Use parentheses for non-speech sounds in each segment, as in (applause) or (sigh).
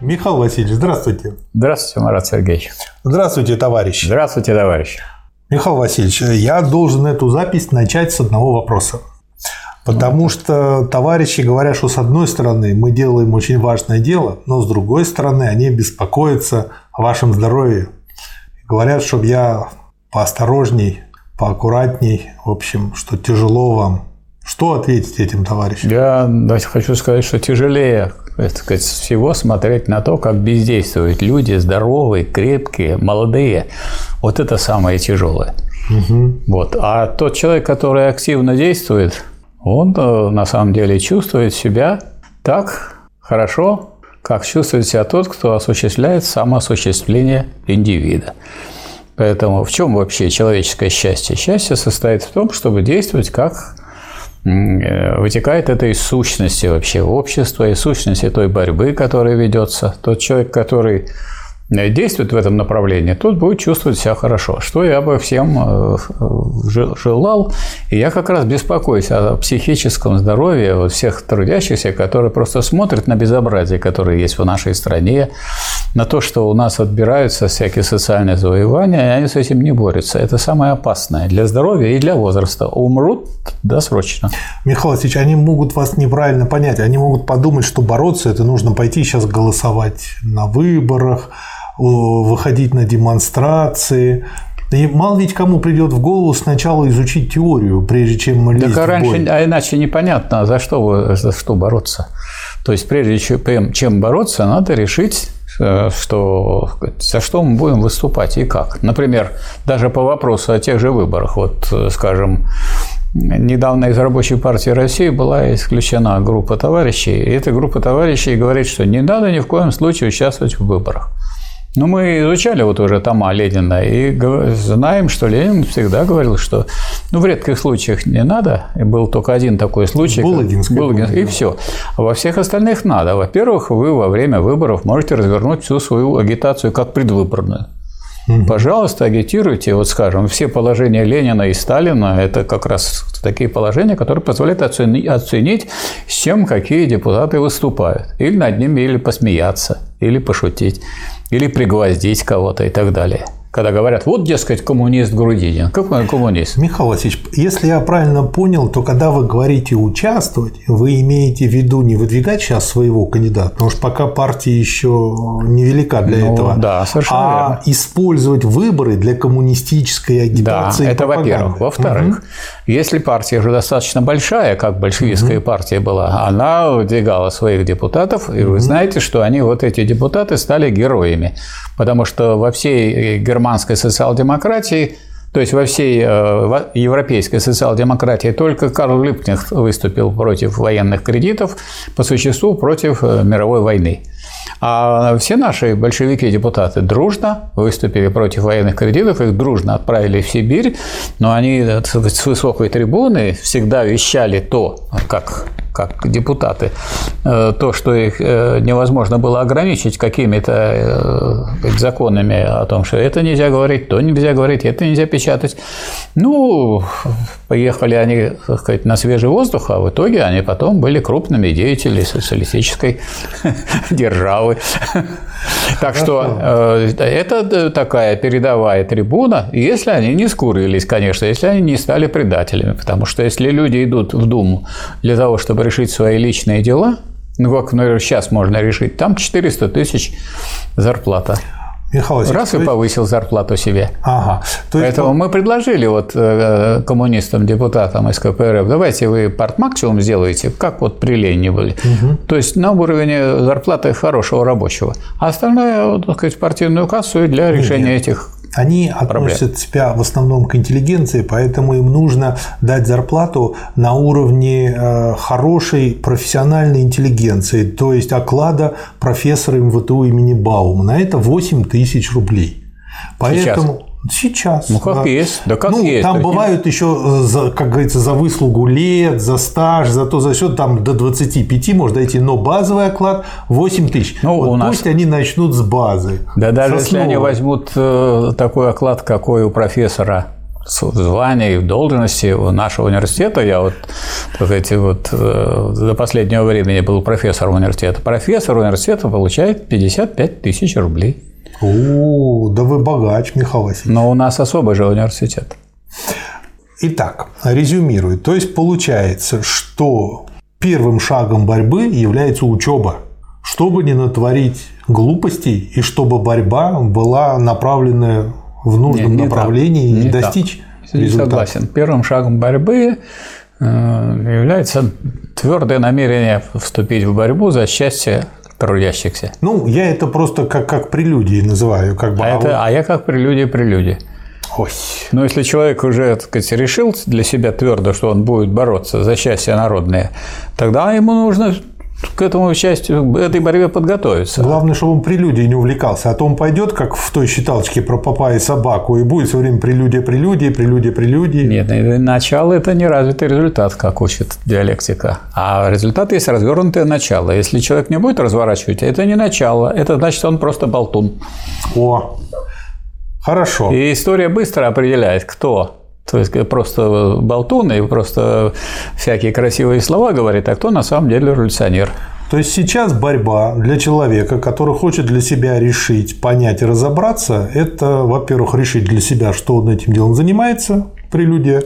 Михаил Васильевич, здравствуйте. Здравствуйте, Марат Сергеевич. Здравствуйте, товарищ. Здравствуйте, товарищ. Михаил Васильевич, я должен эту запись начать с одного вопроса. Потому что товарищи говорят, что с одной стороны мы делаем очень важное дело, но с другой стороны они беспокоятся о вашем здоровье. Говорят, чтобы я поосторожней, поаккуратней, в общем, что тяжело вам. Что ответить этим товарищам? Я хочу сказать, что тяжелее так сказать, всего смотреть на то, как бездействуют люди, здоровые, крепкие, молодые. Вот это самое тяжелое. Угу. Вот. А тот человек, который активно действует, он э, на самом деле чувствует себя так хорошо, как чувствует себя тот, кто осуществляет самоосуществление индивида. Поэтому в чем вообще человеческое счастье? Счастье состоит в том, чтобы действовать как вытекает это из сущности вообще общества, из сущности той борьбы, которая ведется. Тот человек, который Э, действует в этом направлении, тот будет чувствовать себя хорошо, что я бы всем э, желал. И я как раз беспокоюсь о психическом здоровье вот всех трудящихся, которые просто смотрят на безобразие, которое есть в нашей стране, на то, что у нас отбираются всякие социальные завоевания, и они с этим не борются. Это самое опасное для здоровья и для возраста. Умрут досрочно. Михаил Васильевич, они могут вас неправильно понять. Они могут подумать, что бороться – это нужно пойти сейчас голосовать на выборах, выходить на демонстрации. И мало ведь кому придет в голову сначала изучить теорию, прежде чем лезть так, а раньше, в бой. А иначе непонятно, за что, за что бороться. То есть, прежде чем, чем бороться, надо решить, э, что, за что мы будем выступать и как. Например, даже по вопросу о тех же выборах. Вот, э, скажем, Недавно из Рабочей партии России была исключена группа товарищей, и эта группа товарищей говорит, что не надо ни в коем случае участвовать в выборах. Ну, мы изучали вот уже тома Ленина и знаем, что Ленин всегда говорил, что ну, в редких случаях не надо. И был только один такой случай. Булыгинский. Булыгинский, и все. А во всех остальных надо. Во-первых, вы во время выборов можете развернуть всю свою агитацию как предвыборную. Угу. Пожалуйста, агитируйте. Вот, скажем, все положения Ленина и Сталина – это как раз такие положения, которые позволяют оценить, с чем какие депутаты выступают. Или над ними, или посмеяться, или пошутить или пригвоздить кого-то и так далее когда говорят, вот, дескать, коммунист Грудинин. Какой он коммунист? Михаил Васильевич, если я правильно понял, то когда вы говорите участвовать, вы имеете в виду не выдвигать сейчас своего кандидата, потому что пока партия еще невелика для ну, этого, да, совершенно а верно. использовать выборы для коммунистической агитации. Да, это во-первых. Во-вторых, угу. Если партия уже достаточно большая, как большевистская угу. партия была, она выдвигала своих депутатов, и угу. вы знаете, что они, вот эти депутаты, стали героями, потому что во всей германии германской социал-демократии, то есть во всей э, европейской социал-демократии только Карл Липкнехт выступил против военных кредитов, по существу против э, мировой войны. А все наши большевики-депутаты дружно выступили против военных кредитов, их дружно отправили в Сибирь, но они с высокой трибуны всегда вещали то, как как депутаты, э, то, что их э, невозможно было ограничить какими-то э, законами о том, что это нельзя говорить, то нельзя говорить, это нельзя печатать. Ну, поехали они, так сказать, на свежий воздух, а в итоге они потом были крупными деятелями социалистической (laughs) державы. (laughs) Так что это такая передовая трибуна, если они не скурились, конечно, если они не стали предателями, потому что если люди идут в Думу для того, чтобы решить свои личные дела, ну, как, например, сейчас можно решить, там 400 тысяч зарплата. Михаил Раз и повысил зарплату себе. Ага. То есть... Поэтому мы предложили вот э, коммунистам, депутатам из КПРФ, давайте вы партмаксимум сделаете, как вот при Ленине были. Угу. То есть на уровне зарплаты хорошего рабочего. А остальное, так сказать, партийную кассу для решения Нет. этих они относят себя в основном к интеллигенции, поэтому им нужно дать зарплату на уровне э, хорошей профессиональной интеллигенции, то есть оклада профессора МВТУ имени Баума. На это 8 тысяч рублей. Поэтому Сейчас. Ну, как да. есть. Да как ну, есть. Там бывают еще, за, как говорится, за выслугу лет, за стаж, за то, за счет там до 25 может дойти, но базовый оклад 8 тысяч. Ну, вот у нас... Пусть они начнут с базы. Да даже если они возьмут э, такой оклад, какой у профессора званий, должности нашего университета. Я вот, так сказать, вот э, до последнего времени был профессором университета. Профессор университета получает 55 тысяч рублей. О, да вы богач, Михаил Васильевич. Но у нас особый же университет. Итак, резюмирую. То есть получается, что первым шагом борьбы является учеба, чтобы не натворить глупостей и чтобы борьба была направлена в нужном не, не направлении так, и достичь так. результата. Согласен. Первым шагом борьбы э, является твердое намерение вступить в борьбу за счастье трудящихся. Ну, я это просто как, как прелюдии называю. Как бы, а, а, это, вот... а я как прелюдия прелюдия. Ой. Но если человек уже так сказать, решил для себя твердо, что он будет бороться за счастье народное, тогда ему нужно к этому счастью, этой борьбе подготовиться. Главное, чтобы он прелюдией не увлекался, а то он пойдет, как в той считалочке про папа и собаку, и будет все время прелюдия, прелюдия, прелюдия, прелюдия. Нет, начало – это не развитый результат, как учит диалектика. А результат есть развернутое начало. Если человек не будет разворачивать, это не начало, это значит, он просто болтун. О, хорошо. И история быстро определяет, кто то есть просто болтун и просто всякие красивые слова говорит, а кто на самом деле революционер. То есть сейчас борьба для человека, который хочет для себя решить, понять и разобраться, это, во-первых, решить для себя, что он этим делом занимается, прелюдия,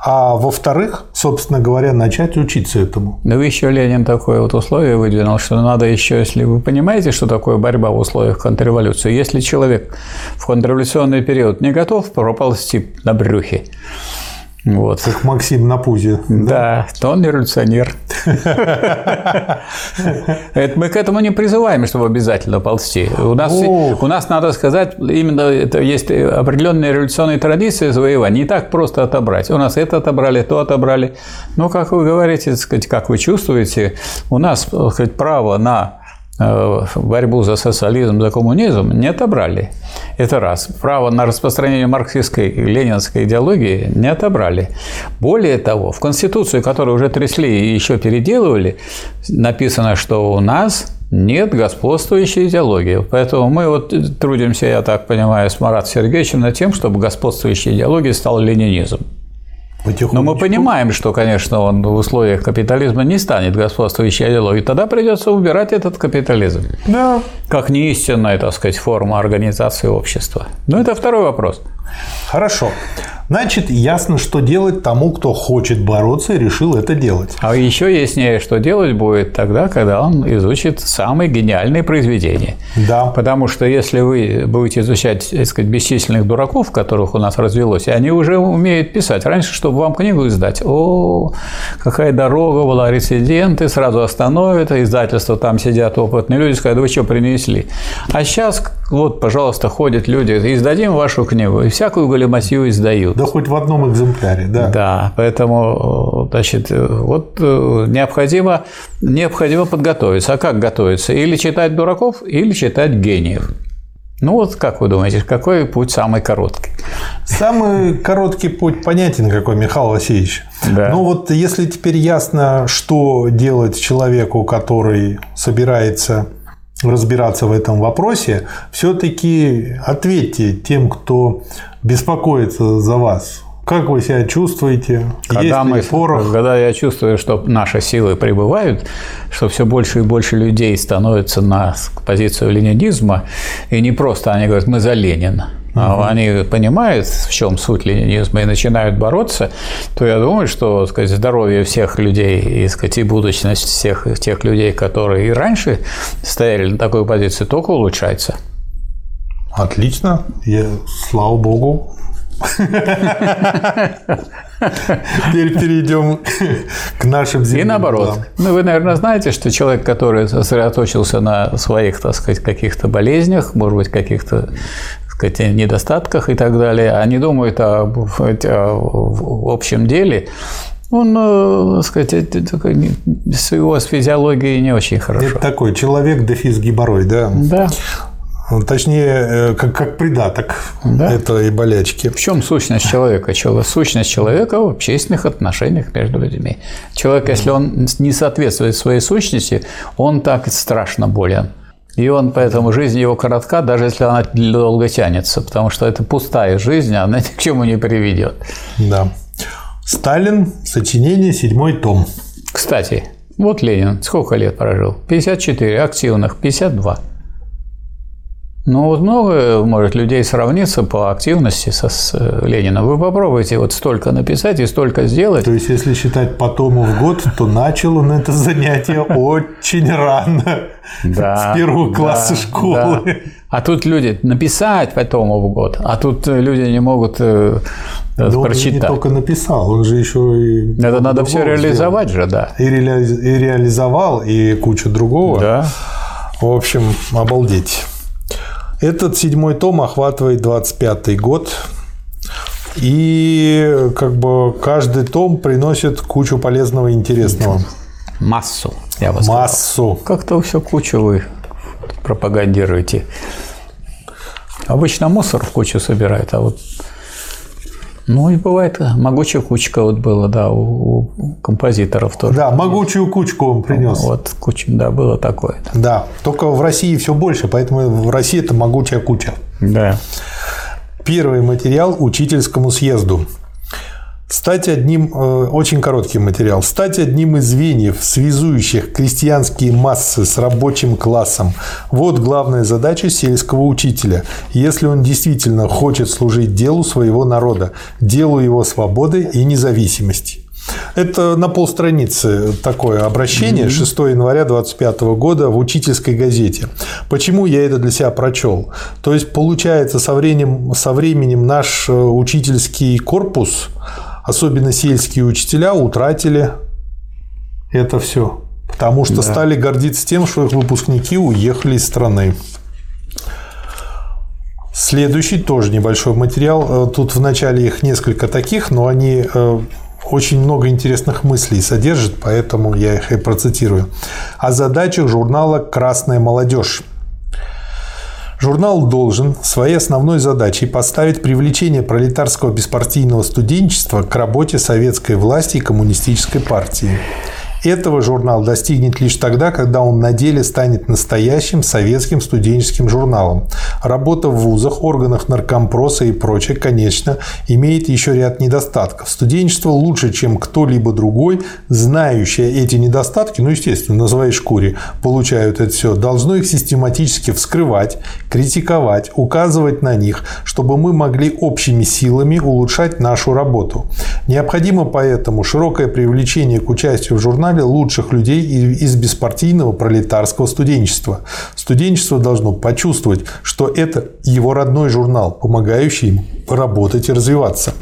а во-вторых, собственно говоря, начать учиться этому. Ну, еще Ленин такое вот условие выдвинул, что надо еще, если вы понимаете, что такое борьба в условиях контрреволюции, если человек в контрреволюционный период не готов проползти на брюхе, вот. Как Максим на пузе. Да, да то он революционер. Мы к этому не призываем, чтобы обязательно ползти. У нас, у нас надо сказать, именно это есть определенные революционные традиции завоевания. Не так просто отобрать. У нас это отобрали, то отобрали. Но, как вы говорите, сказать, как вы чувствуете, у нас сказать, право на борьбу за социализм, за коммунизм не отобрали. Это раз. Право на распространение марксистской и ленинской идеологии не отобрали. Более того, в Конституцию, которую уже трясли и еще переделывали, написано, что у нас нет господствующей идеологии. Поэтому мы вот трудимся, я так понимаю, с Маратом Сергеевичем над тем, чтобы господствующей идеологией стал ленинизм. Но мы понимаем, что, конечно, он в условиях капитализма не станет господствующей идеологией. Тогда придется убирать этот капитализм. Да. Как неистинная, так сказать, форма организации общества. Но это второй вопрос. Хорошо. Значит, ясно, что делать тому, кто хочет бороться и решил это делать. А еще яснее, что делать будет тогда, когда он изучит самые гениальные произведения. Да. Потому что если вы будете изучать, так сказать, бесчисленных дураков, которых у нас развелось, и они уже умеют писать. Раньше, чтобы вам книгу издать, о, какая дорога была, рециденты, сразу остановят, издательство, там сидят опытные люди, скажут, вы что принесли? А сейчас, вот, пожалуйста, ходят люди, издадим вашу книгу, и всякую галиматью издают. Да хоть в одном экземпляре, да. Да, поэтому, значит, вот э, необходимо, необходимо подготовиться. А как готовиться? Или читать дураков, или читать гениев. Ну вот как вы думаете, какой путь самый короткий? Самый короткий путь понятен какой, Михаил Васильевич. Да. Ну вот если теперь ясно, что делать человеку, который собирается разбираться в этом вопросе, все-таки ответьте тем, кто беспокоится за вас. Как вы себя чувствуете? Когда, Есть мы, порох? когда я чувствую, что наши силы прибывают, что все больше и больше людей становятся на позицию ленинизма, и не просто они говорят, мы за Ленина, угу. они понимают, в чем суть ленинизма, и начинают бороться, то я думаю, что сказать, здоровье всех людей и, сказать, и будущность всех тех людей, которые и раньше стояли на такой позиции, только улучшается. Отлично. Я, слава богу, Теперь перейдем к нашим землям. И наоборот. Ну, вы, наверное, знаете, что человек, который сосредоточился на своих, так сказать, каких-то болезнях, может быть, каких-то сказать, недостатках и так далее, а не думает о, о общем деле, он, э, сказать, с его с физиологией не очень хорошо. Это такой человек дефис гиборой, да? Да. Ну, точнее, э, как, как придаток да? этой болячки. В чем сущность человека? Сущность человека в общественных отношениях между людьми. Человек, если он не соответствует своей сущности, он так страшно болен. И он поэтому жизнь его коротка, даже если она долго тянется, потому что это пустая жизнь, она (laughs) ни к чему не приведет. Да. Сталин, сочинение, седьмой том. Кстати, вот Ленин сколько лет прожил? 54, активных 52. Ну, вот много может людей сравниться по активности со, с э, Лениным. Вы попробуйте вот столько написать и столько сделать. То есть, если считать по тому в год, то начал он это занятие очень рано. (laughs) Да, с первого класса да, школы. да. А тут люди написать по тому в год, а тут люди не могут э, Да он же не прочитать. только написал, он же еще и... Это надо все реализовать же, да. сделал. И, реали- и реализовал, и кучу другого. Да. В общем, обалдеть. Этот седьмой том охватывает 25 год. И как бы каждый том приносит кучу полезного и интересного. Массу, я сказал. Массу. Как-то все кучу вы пропагандируете. Обычно мусор в кучу собирают, а вот ну и бывает могучая кучка вот была, да, у, у композиторов тоже. Да, могучую кучку он принес. Вот куча, да, было такое. Да, только в России все больше, поэтому в России это могучая куча. Да. Первый материал учительскому съезду. Стать одним, э, очень короткий материал, стать одним из звеньев, связующих крестьянские массы с рабочим классом. Вот главная задача сельского учителя, если он действительно хочет служить делу своего народа, делу его свободы и независимости. Это на полстраницы такое обращение 6 января 25 года в учительской газете. Почему я это для себя прочел? То есть, получается, со временем, со временем наш э, учительский корпус, особенно сельские учителя, утратили это все. Потому что стали гордиться тем, что их выпускники уехали из страны. Следующий тоже небольшой материал. Э, Тут в начале их несколько таких, но они э, очень много интересных мыслей содержат, поэтому я их и процитирую. О задачах журнала «Красная молодежь». Журнал должен своей основной задачей поставить привлечение пролетарского беспартийного студенчества к работе советской власти и коммунистической партии. Этого журнал достигнет лишь тогда, когда он на деле станет настоящим советским студенческим журналом. Работа в вузах, органах наркомпроса и прочее, конечно, имеет еще ряд недостатков. Студенчество лучше, чем кто-либо другой, знающее эти недостатки, ну, естественно, на своей шкуре получают это все, должно их систематически вскрывать, критиковать, указывать на них, чтобы мы могли общими силами улучшать нашу работу. Необходимо поэтому широкое привлечение к участию в журнале лучших людей из беспартийного пролетарского студенчества. Студенчество должно почувствовать, что это его родной журнал, помогающий им работать и развиваться.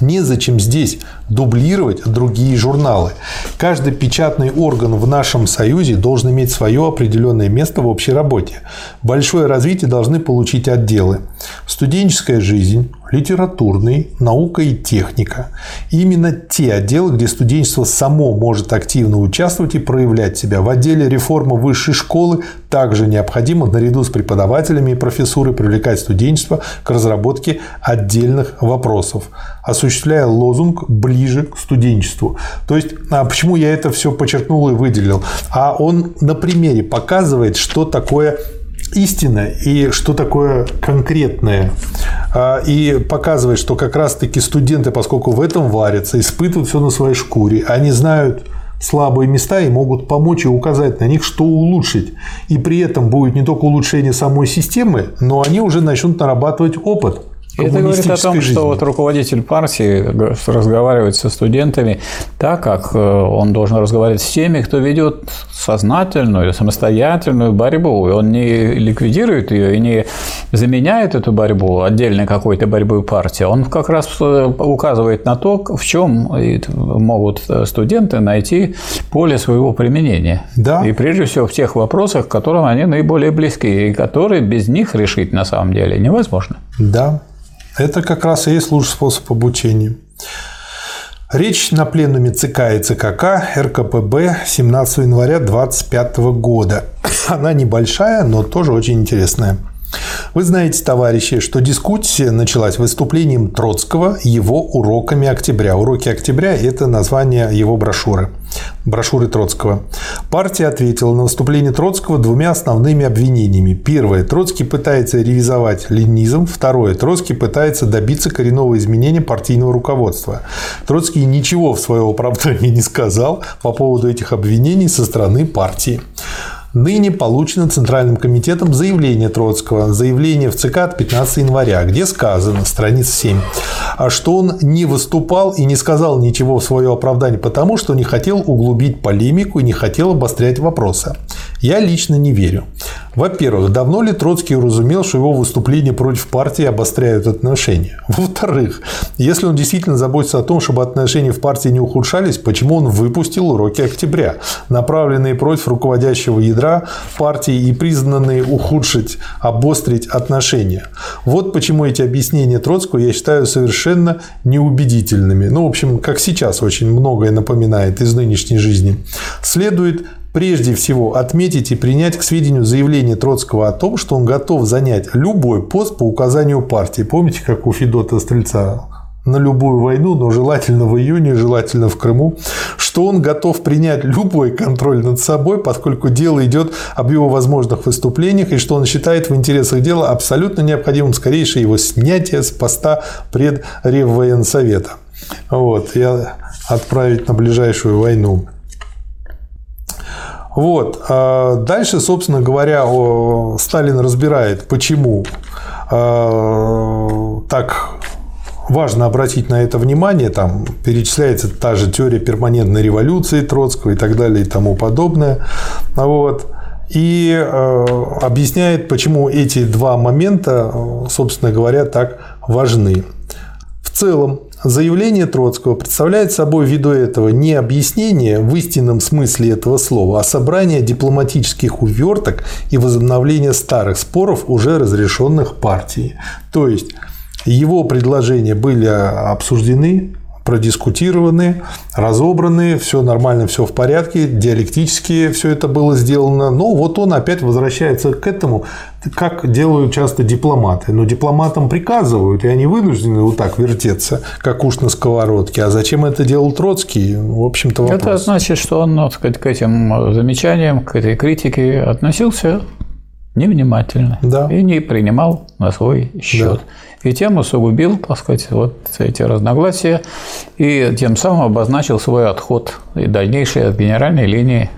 Незачем здесь дублировать другие журналы. Каждый печатный орган в нашем Союзе должен иметь свое определенное место в общей работе. Большое развитие должны получить отделы. Студенческая жизнь, литературный, наука и техника. Именно те отделы, где студенчество само может активно участвовать и проявлять себя. В отделе реформы высшей школы также необходимо наряду с преподавателями и профессурой привлекать студенчество к разработке отдельных вопросов, осуществляя лозунг «ближе к студенчеству». То есть, а почему я это все подчеркнул и выделил? А он на примере показывает, что такое истина и что такое конкретное. И показывает, что как раз-таки студенты, поскольку в этом варятся, испытывают все на своей шкуре, они знают слабые места и могут помочь и указать на них, что улучшить. И при этом будет не только улучшение самой системы, но они уже начнут нарабатывать опыт. Это говорит о том, жизни. что вот руководитель партии разговаривает со студентами так, как он должен разговаривать с теми, кто ведет сознательную, самостоятельную борьбу. И он не ликвидирует ее и не заменяет эту борьбу отдельной какой-то борьбой партии. Он как раз указывает на то, в чем могут студенты найти поле своего применения. Да. И прежде всего в тех вопросах, к которым они наиболее близки, и которые без них решить на самом деле невозможно. Да. Это как раз и есть лучший способ обучения. Речь на пленуме ЦК и ЦКК РКПБ 17 января 2025 года. Она небольшая, но тоже очень интересная. Вы знаете, товарищи, что дискуссия началась выступлением Троцкого его уроками октября. Уроки октября – это название его брошюры брошюры Троцкого. Партия ответила на выступление Троцкого двумя основными обвинениями. Первое. Троцкий пытается ревизовать ленизм. Второе. Троцкий пытается добиться коренного изменения партийного руководства. Троцкий ничего в свое оправдание не сказал по поводу этих обвинений со стороны партии ныне получено Центральным комитетом заявление Троцкого, заявление в ЦК от 15 января, где сказано, страница 7, а что он не выступал и не сказал ничего в свое оправдание, потому что не хотел углубить полемику и не хотел обострять вопросы. Я лично не верю. Во-первых, давно ли Троцкий уразумел, что его выступления против партии обостряют отношения? Во-вторых, если он действительно заботится о том, чтобы отношения в партии не ухудшались, почему он выпустил уроки октября, направленные против руководящего ядра партии и признанные ухудшить, обострить отношения? Вот почему эти объяснения Троцкого я считаю совершенно неубедительными. Ну, в общем, как сейчас очень многое напоминает из нынешней жизни. Следует прежде всего отметить и принять к сведению заявление Троцкого о том, что он готов занять любой пост по указанию партии. Помните, как у Федота Стрельца на любую войну, но желательно в июне, желательно в Крыму, что он готов принять любой контроль над собой, поскольку дело идет об его возможных выступлениях, и что он считает в интересах дела абсолютно необходимым скорейшее его снятие с поста пред Реввоенсовета. Вот, и отправить на ближайшую войну. Вот. А дальше, собственно говоря, Сталин разбирает, почему а, так важно обратить на это внимание, там перечисляется та же теория перманентной революции Троцкого и так далее и тому подобное. Вот. И э, объясняет, почему эти два момента, собственно говоря, так важны. В целом, Заявление Троцкого представляет собой ввиду этого не объяснение в истинном смысле этого слова, а собрание дипломатических уверток и возобновление старых споров, уже разрешенных партией. То есть его предложения были обсуждены, продискутированы, разобраны, все нормально, все в порядке, диалектически все это было сделано. Но вот он опять возвращается к этому, как делают часто дипломаты. Но дипломатам приказывают, и они вынуждены вот так вертеться, как уж на сковородке. А зачем это делал Троцкий? В общем-то, вопрос. Это значит, что он ну, сказать, к этим замечаниям, к этой критике относился невнимательно да. и не принимал на свой счет. Да. И тем усугубил, так сказать, вот эти разногласия, и тем самым обозначил свой отход и дальнейший от генеральной линии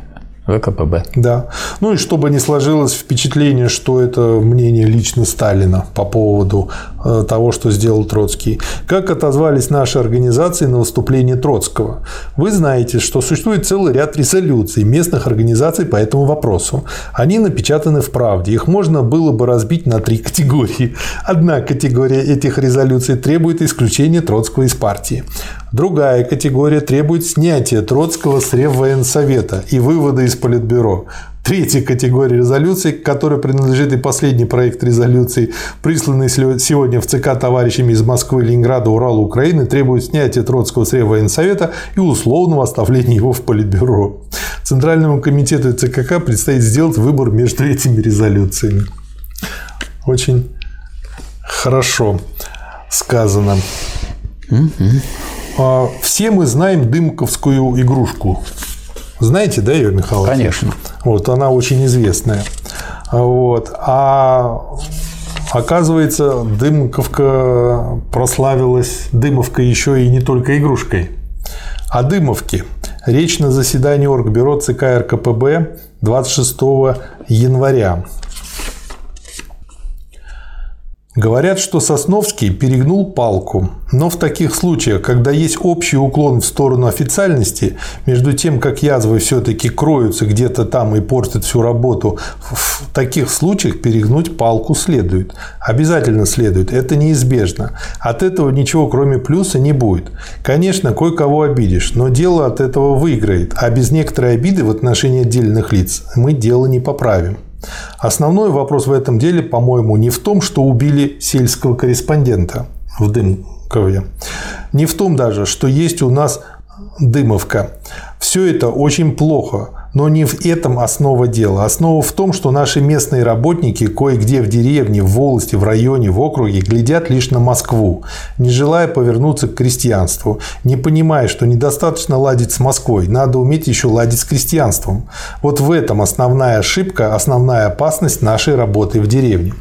ВКПБ. Да. Ну и чтобы не сложилось впечатление, что это мнение лично Сталина по поводу э, того, что сделал Троцкий. Как отозвались наши организации на выступление Троцкого? Вы знаете, что существует целый ряд резолюций местных организаций по этому вопросу. Они напечатаны в «Правде». Их можно было бы разбить на три (laughs) категории. Одна категория этих резолюций требует исключения Троцкого из партии. Другая категория требует снятия Троцкого с Реввоенсовета и вывода из Политбюро. Третья категория резолюций, к которой принадлежит и последний проект резолюции, присланный сегодня в ЦК товарищами из Москвы, Ленинграда, Урала, Украины, требует снятия Троцкого с Реввоенсовета и условного оставления его в Политбюро. Центральному комитету ЦКК предстоит сделать выбор между этими резолюциями. Очень хорошо сказано. Угу. А, все мы знаем дымковскую игрушку. Знаете, да, ее, Михаил? Конечно. Вот, она очень известная. Вот. А оказывается, Дымковка прославилась, Дымовка еще и не только игрушкой. О Дымовке. Речь на заседании Оргбюро ЦК РКПБ 26 января Говорят, что Сосновский перегнул палку, но в таких случаях, когда есть общий уклон в сторону официальности, между тем, как язвы все-таки кроются где-то там и портят всю работу, в таких случаях перегнуть палку следует. Обязательно следует, это неизбежно. От этого ничего кроме плюса не будет. Конечно, кое-кого обидишь, но дело от этого выиграет, а без некоторой обиды в отношении отдельных лиц мы дело не поправим. Основной вопрос в этом деле, по-моему, не в том, что убили сельского корреспондента в Дымкове, не в том даже, что есть у нас Дымовка. Все это очень плохо, Но не в этом основа дела. Основа в том, что наши местные работники кое-где в деревне, в волости, в районе, в округе глядят лишь на Москву, не желая повернуться к крестьянству, не понимая, что недостаточно ладить с Москвой, надо уметь еще ладить с крестьянством. Вот в этом основная ошибка, основная опасность нашей работы в деревне.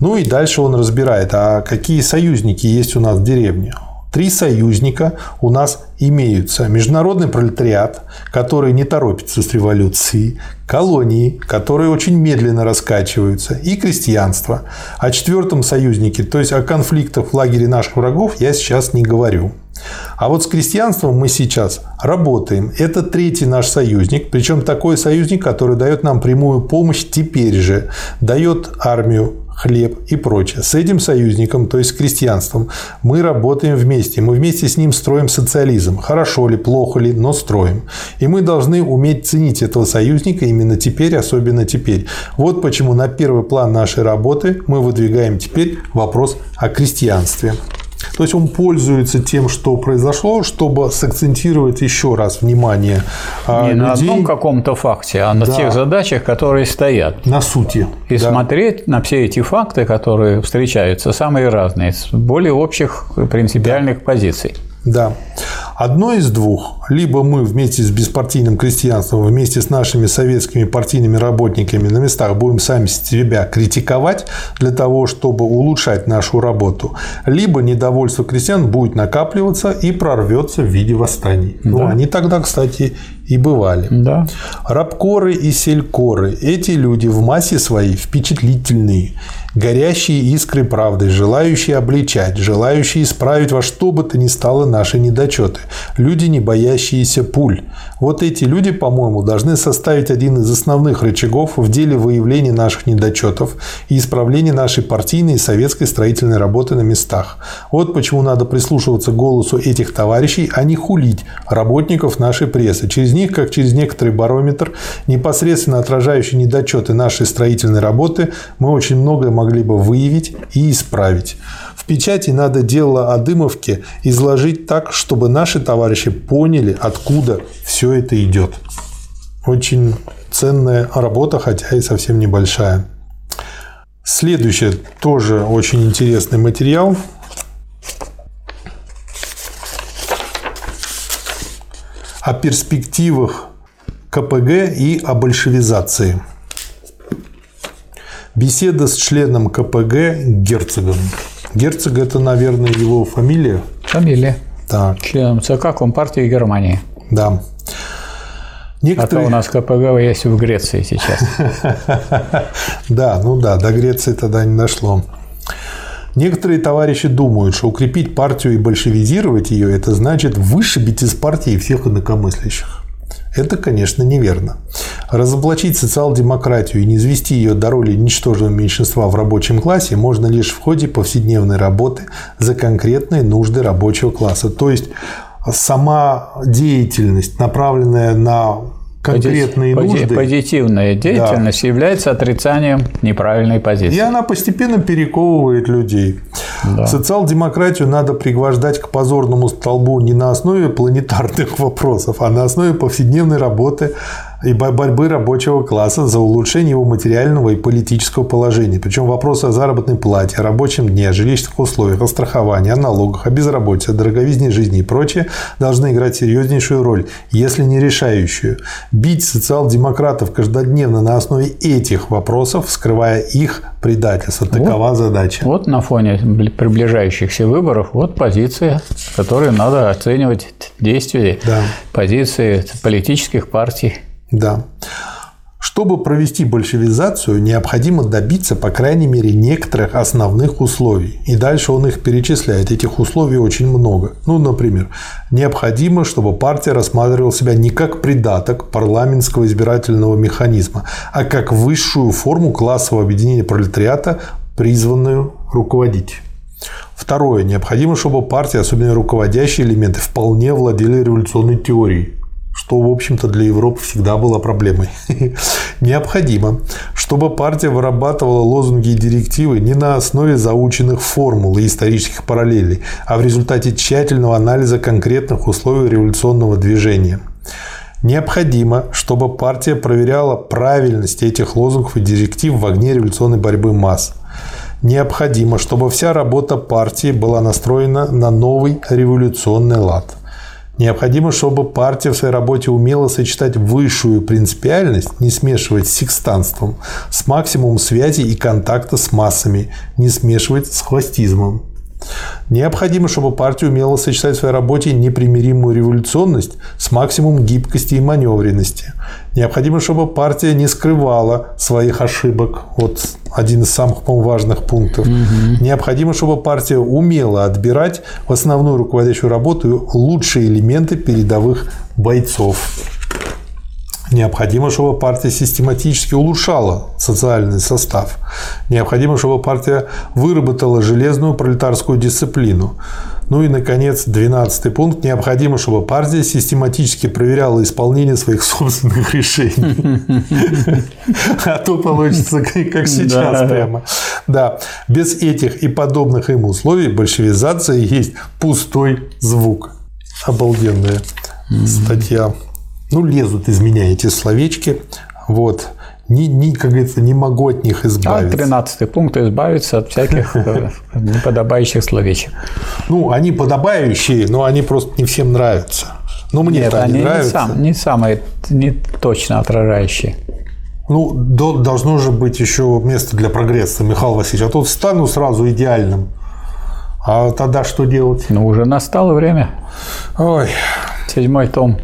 Ну и дальше он разбирает, а какие союзники есть у нас в деревне. Три союзника у нас имеются. Международный пролетариат, который не торопится с революцией, колонии, которые очень медленно раскачиваются, и крестьянство. О четвертом союзнике, то есть о конфликтах в лагере наших врагов, я сейчас не говорю. А вот с крестьянством мы сейчас работаем. Это третий наш союзник, причем такой союзник, который дает нам прямую помощь теперь же, дает армию, хлеб и прочее. С этим союзником, то есть с крестьянством, мы работаем вместе. Мы вместе с ним строим социализм. Хорошо ли, плохо ли, но строим. И мы должны уметь ценить этого союзника именно теперь, особенно теперь. Вот почему на первый план нашей работы мы выдвигаем теперь вопрос о крестьянстве. То есть он пользуется тем, что произошло, чтобы сакцентировать еще раз внимание а, Не людей. на одном каком-то факте, а на да. тех задачах, которые стоят. На сути. И да. смотреть на все эти факты, которые встречаются, самые разные, с более общих принципиальных да. позиций. Да. Одно из двух. Либо мы вместе с беспартийным крестьянством, вместе с нашими советскими партийными работниками на местах будем сами себя критиковать для того, чтобы улучшать нашу работу. Либо недовольство крестьян будет накапливаться и прорвется в виде восстаний. Ну, да. Ну, они тогда, кстати, и бывали. Да. Рабкоры и селькоры – эти люди в массе своей впечатлительные горящие искры правды, желающие обличать, желающие исправить во что бы то ни стало наши недочеты, люди, не боящиеся пуль. Вот эти люди, по-моему, должны составить один из основных рычагов в деле выявления наших недочетов и исправления нашей партийной и советской строительной работы на местах. Вот почему надо прислушиваться к голосу этих товарищей, а не хулить работников нашей прессы. Через них, как через некоторый барометр, непосредственно отражающий недочеты нашей строительной работы, мы очень многое могли бы выявить и исправить. В печати надо дело о Дымовке изложить так, чтобы наши товарищи поняли, откуда все это идет. Очень ценная работа, хотя и совсем небольшая. Следующее тоже очень интересный материал. О перспективах КПГ и о большевизации. Беседа с членом КПГ Герцогом. Герцог – это, наверное, его фамилия? Фамилия. Так. Членом ЦК Компартии Германии. Да. Некоторые... А то у нас КПГ есть в Греции сейчас. (laughs) Да, ну да, до Греции тогда не дошло. Некоторые товарищи думают, что укрепить партию и большевизировать ее – это значит вышибить из партии всех инакомыслящих. Это, конечно, неверно. Разоблачить социал-демократию и не извести ее до роли ничтожного меньшинства в рабочем классе можно лишь в ходе повседневной работы за конкретные нужды рабочего класса. То есть сама деятельность, направленная на конкретные Пози- нужды. Позитивная деятельность да. является отрицанием неправильной позиции. И она постепенно перековывает людей. Да. Социал-демократию надо пригвождать к позорному столбу не на основе планетарных (laughs) вопросов, а на основе повседневной работы и борьбы рабочего класса за улучшение его материального и политического положения. Причем вопросы о заработной плате, о рабочем дне, о жилищных условиях, о страховании, о налогах, о безработице, о дороговизне жизни и прочее должны играть серьезнейшую роль, если не решающую. Бить социал-демократов каждодневно на основе этих вопросов, скрывая их предательство. Такова вот, задача. Вот на фоне приближающихся выборов вот позиция, которую надо оценивать действия, да. позиции политических партий. Да. Чтобы провести большевизацию, необходимо добиться, по крайней мере, некоторых основных условий. И дальше он их перечисляет. Этих условий очень много. Ну, например, необходимо, чтобы партия рассматривала себя не как придаток парламентского избирательного механизма, а как высшую форму классового объединения пролетариата, призванную руководить. Второе. Необходимо, чтобы партия, особенно руководящие элементы, вполне владели революционной теорией что, в общем-то, для Европы всегда было проблемой. (laughs) Необходимо, чтобы партия вырабатывала лозунги и директивы не на основе заученных формул и исторических параллелей, а в результате тщательного анализа конкретных условий революционного движения. Необходимо, чтобы партия проверяла правильность этих лозунгов и директив в огне революционной борьбы масс. Необходимо, чтобы вся работа партии была настроена на новый революционный лад. Необходимо, чтобы партия в своей работе умела сочетать высшую принципиальность, не смешивать с секстанством, с максимумом связи и контакта с массами, не смешивать с хвостизмом. Необходимо, чтобы партия умела сочетать в своей работе непримиримую революционность с максимумом гибкости и маневренности. Необходимо, чтобы партия не скрывала своих ошибок. Вот один из самых важных пунктов. Угу. Необходимо, чтобы партия умела отбирать в основную руководящую работу лучшие элементы передовых бойцов. Необходимо, чтобы партия систематически улучшала социальный состав. Необходимо, чтобы партия выработала железную пролетарскую дисциплину. Ну и, наконец, 12 пункт. Необходимо, чтобы партия систематически проверяла исполнение своих собственных (laughs) решений. А то получится, как сейчас прямо. Да. Без этих и подобных им условий большевизация есть пустой звук. Обалденная статья ну, лезут из меня эти словечки. Вот. Ни, ни, как говорится, не могу от них избавиться. А 13 пункт избавиться от всяких (laughs) э, неподобающих словечек. Ну, они подобающие, но они просто не всем нравятся. Ну, мне это они нравятся. Не, сам, не самые, не точно отражающие. Ну, должно же быть еще место для прогресса, Михаил Васильевич. А тут стану сразу идеальным. А тогда что делать? Ну, уже настало время. Ой. Седьмой том.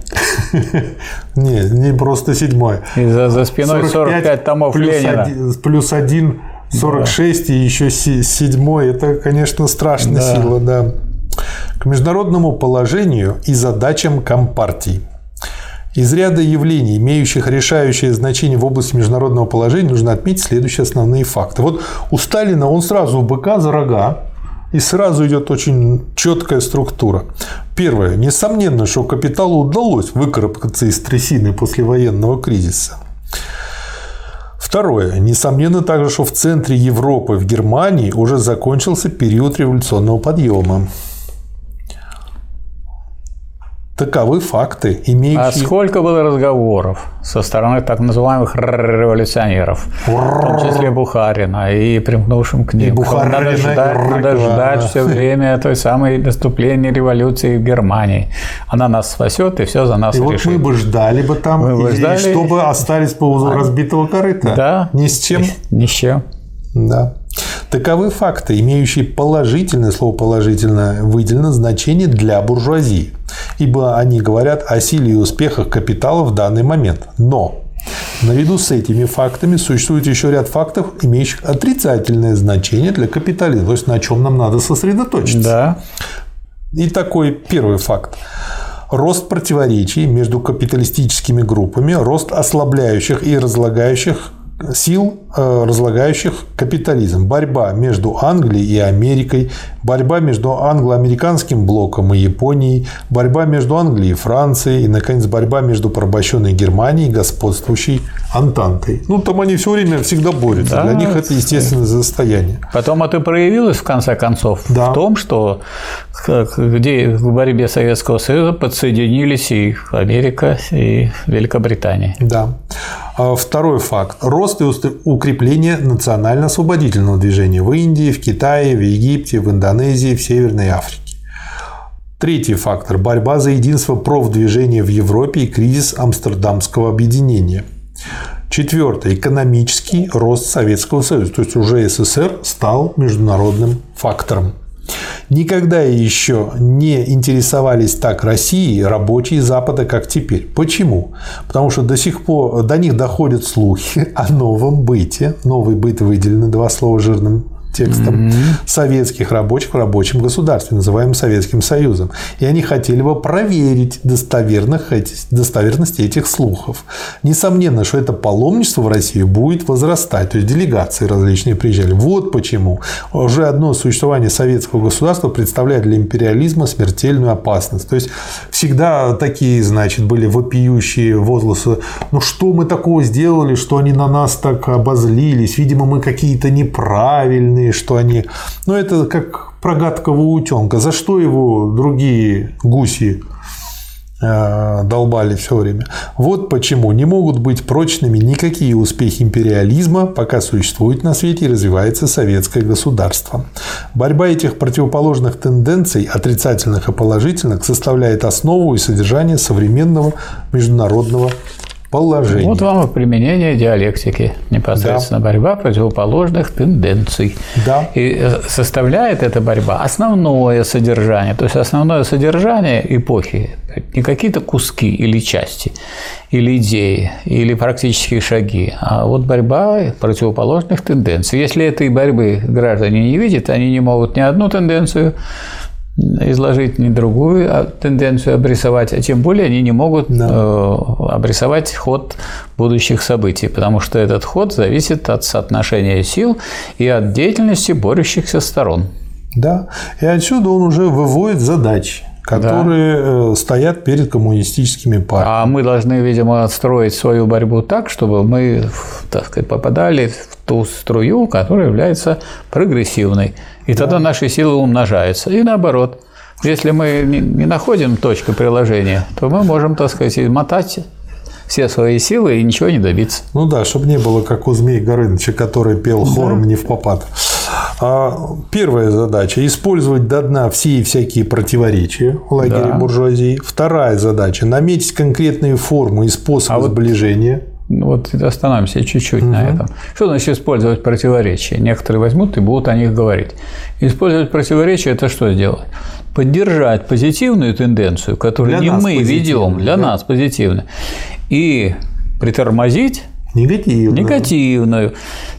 (laughs) Не, не просто седьмой. И за, за спиной 45, 45 томов плюс Ленина. Один, плюс один 46 да. и еще седьмой. Это, конечно, страшная да. сила, да. К международному положению и задачам компартий. Из ряда явлений, имеющих решающее значение в области международного положения, нужно отметить следующие основные факты. Вот у Сталина он сразу быка за рога, и сразу идет очень четкая структура. Первое. Несомненно, что капиталу удалось выкарабкаться из трясины послевоенного кризиса. Второе. Несомненно также, что в центре Европы, в Германии, уже закончился период революционного подъема. Таковы факты, имеющие... А сколько было разговоров со стороны так называемых революционеров, в том числе Бухарина и примкнувшим к ним. И Бухарина, надо ждать, и надо ждать все время той самой наступления революции в Германии. Она нас спасет и все за нас и решит. вот мы бы ждали бы там, мы бы ждали... чтобы остались по узу разбитого корыта. Да. Ни с чем. Ни с чем. Да. Таковы факты, имеющие положительное, слово положительное выделено значение для буржуазии, ибо они говорят о силе и успехах капитала в данный момент. Но Наряду с этими фактами существует еще ряд фактов, имеющих отрицательное значение для капитализма, то есть на чем нам надо сосредоточиться. Да. И такой первый факт. Рост противоречий между капиталистическими группами, рост ослабляющих и разлагающих сил, э, разлагающих капитализм. Борьба между Англией и Америкой, борьба между англо-американским блоком и Японией, борьба между Англией и Францией и, наконец, борьба между порабощенной Германией и господствующей Антантой. Ну, там они все время всегда борются. Да, Для них это естественное состояние. Потом это проявилось, в конце концов, да. в том, что где в борьбе Советского Союза подсоединились и Америка, и Великобритания. Да. А второй факт. Рост и укрепление национально-освободительного движения в Индии, в Китае, в Египте, в Индонезии, в Северной Африке. Третий фактор – борьба за единство профдвижения в Европе и кризис Амстердамского объединения. Четвертое – экономический рост Советского Союза, то есть уже СССР стал международным фактором. Никогда еще не интересовались так Россией рабочие Запада, как теперь. Почему? Потому что до сих пор до них доходят слухи (laughs) о новом быте. Новый быт выделены два слова жирным текстом mm-hmm. советских рабочих в рабочем государстве, называемым Советским Союзом. И они хотели бы проверить достоверных, достоверность этих слухов. Несомненно, что это паломничество в Россию будет возрастать, то есть делегации различные приезжали. Вот почему уже одно существование советского государства представляет для империализма смертельную опасность. То есть всегда такие, значит, были вопиющие возгласы, ну что мы такого сделали, что они на нас так обозлились, видимо, мы какие-то неправильные, уверены, что они... Ну, это как про гадкого утенка. За что его другие гуси э, долбали все время. Вот почему не могут быть прочными никакие успехи империализма, пока существует на свете и развивается советское государство. Борьба этих противоположных тенденций, отрицательных и положительных, составляет основу и содержание современного международного положения. Вот вам и применение диалектики. Непосредственно да. борьба противоположных тенденций. Да. И э, составляет эта борьба основное содержание. То есть основное содержание эпохи не какие-то куски или части, или идеи, или практические шаги, а вот борьба противоположных тенденций. Если этой борьбы граждане не видят, они не могут ни одну тенденцию изложить не другую а тенденцию обрисовать, а тем более они не могут да. Э, обрисовать ход будущих событий, потому что этот ход зависит от соотношения сил и от деятельности борющихся сторон. Да, и отсюда он уже выводит задачи которые да. Э, стоят перед коммунистическими партиями. А мы должны, видимо, отстроить свою борьбу так, чтобы мы так сказать, попадали в ту струю, которая является прогрессивной. И да. тогда наши силы умножаются. И наоборот, если мы не находим точку приложения, то мы можем, так сказать, мотать все свои силы и ничего не добиться. Ну да, чтобы не было как у Змей Горыныча, который пел хором да. не в попад. А первая задача – использовать до дна все и всякие противоречия в лагере да. буржуазии. Вторая задача – наметить конкретные формы и способы а сближения. Ну, вот остановимся чуть-чуть угу. на этом. Что значит использовать противоречия? Некоторые возьмут и будут о них говорить. Использовать противоречия – это что сделать? Поддержать позитивную тенденцию, которую для не мы ведем, для да? нас позитивную, и притормозить Негативную. Негативную.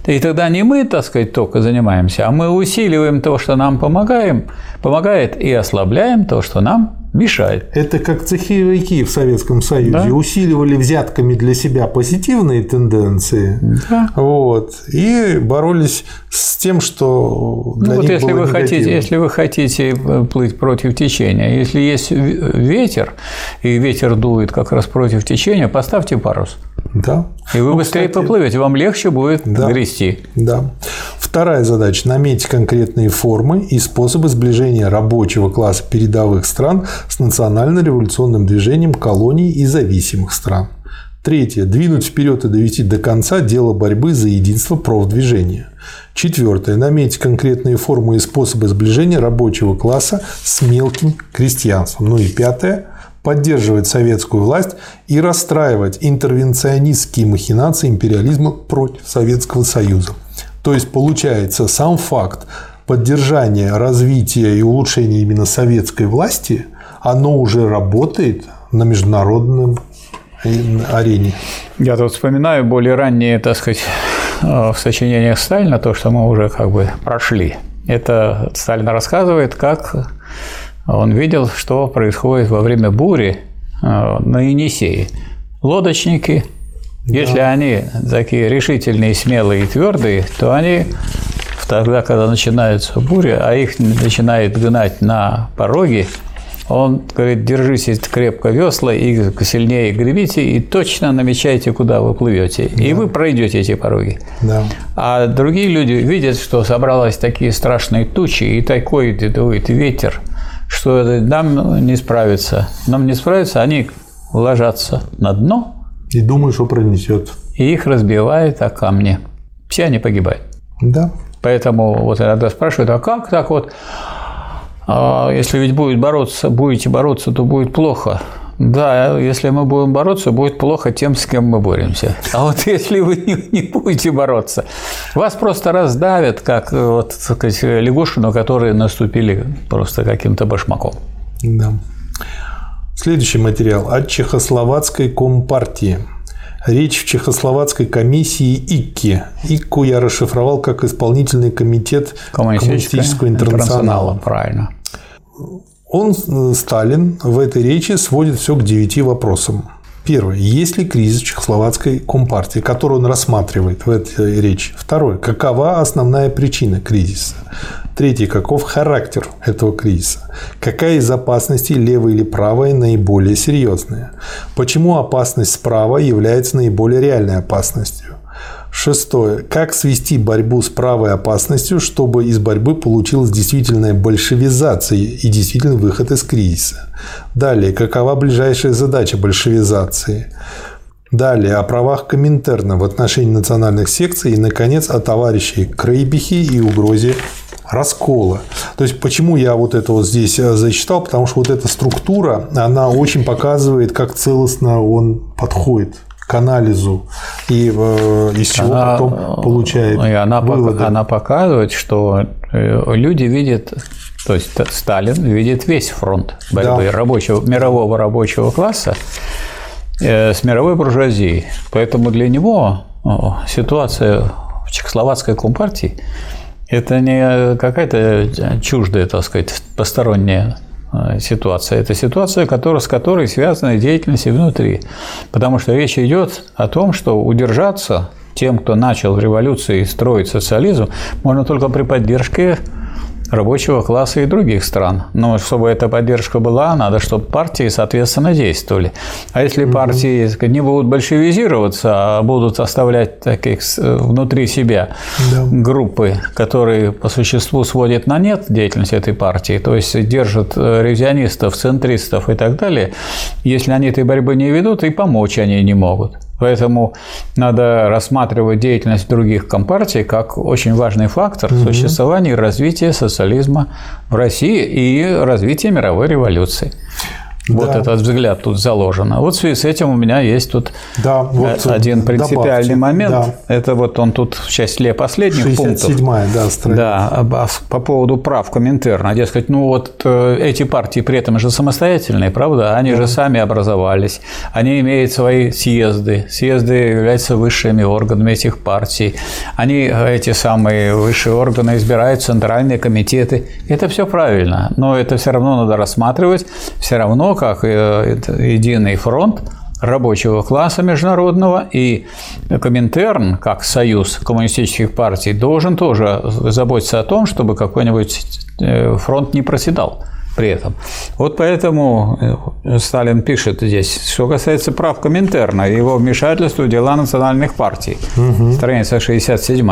И тогда не мы, так сказать, только занимаемся, а мы усиливаем то, что нам помогаем, помогает, и ослабляем то, что нам мешает. Это как цеховики в Советском Союзе да? усиливали взятками для себя позитивные тенденции, да. вот, и боролись с тем, что для ну, них вот если было вы хотите, если вы хотите плыть против течения, если есть ветер и ветер дует как раз против течения, поставьте парус. Да. И вы ну, быстрее кстати, поплывете, вам легче будет да, грести. Да. Вторая задача – наметить конкретные формы и способы сближения рабочего класса передовых стран с национально-революционным движением колоний и зависимых стран. Третье – двинуть вперед и довести до конца дело борьбы за единство профдвижения. Четвертое – наметить конкретные формы и способы сближения рабочего класса с мелким крестьянством. Ну и пятое поддерживать советскую власть и расстраивать интервенционистские махинации империализма против Советского Союза. То есть, получается, сам факт поддержания, развития и улучшения именно советской власти, оно уже работает на международном арене. Я тут вспоминаю более ранние, так сказать, в сочинениях Сталина, то, что мы уже как бы прошли. Это Сталин рассказывает, как он видел, что происходит во время бури э, на Енисее. Лодочники, да. если они такие решительные, смелые и твердые, то они тогда, когда начинается буря, а их начинает гнать на пороге, он говорит, держитесь крепко весла и сильнее гребите, и точно намечайте, куда вы плывете. Да. И вы пройдете эти пороги. Да. А другие люди видят, что собралась такие страшные тучи, и такой дует ветер – что нам не справиться. Нам не справиться, они ложатся на дно. И думают, что пронесет. И их разбивает о камни. Все они погибают. Да. Поэтому вот иногда спрашивают, а как так вот? А если ведь будет бороться, будете бороться, то будет плохо. Да, если мы будем бороться, будет плохо тем, с кем мы боремся. А вот (laughs) если вы не, не будете бороться, вас просто раздавят, как вот, так сказать, лягушку, которые наступили просто каким-то башмаком. Да. Следующий материал от Чехословацкой компартии. Речь в Чехословацкой комиссии ИККИ. ИККУ я расшифровал как исполнительный комитет коммунистического интернационала. Правильно. Он, э, Сталин, в этой речи сводит все к девяти вопросам. Первое. Есть ли кризис Чехословацкой компартии, который он рассматривает в этой речи? Второе. Какова основная причина кризиса? Третье. Каков характер этого кризиса? Какая из опасностей, левая или правая, наиболее серьезная? Почему опасность справа является наиболее реальной опасностью? Шестое. Как свести борьбу с правой опасностью, чтобы из борьбы получилась действительная большевизация и действительный выход из кризиса? Далее. Какова ближайшая задача большевизации? Далее о правах Коминтерна в отношении национальных секций и, наконец, о товарищей Крейбихе и угрозе раскола. То есть, почему я вот это вот здесь э, зачитал? Потому что вот эта структура, она очень показывает, как целостно он подходит к анализу и э, из чего она, потом получает и она, выводы. Она показывает, что э, люди видят то есть Сталин видит весь фронт борьбы да. рабочего, мирового рабочего класса Э, с мировой буржуазией. Поэтому для него ситуация в чехословацкой компартии – это не какая-то чуждая, так сказать, посторонняя э, ситуация. Это ситуация, которая, с которой связана деятельность и внутри. Потому что речь идет о том, что удержаться тем, кто начал революцию и строить социализм, можно только при поддержке рабочего класса и других стран. Но чтобы эта поддержка была, надо, чтобы партии, соответственно, действовали. А если партии сказать, не будут большевизироваться, а будут оставлять таких внутри себя да. группы, которые по существу сводят на нет деятельность этой партии, то есть держат э, ревизионистов, центристов и так далее, если они этой борьбы не ведут, и помочь они не могут. Поэтому надо рассматривать деятельность других компартий как очень важный фактор угу. существования и развития социализма в России и развития мировой революции. Вот да. этот взгляд тут заложен. А вот в связи с этим у меня есть тут да, вот один принципиальный добавьте. момент. Да. Это вот он тут в числе последних 67 пунктов. Да, страница. да, по поводу прав Коминтерна. Дескать, ну вот э, эти партии при этом же самостоятельные, правда? Они да. же сами образовались, они имеют свои съезды. Съезды являются высшими органами этих партий. Они, эти самые высшие органы, избирают центральные комитеты. Это все правильно, но это все равно надо рассматривать, все равно как э, единый фронт рабочего класса международного, и Коминтерн, как союз коммунистических партий, должен тоже заботиться о том, чтобы какой-нибудь э, фронт не проседал при этом. Вот поэтому э, Сталин пишет здесь, что касается прав Коминтерна его вмешательства в дела национальных партий, угу. страница 67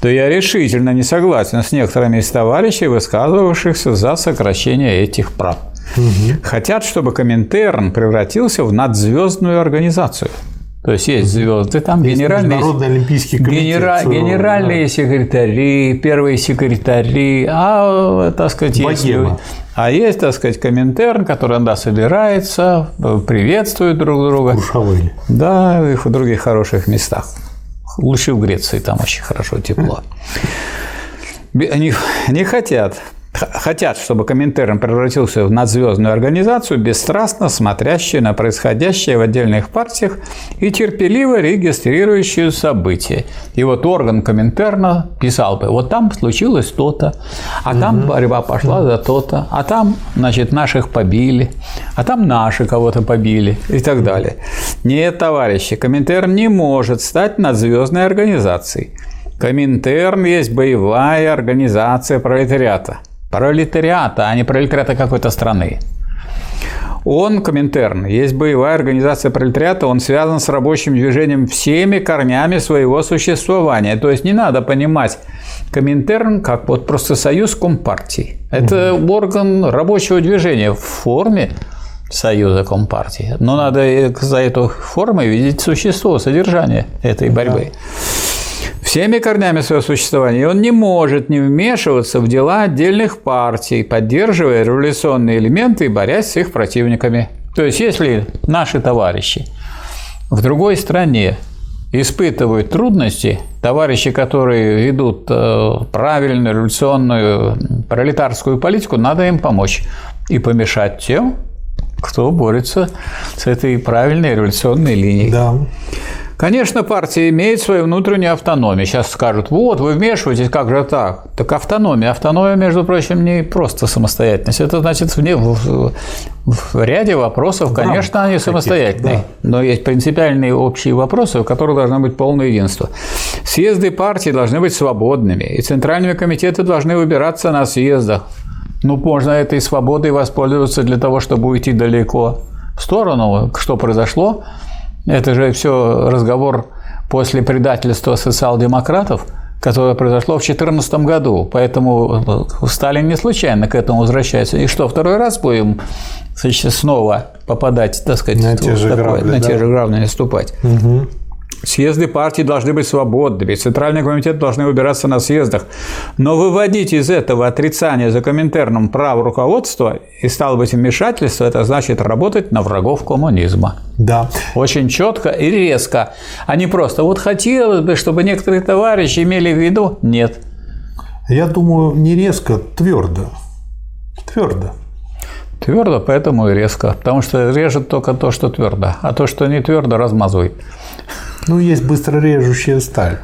то я решительно не согласен с некоторыми из товарищей, высказывавшихся за сокращение этих прав. Угу. Хотят, чтобы Коминтерн превратился в надзвездную организацию. То есть есть звезды, там есть генеральные, олимпийский комитет. Генера, генеральные да. секретари, первые секретари, а, так сказать, Богема. есть, а есть, так сказать, Коминтерн, который иногда собирается, приветствует друг друга. Куршавели. Да, и в других хороших местах. Лучше в Греции, там очень хорошо, тепло. Они не хотят хотят, чтобы Коминтерн превратился в надзвездную организацию, бесстрастно смотрящую на происходящее в отдельных партиях и терпеливо регистрирующую события. И вот орган Коминтерна писал бы, вот там случилось то-то, а там угу. борьба пошла за то-то, а там, значит, наших побили, а там наши кого-то побили и так далее. Нет, товарищи, Коминтерн не может стать надзвездной организацией. Коминтерн есть боевая организация пролетариата – пролетариата, а не пролетариата какой-то страны. Он, Коминтерн, есть боевая организация пролетариата, он связан с рабочим движением всеми корнями своего существования. То есть не надо понимать Коминтерн как вот просто союз компартий. Это угу. орган рабочего движения в форме союза компартии. Но надо за эту форму видеть существо, содержание этой борьбы. Да всеми корнями своего существования, и он не может не вмешиваться в дела отдельных партий, поддерживая революционные элементы и борясь с их противниками. То есть, если наши товарищи в другой стране испытывают трудности, товарищи, которые ведут э, правильную революционную пролетарскую политику, надо им помочь и помешать тем, кто борется с этой правильной революционной линией. Да. Конечно, партия имеет свою внутреннюю автономию. Сейчас скажут, вот, вы вмешиваетесь, как же так? Так автономия. Автономия, между прочим, не просто самостоятельность. Это значит, в, в, в ряде вопросов, конечно, они самостоятельные. Да. Но есть принципиальные общие вопросы, в которых должно быть полное единство. Съезды партий должны быть свободными, и центральные комитеты должны выбираться на съездах. Ну, можно этой свободой воспользоваться для того, чтобы уйти далеко в сторону, что произошло – это же все разговор после предательства социал-демократов, которое произошло в 2014 году. Поэтому э, Сталин не случайно к этому возвращается. И что, второй раз будем значит, снова попадать, так сказать, на те же такое, грабли, на да. те же грабли наступать? Угу. Съезды партий должны быть свободными, Центральный комитет должны выбираться на съездах. Но выводить из этого отрицание за Коминтерном права руководства и, стало быть, вмешательство, это значит работать на врагов коммунизма. Да. Очень четко и резко. А не просто вот хотелось бы, чтобы некоторые товарищи имели в виду. Нет. Я думаю, не резко, твердо. Твердо. Твердо, поэтому и резко. Потому что режет только то, что твердо. А то, что не твердо, размазывает. Ну, есть быстро режущая сталь.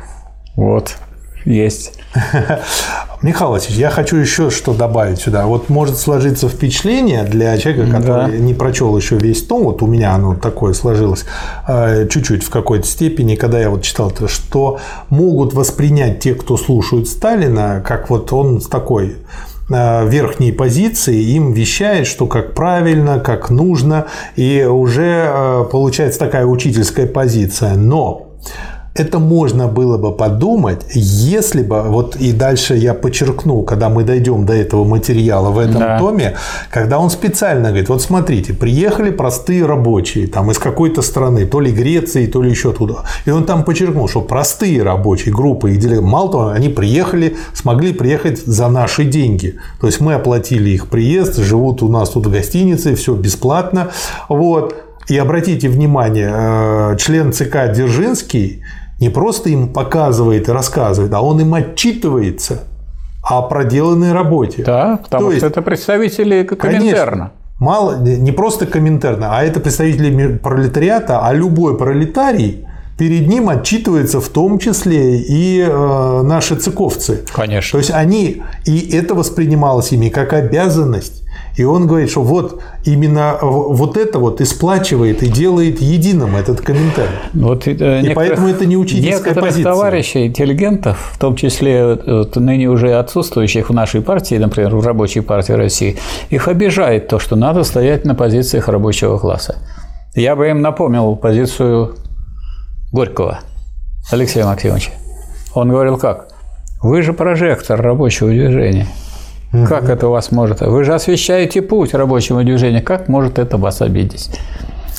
Вот. Есть. (laughs) Михаил Васильевич, я хочу еще что добавить сюда. Вот может сложиться впечатление для человека, который Да. не прочел еще весь том, вот у меня оно такое сложилось э, чуть-чуть в какой-то степени, когда я вот читал это, что могут воспринять те, кто слушают Сталина, как вот он с такой верхней позиции им вещает, что как правильно, как нужно, и уже э, получается такая учительская позиция. Но это можно было бы подумать, если бы, вот и дальше я подчеркну, когда мы дойдем до этого материала в этом Да. томе, когда он специально говорит, вот смотрите, приехали простые рабочие там из какой-то страны, то ли Греции, то ли еще туда. И он там подчеркнул, что простые рабочие группы, и деле- мало того, они приехали, смогли приехать за наши деньги. То есть мы оплатили их приезд, живут у нас тут в гостинице, все бесплатно. Вот. И обратите внимание, э, член ЦК Дзержинский не просто им показывает и рассказывает, а он им отчитывается о проделанной работе. Да, потому То что есть- это представители Коминтерна. Конечно. Мало, не просто Коминтерна, а это представители пролетариата, а любой пролетарий перед ним отчитывается в том числе и э, наши цыковцы. То Конечно. есть они, и это воспринималось ими как обязанность. И он говорит, что вот именно вот это вот и сплачивает и делает единым этот комментарий. Вот, э, И поэтому это не учительская некоторых позиция. товарищей, интеллигентов, в том числе вот, ныне уже отсутствующих в нашей партии, например, в Рабочей партии России, их обижает то, что надо стоять на позициях рабочего класса. Я бы им напомнил позицию Горького Алексея Максимовича. Он говорил как? Вы же прожектор рабочего движения. Как это у вас может? Вы же освещаете путь рабочего движения. Как может это вас обидеть?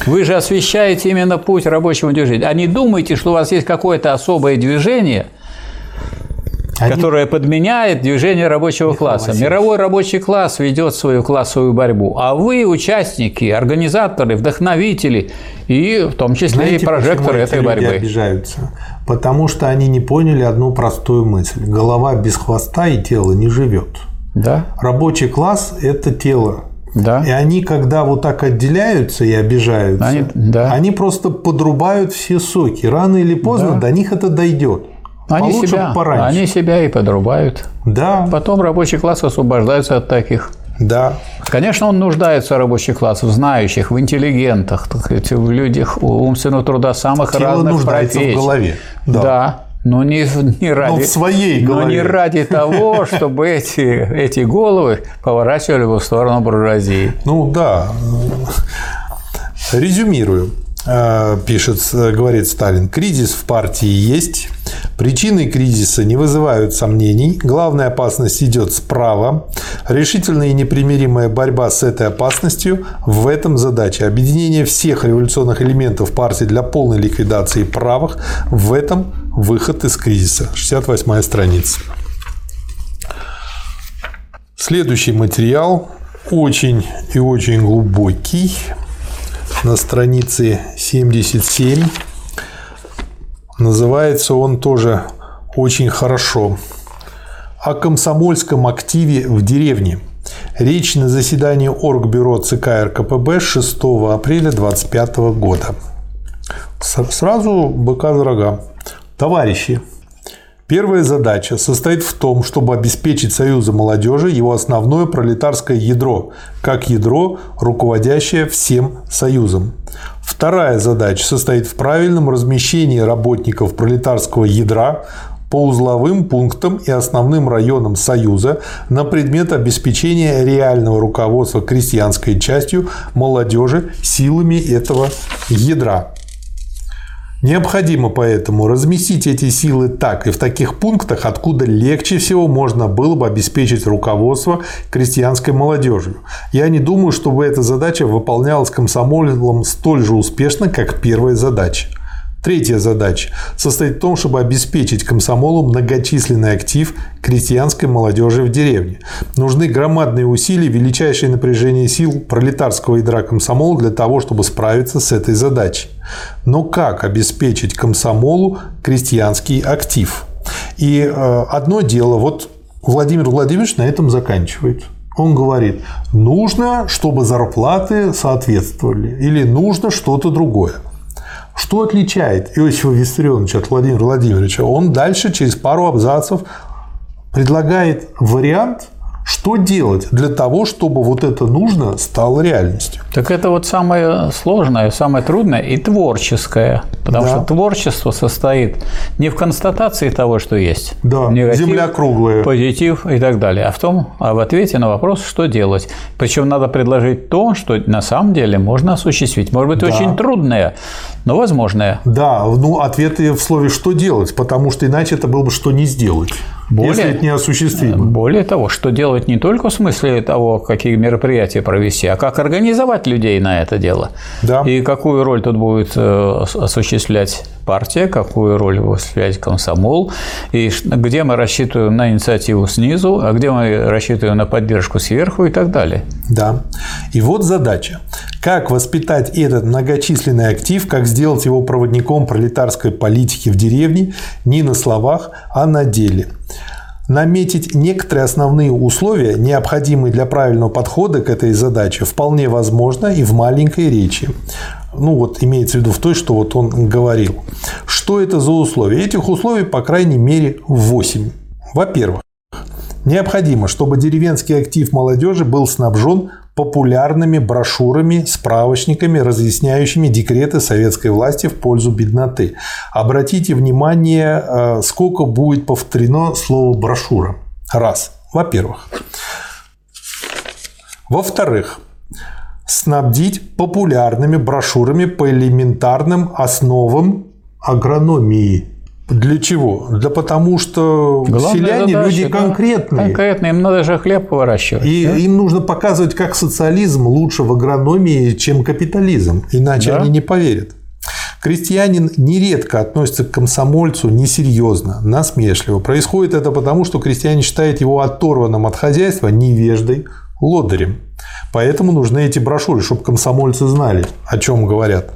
Вы же освещаете именно путь рабочего движения. А не думайте, что у вас есть какое-то особое движение, Они- которое подменяет движение рабочего класса. Васильевич. Мировой рабочий класс ведет свою классовую борьбу, а вы участники, организаторы, вдохновители и в том числе Знаете, и прожекторы этой люди борьбы. обижаются? Потому что они не поняли одну простую мысль. Голова без хвоста и тела не живет. Да, Рабочий класс – это тело. да. И они, когда вот так отделяются и обижаются, Они- да. они просто подрубают все соки. Рано или поздно Да. до них это дойдет. Они себя, пораньше. они себя и подрубают. Да, Потом рабочий класс освобождается от таких. да. Конечно, он нуждается, рабочий класс, в знающих, в интеллигентах, в людях умственного труда самых Тело разных нуждается профессий. в голове. Да. Но не, не ради, в своей но голове. не ради того, (laughs) чтобы эти, эти головы поворачивали в сторону буржуазии. Ну да. Резюмирую. Э, Пишет, э, говорит Сталин, кризис в партии есть, причины кризиса не вызывают сомнений, главная опасность идет справа, решительная и непримиримая борьба с этой опасностью – в этом задача. Объединение всех революционных элементов партии для полной ликвидации правых – в этом выход из кризиса. 68 страница. Следующий материал очень и очень глубокий. На странице 77. Называется он тоже очень хорошо. О комсомольском активе в деревне. Речь на заседании Оргбюро ЦК РКПБ 6 апреля 2025 года. Сразу быка за рога. Товарищи, Первая задача состоит в том, чтобы обеспечить Союзу молодежи его основное пролетарское ядро, как ядро, руководящее всем Союзом. Вторая задача состоит в правильном размещении работников пролетарского ядра по узловым пунктам и основным районам Союза на предмет обеспечения реального руководства крестьянской частью молодежи силами этого ядра. Необходимо поэтому разместить эти силы так и в таких пунктах, откуда легче всего можно было бы обеспечить руководство крестьянской молодежью. Я не думаю, чтобы эта задача выполнялась комсомолом столь же успешно, как первая задача. Третья задача состоит в том, чтобы обеспечить комсомолу многочисленный актив крестьянской молодежи в деревне. Нужны громадные усилия, величайшее напряжение сил пролетарского ядра комсомола для того, чтобы справиться с этой задачей. Но как обеспечить комсомолу крестьянский актив? И э, одно дело, вот Владимир Владимирович на этом заканчивает. Он говорит, нужно, чтобы зарплаты соответствовали, или нужно что-то другое. Что отличает Иосифа Виссарионовича от Владимира Владимировича? Он дальше, через пару абзацев, предлагает вариант, что делать для того, чтобы вот это нужно стало реальностью? Так это вот самое сложное, самое трудное и творческое. Потому да. что творчество состоит не в констатации того, что есть. Да, негатив, земля круглая. Позитив и так далее, а в том, а в ответе на вопрос, что делать. Причем надо предложить то, что на самом деле можно осуществить. Может быть, да. очень трудное, но возможное. Да, ну ответы в слове «что делать», потому что иначе это было бы «что не сделать». Более, если это не осуществимо. Более того, что делать не только в смысле того, какие мероприятия провести, а как организовать людей на это дело. Да. И какую роль тут будет э, осуществлять партия, какую роль будет осуществлять комсомол, и где мы рассчитываем на инициативу снизу, а где мы рассчитываем на поддержку сверху и так далее. Да. И вот задача. Как воспитать этот многочисленный актив, как сделать его проводником пролетарской политики в деревне не на словах, а на деле – Наметить некоторые основные условия, необходимые для правильного подхода к этой задаче, вполне возможно и в маленькой речи. Ну вот имеется в виду в той, что вот он говорил. Что это за условия? Этих условий, по крайней мере, 8. Во-первых, необходимо, чтобы деревенский актив молодежи был снабжен популярными брошюрами, справочниками, разъясняющими декреты советской власти в пользу бедноты. Обратите внимание, э, сколько будет повторено слово «брошюра». Раз. Во-первых. Во-вторых, снабдить популярными брошюрами по элементарным основам агрономии. Для чего? Да потому что Главная селяне задача, люди конкретные. Конкретные, им надо же хлеб выращивать. И да? им нужно показывать, как социализм лучше в агрономии, чем капитализм. Иначе да? они не поверят. Крестьянин нередко относится к комсомольцу несерьезно, насмешливо. Происходит это потому, что крестьянин считает его оторванным от хозяйства невеждой, лодырем. Поэтому нужны эти брошюры, чтобы комсомольцы знали, о чем говорят.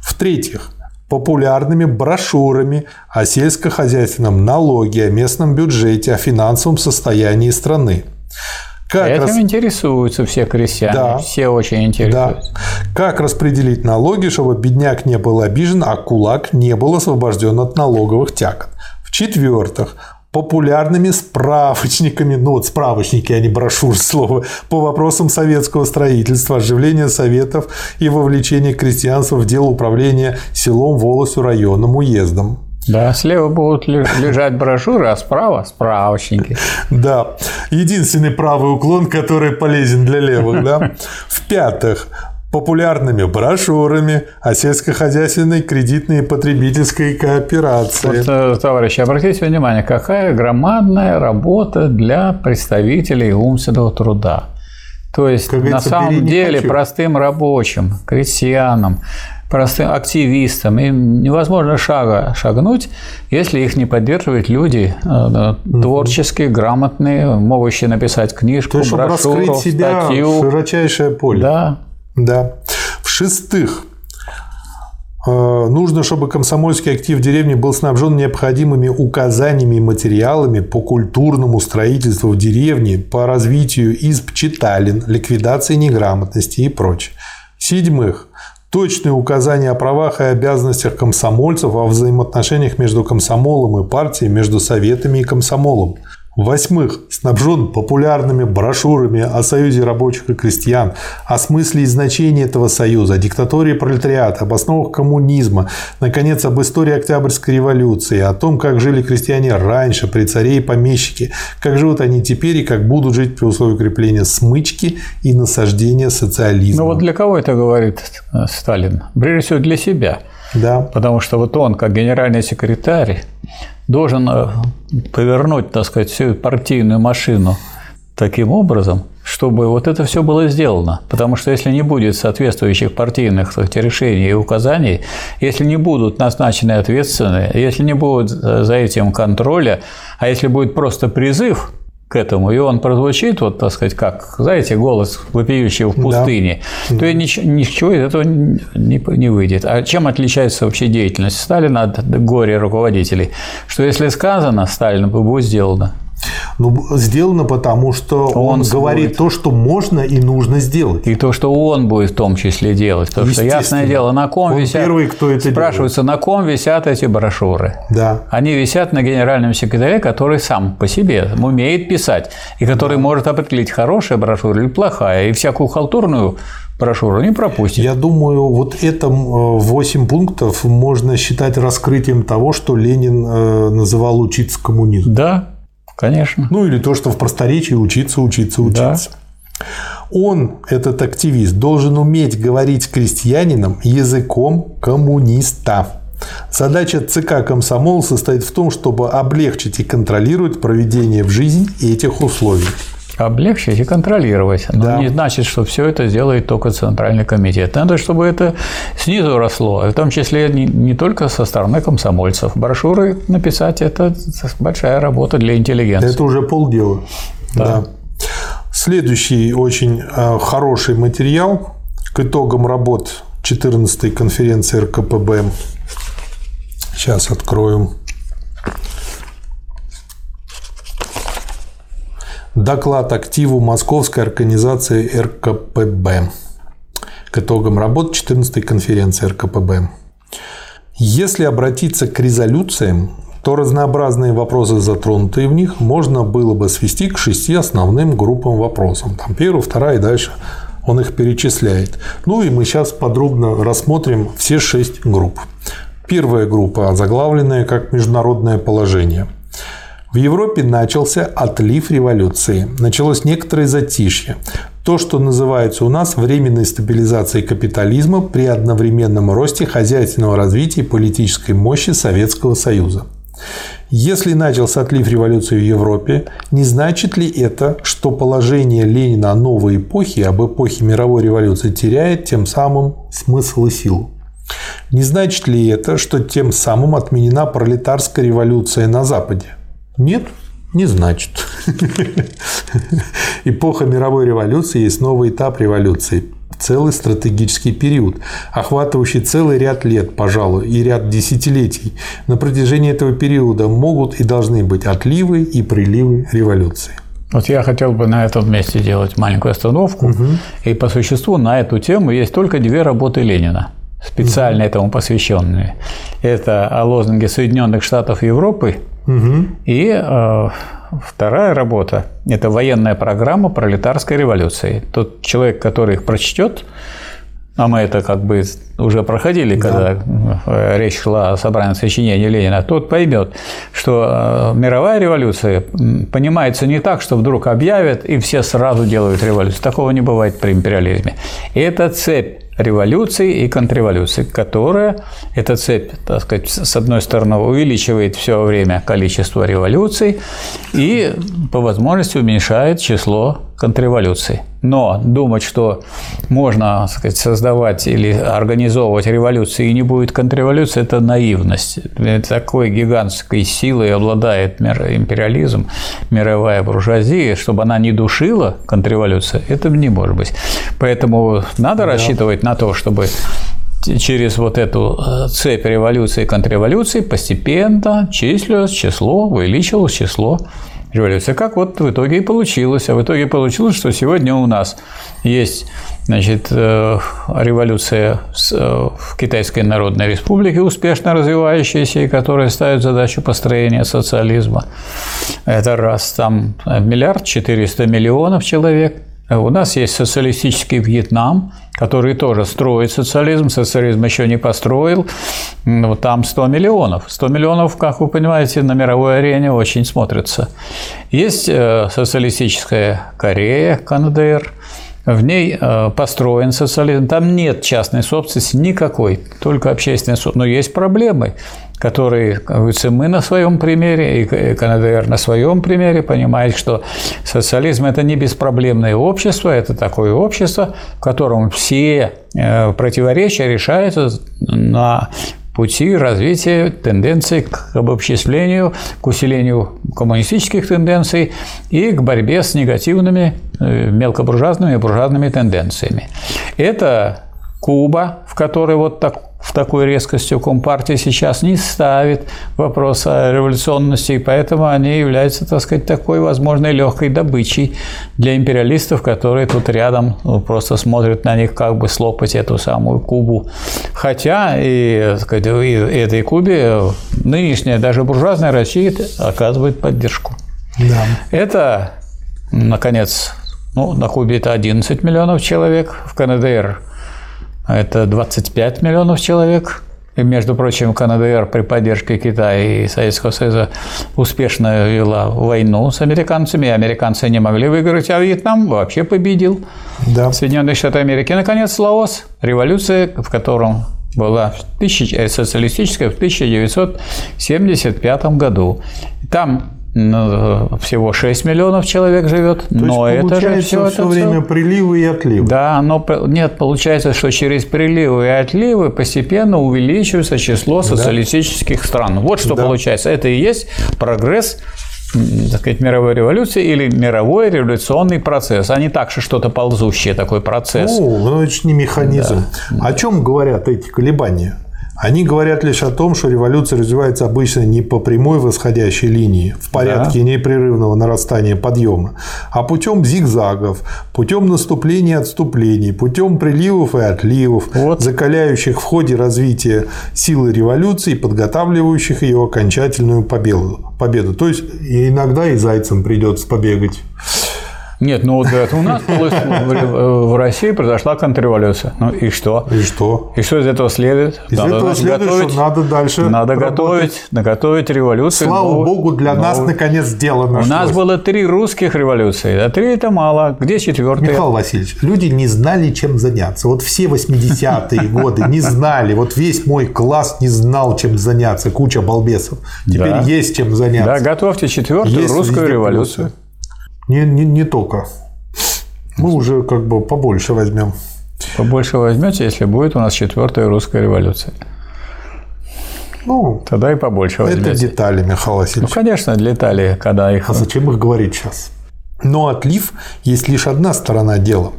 В-третьих, популярными брошюрами о сельскохозяйственном налоге, о местном бюджете, о финансовом состоянии страны. Как Этим рас... интересуются все крестьяне, да. все очень интересуются. Да. Как распределить налоги, чтобы бедняк не был обижен, а кулак не был освобожден от налоговых тягот. В-четвертых, популярными справочниками, ну вот справочники, а не брошюр слова, по вопросам советского строительства, оживления советов и вовлечения крестьянства в дело управления селом, волостью, районом, уездом. Да, слева будут лежать брошюры, а справа – справочники. Да. Единственный правый уклон, который полезен для левых. Да? В-пятых, популярными брошюрами о сельскохозяйственной кредитной и потребительской кооперации. Вот, э, товарищи, обратите внимание, какая громадная работа для представителей умственного труда. То есть, как на самом деле, хочу. простым рабочим, крестьянам, простым активистам им невозможно шага шагнуть, если их не поддерживают люди угу. творческие, грамотные, могущие написать книжку, То брошюру, себя статью. широчайшее поле. Да, да. В-шестых, э, нужно, чтобы комсомольский актив в деревне был снабжен необходимыми указаниями и материалами по культурному строительству в деревне, по развитию изб читалин, ликвидации неграмотности и прочее. В-седьмых, точные указания о правах и обязанностях комсомольцев, о взаимоотношениях между комсомолом и партией, между советами и комсомолом. Восьмых, снабжен популярными брошюрами о Союзе рабочих и крестьян, о смысле и значении этого союза, о диктатуре пролетариата, об основах коммунизма, наконец, об истории Октябрьской революции, о том, как жили крестьяне раньше, при царе и помещике, как живут они теперь и как будут жить при условии укрепления смычки и насаждения социализма. Ну вот для кого это говорит э, Сталин? Прежде всего для себя – Да. Потому что вот он, как генеральный секретарь, должен э, повернуть, так сказать, всю партийную машину таким образом, чтобы вот это все было сделано. Потому что если не будет соответствующих партийных сказать, решений и указаний, если не будут назначены ответственные, если не будет э, за этим контроля, а если будет просто призыв к этому, и он прозвучит, вот, так сказать, как, знаете, голос вопиющий в пустыне, да. то ничего, ничего из этого не, не выйдет. А чем отличается вообще деятельность Сталина от горе руководителей? Что если сказано Сталину, будет сделано. Ну, сделано потому, что он, он говорит то, что можно и нужно сделать. И то, что он будет в том числе делать. Потому что, ясное дело, на ком он висят... первый, кто это Спрашивается, делает. на ком висят эти брошюры? Да. Они висят на генеральном секретаре, который сам по себе умеет писать, и который да. может определить, хорошая брошюра или плохая, и всякую халтурную брошюру не пропустит. Я думаю, вот это 8 пунктов можно считать раскрытием того, что Ленин э, называл учиться коммунизму. Да, Конечно. Ну или то, что в просторечии учиться, учиться, учиться. Да. Он, этот активист, должен уметь говорить с крестьянином языком коммуниста. Задача ЦК комсомол состоит в том, чтобы облегчить и контролировать проведение в жизнь этих условий облегчить и контролировать. Но да. не значит, что все это делает только Центральный комитет. Надо, чтобы это снизу росло, в том числе не, не только со стороны комсомольцев. Брошюры написать – это большая работа для интеллигенции. Это уже полдела. Да. да. Следующий очень э, хороший материал к итогам работ 14-й конференции РКПБ. Сейчас откроем. Доклад активу Московской организации РКПБ к итогам работ 14-й конференции РКПБ. Если обратиться к резолюциям, то разнообразные вопросы, затронутые в них, можно было бы свести к шести основным группам вопросов. Там первая, вторая и дальше он их перечисляет. Ну и мы сейчас подробно рассмотрим все шесть групп. Первая группа, заглавленная как «Международное положение». В Европе начался отлив революции, началось некоторое затишье. То, что называется у нас временной стабилизацией капитализма при одновременном росте хозяйственного развития и политической мощи Советского Союза. Если начался отлив революции в Европе, не значит ли это, что положение Ленина о новой эпохе, об эпохе мировой революции теряет тем самым смысл и силу? Не значит ли это, что тем самым отменена пролетарская революция на Западе? Нет, не значит. (laughs) Эпоха мировой революции есть новый этап революции, целый стратегический период, охватывающий целый ряд лет, пожалуй, и ряд десятилетий. На протяжении этого периода могут и должны быть отливы и приливы революции. Вот я хотел бы на этом месте делать маленькую остановку. Угу. И по существу на эту тему есть только две работы Ленина, специально угу. этому посвященные. Это о лозунге Соединенных Штатов Европы Угу. И э, вторая работа – это военная программа пролетарской революции. Тот человек, который их прочтет, а мы это как бы уже проходили, да. когда э, речь шла о собрании сочинений Ленина, тот поймет, что э, мировая революция понимается не так, что вдруг объявят и все сразу делают революцию. Такого не бывает при империализме. И это цепь революции и контрреволюции, которая, эта цепь, так сказать, с одной стороны, увеличивает все время количество революций и по возможности уменьшает число контрреволюций. Но думать, что можно сказать, создавать или организовывать революции и не будет контрреволюции, это наивность. Такой гигантской силой обладает империализм, мировая буржуазия, чтобы она не душила контрреволюцию, это не может быть. Поэтому надо да. рассчитывать на то, чтобы через вот эту э, цепь революции и контрреволюции постепенно числилось число, увеличилось число революции. Как вот в итоге и получилось. А в итоге получилось, что сегодня у нас есть значит, э, революция э, в Китайской Народной Республике, успешно развивающаяся, и которая ставит задачу построения социализма. Это раз, там миллиард четыреста миллионов человек. У нас есть социалистический Вьетнам, который тоже строит социализм, социализм еще не построил. Вот там 100 миллионов. 100 миллионов, как вы понимаете, на мировой арене очень смотрятся. Есть э, социалистическая Корея, КНДР, в ней э, построен социализм. Там нет частной собственности никакой, только общественная собственность. Но есть проблемы, которые, говорится, мы на своем примере, и КНДР на своем примере понимает, что социализм – это не беспроблемное общество, это такое общество, в котором все э, противоречия решаются на пути развития тенденций к обобществлению, к усилению коммунистических тенденций и к борьбе с негативными э, мелкобуржуазными и буржуазными тенденциями. Это Куба, в которой вот так в такой резкостью Компартия сейчас не ставит вопрос о революционности, и поэтому они являются, так сказать, такой возможной легкой добычей для империалистов, которые тут рядом ну, просто смотрят на них, как бы слопать эту самую Кубу. Хотя и, так сказать, и этой Кубе нынешняя даже буржуазная Россия оказывает поддержку. Да. Это, наконец, ну, на Кубе это 11 миллионов человек, в КНДР это 25 миллионов человек. И, между прочим, КНДР при поддержке Китая и Советского Союза успешно вела войну с американцами. И американцы не могли выиграть, а Вьетнам вообще победил. Да. Соединенные Штаты Америки. И, наконец, Лаос. Революция, в котором была э, социалистическая в 1975 году. Там всего 6 миллионов человек живет, То но есть, это же все, все это время все... приливы и отливы. Да, но нет, получается, что через приливы и отливы постепенно увеличивается число социалистических да. стран. Вот что да. получается. Это и есть прогресс так сказать, мировой революции или мировой революционный процесс, а не так, что что-то ползущее, такой процесс. Ну, ну же не механизм. Да. О чем говорят эти колебания? Они говорят лишь о том, что революция развивается обычно не по прямой восходящей линии, в порядке да. непрерывного нарастания подъема, а путем зигзагов, путем наступлений и отступлений, путем приливов и отливов, вот. закаляющих в ходе развития силы революции, подготавливающих ее окончательную победу. победу. То есть иногда и зайцам придется побегать. Нет, ну вот у нас в России произошла контрреволюция. Ну и что? И что? И что из этого следует? Из надо этого следует, готовить, что надо дальше Надо готовить, наготовить революцию. Слава новую, Богу, для новую. нас наконец сделано. У нас было три русских революции, а три – это мало. Где четвертая? Михаил Васильевич, люди не знали, чем заняться. Вот все 80-е (laughs) годы не знали. Вот весь мой класс не знал, чем заняться. Куча балбесов. Теперь есть чем заняться. Да, готовьте четвертую русскую революцию. Не, не, не только. Мы уже как бы побольше возьмем. Побольше возьмете, если будет у нас четвертая русская революция. Ну, тогда и побольше возьмете. Это детали, Михаил Васильевич. Ну, конечно, детали, когда их... А зачем их говорить сейчас? Но отлив есть лишь одна сторона дела.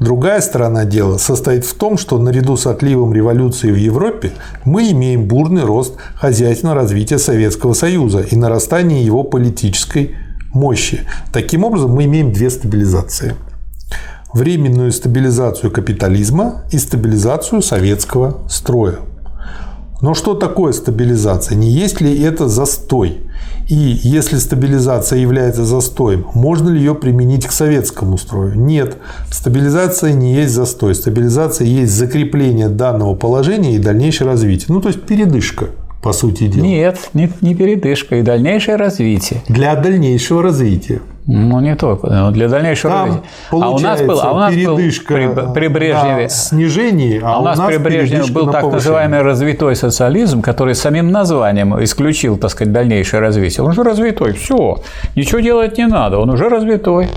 Другая сторона дела состоит в том, что наряду с отливом революции в Европе мы имеем бурный рост хозяйственного развития Советского Союза и нарастание его политической мощи. Таким образом, мы имеем две стабилизации. Временную стабилизацию капитализма и стабилизацию советского строя. Но что такое стабилизация? Не есть ли это застой? И если стабилизация является застоем, можно ли ее применить к советскому строю? Нет, стабилизация не есть застой. Стабилизация есть закрепление данного положения и дальнейшее развитие. Ну, то есть передышка по сути дела. Нет, не, не передышка, и дальнейшее развитие. Для дальнейшего развития. Ну, не только, но для дальнейшего Там развития. А у нас был, а у нас передышка был при, при Брежневе. снижении, а, а у нас, нас при Брежневе был так называемый развитой социализм, который самим названием исключил, так сказать, дальнейшее развитие. Он уже развитой, все, ничего делать не надо, он уже развитой.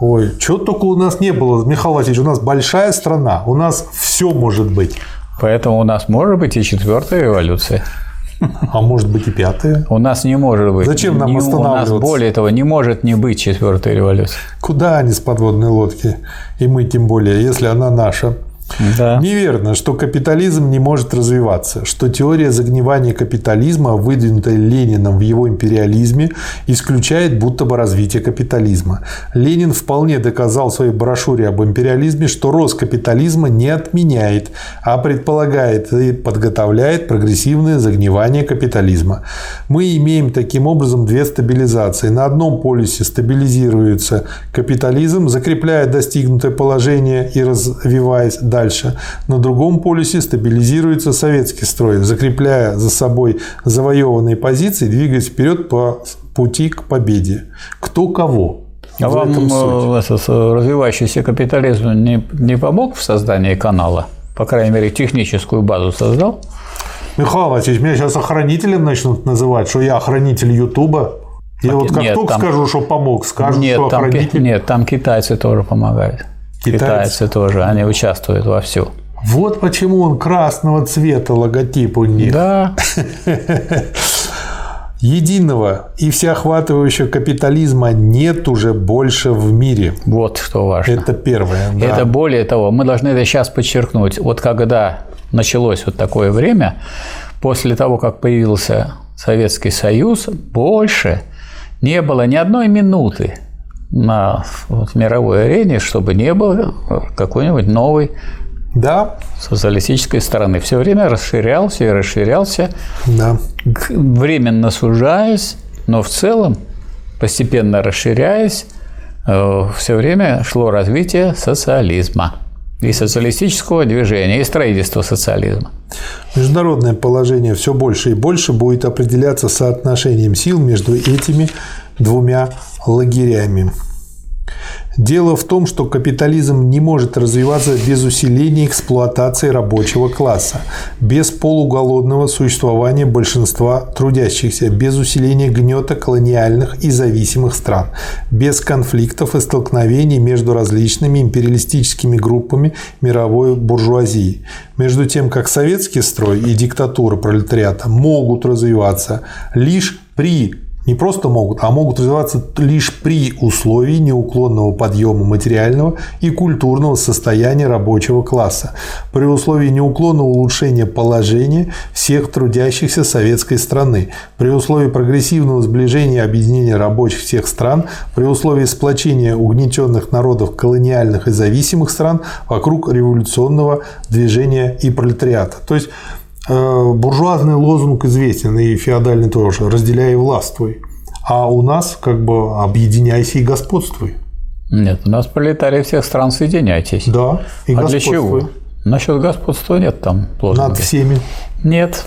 Ой, чего только у нас не было, Михаил Васильевич, у нас большая страна, у нас все может быть. Поэтому у нас может быть и четвертая революция. (laughs) А может быть и пятая? У нас не может быть. Зачем нам не, останавливаться? У нас, более того, не может не быть четвертой революции. Куда они с подводной лодки? И мы тем более, если она наша. Да. Неверно, что капитализм не может развиваться, что теория загнивания капитализма, выдвинутая Лениным в его империализме, исключает будто бы развитие капитализма. Ленин вполне доказал в своей брошюре об империализме, что рост капитализма не отменяет, а предполагает и подготовляет прогрессивное загнивание капитализма. Мы имеем таким образом две стабилизации. На одном полюсе стабилизируется капитализм, закрепляя достигнутое положение и развиваясь дальше дальше. На другом полюсе стабилизируется советский строй, закрепляя за собой завоеванные позиции, двигаясь вперед по пути к победе. Кто кого? А вам э, этот, э, развивающийся капитализм не, не помог в создании канала? По крайней мере, техническую базу создал? Михаил Васильевич, меня сейчас охранителем начнут называть, что я охранитель Ютуба. Я вот как нет, только там... скажу, что помог, скажут, нет, что там, охранитель... Нет, там китайцы тоже помогают. Китайцы? китайцы тоже, они участвуют во всем. Вот почему он красного цвета логотип у них. Да. (laughs) Единого и всеохватывающего капитализма нет уже больше в мире. Вот что важно. Это первое. Да. Это более того, мы должны это сейчас подчеркнуть. Вот когда началось вот такое время, после того, как появился Советский Союз, больше не было ни одной минуты на вот, мировой арене, чтобы не было какой-нибудь новой да. социалистической стороны. Все время расширялся и расширялся, да. временно сужаясь, но в целом, постепенно расширяясь, э, все время шло развитие социализма и социалистического движения, и строительства социализма. Международное положение все больше и больше будет определяться соотношением сил между этими двумя лагерями. Дело в том, что капитализм не может развиваться без усиления эксплуатации рабочего класса, без полуголодного существования большинства трудящихся, без усиления гнета колониальных и зависимых стран, без конфликтов и столкновений между различными империалистическими группами мировой буржуазии. Между тем, как советский строй и диктатура пролетариата могут развиваться лишь при не просто могут, а могут развиваться лишь при условии неуклонного подъема материального и культурного состояния рабочего класса, при условии неуклонного улучшения положения всех трудящихся советской страны, при условии прогрессивного сближения и объединения рабочих всех стран, при условии сплочения угнетенных народов колониальных и зависимых стран вокруг революционного движения и пролетариата. То есть буржуазный лозунг известен, и феодальный тоже, разделяй и властвуй. А у нас как бы объединяйся и господствуй. Нет, у нас пролетарии всех стран соединяйтесь. Да, и а для чего? Насчет господства нет там лозунга. Над всеми. Нет,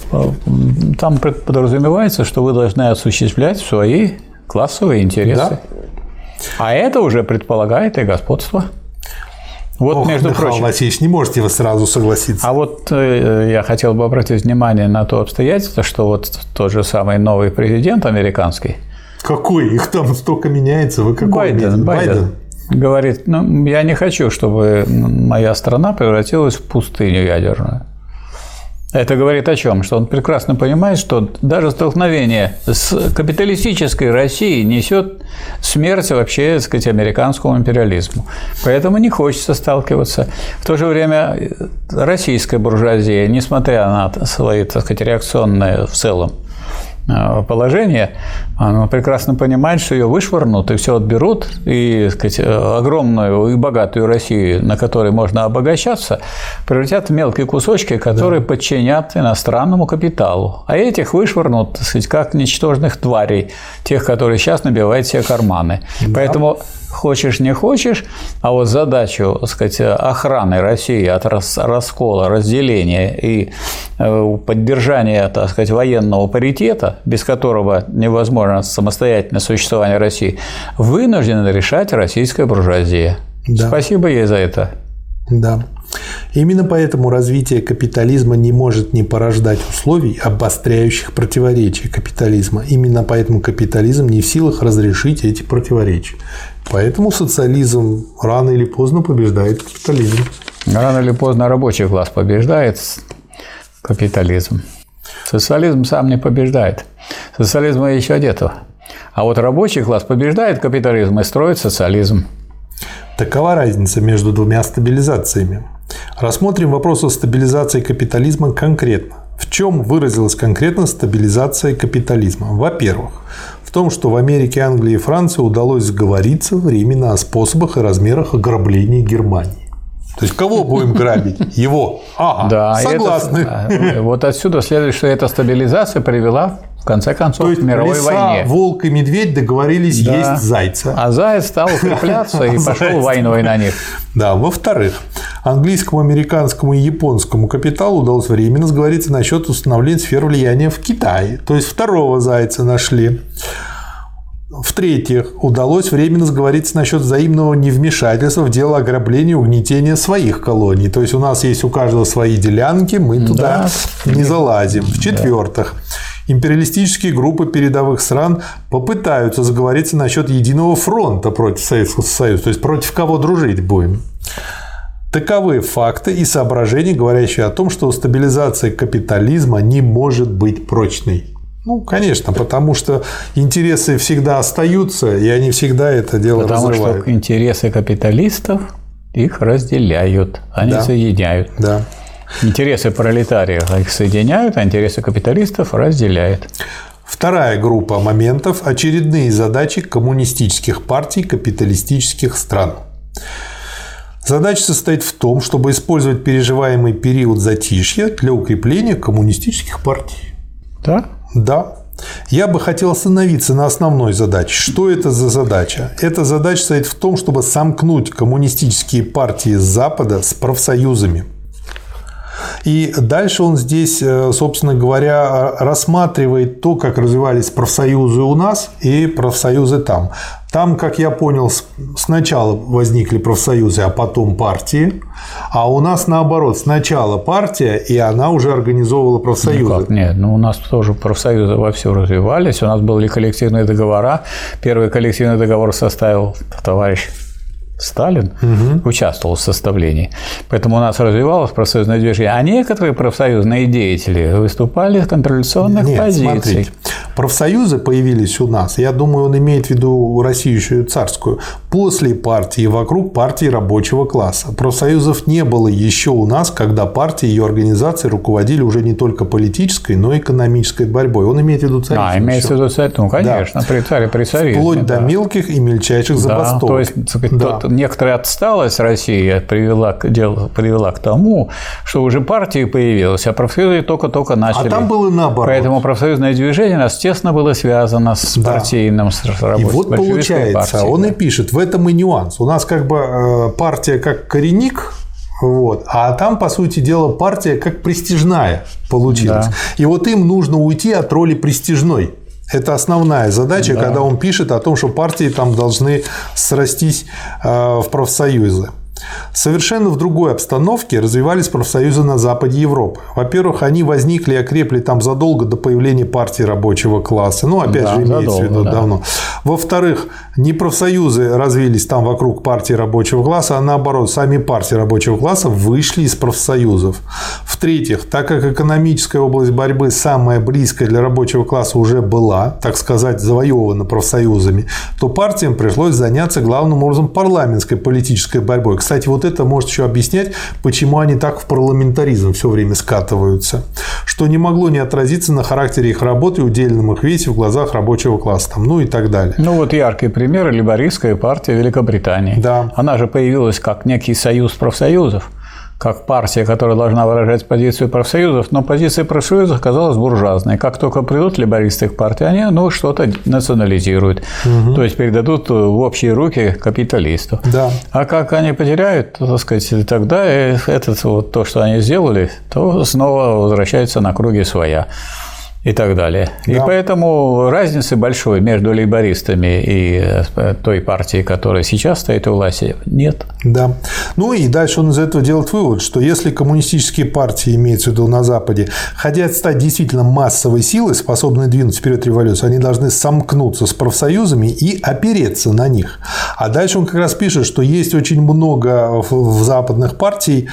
там подразумевается, что вы должны осуществлять свои классовые интересы. Да? А это уже предполагает и господство. Вот, Ох, между Михаил прочим. Васильевич, не можете вы сразу согласиться. А вот э, я хотел бы обратить внимание на то обстоятельство, что вот тот же самый новый президент американский. Какой? Их там столько меняется. Вы какой? Байден. Байден. Байден. Говорит, ну, я не хочу, чтобы моя страна превратилась в пустыню ядерную. Это говорит о чем? Что он прекрасно понимает, что даже столкновение с капиталистической Россией несет смерть вообще, так сказать, американскому империализму. Поэтому не хочется сталкиваться. В то же время российская буржуазия, несмотря на свои, так сказать, реакционные в целом Э, положение, она прекрасно понимает, что ее вышвырнут и все отберут, и сказать, э, огромную и богатую Россию, на которой можно обогащаться, превратят в мелкие кусочки, которые да. подчинят иностранному капиталу. А этих вышвырнут, так сказать, как ничтожных тварей, тех, которые сейчас набивают себе карманы. Да. Поэтому хочешь не хочешь, а вот задачу, так сказать, охраны России от раскола, разделения и э, поддержания, так сказать, военного паритета, без которого невозможно самостоятельное существование России, вынуждена решать российская буржуазия. Да. Спасибо ей за это. Да. Именно поэтому развитие капитализма не может не порождать условий, обостряющих противоречия капитализма. Именно поэтому капитализм не в силах разрешить эти противоречия. Поэтому социализм рано или поздно побеждает капитализм. Рано или поздно рабочий класс побеждает капитализм. Социализм сам не побеждает. Социализма еще нету. А вот рабочий класс побеждает капитализм и строит социализм. Такова разница между двумя стабилизациями. Рассмотрим вопрос о стабилизации капитализма конкретно. В чем выразилась конкретно стабилизация капитализма? Во-первых, в том, что в Америке, Англии и Франции удалось сговориться временно о способах и размерах ограбления Германии. То есть кого будем грабить? Его. Ага, да, согласны. Это, вот отсюда следует, что эта стабилизация привела в конце концов, То есть, в мировой лиса, войне. волк и медведь договорились да. есть зайца. А заяц стал (laughs) укрепляться и пошел войной на них. Да, во-вторых, английскому, американскому и японскому капиталу удалось временно сговориться насчет установления сфер влияния в Китае. То есть второго зайца нашли. В-третьих, удалось временно сговориться насчет взаимного невмешательства в дело ограбления и угнетения своих колоний. То есть у нас есть у каждого свои делянки, мы туда да. не залазим. В-четвертых, империалистические группы передовых стран попытаются заговориться насчет единого фронта против Советского Союза, то есть против кого дружить будем. Таковы факты и соображения, говорящие о том, что стабилизация капитализма не может быть прочной. Ну, конечно, потому что интересы всегда остаются, и они всегда это дело потому разрывают. Потому что интересы капиталистов их разделяют, они да. соединяют. Да. Интересы пролетариев их соединяют, а интересы капиталистов разделяют. Вторая группа моментов – очередные задачи коммунистических партий капиталистических стран. Задача состоит в том, чтобы использовать переживаемый период затишья для укрепления коммунистических партий. Да? Да. Я бы хотел остановиться на основной задаче. Что это за задача? Эта задача состоит в том, чтобы сомкнуть коммунистические партии Запада с профсоюзами. И дальше он здесь, э, собственно говоря, рассматривает то, как развивались профсоюзы у нас и профсоюзы там. Там, как я понял, сначала возникли профсоюзы, а потом партии. А у нас наоборот, сначала партия, и она уже организовывала профсоюзы. Никак, нет, ну у нас тоже профсоюзы во все развивались. У нас были коллективные договора. Первый коллективный договор составил товарищ Сталин угу. участвовал в составлении. Поэтому у нас развивалось профсоюзное движение. А некоторые профсоюзные деятели выступали с контрреволюционных Нет, позиций. Смотрите. Профсоюзы появились у нас, я думаю, он имеет в виду Россию еще и царскую, после партии, вокруг партии рабочего класса. Профсоюзов не было еще у нас, когда партии и ее организации руководили уже не только политической, но и экономической борьбой. Он имеет в виду царизм. А, имеется в виду царизм, ну, конечно, да. при царе, при царизме. Вплоть да. до мелких и мельчайших да, забастовок. То есть, да. тот, некоторая отсталость России привела, дело, привела к тому, что уже партии появилась, а профсоюзы только-только начали. А там было наоборот. Поэтому профсоюзное движение у нас тесно было связано с да. партийным, с работой. И вот получается, партией, он да. и пишет, в этом и нюанс. У нас как бы э, партия как коренник, вот. А там, по сути дела, партия как престижная получилась. Да. И вот им нужно уйти от роли престижной. Это основная задача, да. когда он пишет о том, что партии там должны срастись э, в профсоюзы. Совершенно в другой обстановке развивались профсоюзы на западе Европы. Во-первых, они возникли и окрепли там задолго до появления партии рабочего класса. Ну, опять да, же, имеется задолго, в виду да. давно. Во-вторых, не профсоюзы развились там вокруг партии рабочего класса, а наоборот, сами партии рабочего класса вышли из профсоюзов. В-третьих, так как экономическая область борьбы самая близкая для рабочего класса уже была, так сказать, завоевана профсоюзами, то партиям пришлось заняться главным образом парламентской политической борьбой. Кстати, вот это может еще объяснять, почему они так в парламентаризм все время скатываются, что не могло не отразиться на характере их работы удельном их весе в глазах рабочего класса, там, ну и так далее. Ну вот яркий пример – либористская партия Великобритании. Да. Она же появилась как некий союз профсоюзов как партия, которая должна выражать позицию профсоюзов, но позиция профсоюзов оказалась буржуазной. Как только придут либористы к партии, они ну, что-то национализируют, угу. то есть передадут в общие руки капиталисту. Да. А как они потеряют, так сказать, тогда это вот то, что они сделали, то снова возвращается на круги своя и так далее. Да. И поэтому разницы большой между лейбористами и э, той партией, которая сейчас стоит у власти, нет. Да. Ну и дальше он из этого делает вывод, что если коммунистические партии, имеются в виду на Западе, хотят стать действительно массовой силой, способной двинуть вперед революцию, они должны сомкнуться с профсоюзами и опереться на них. А дальше он как раз пишет, что есть очень много в западных партий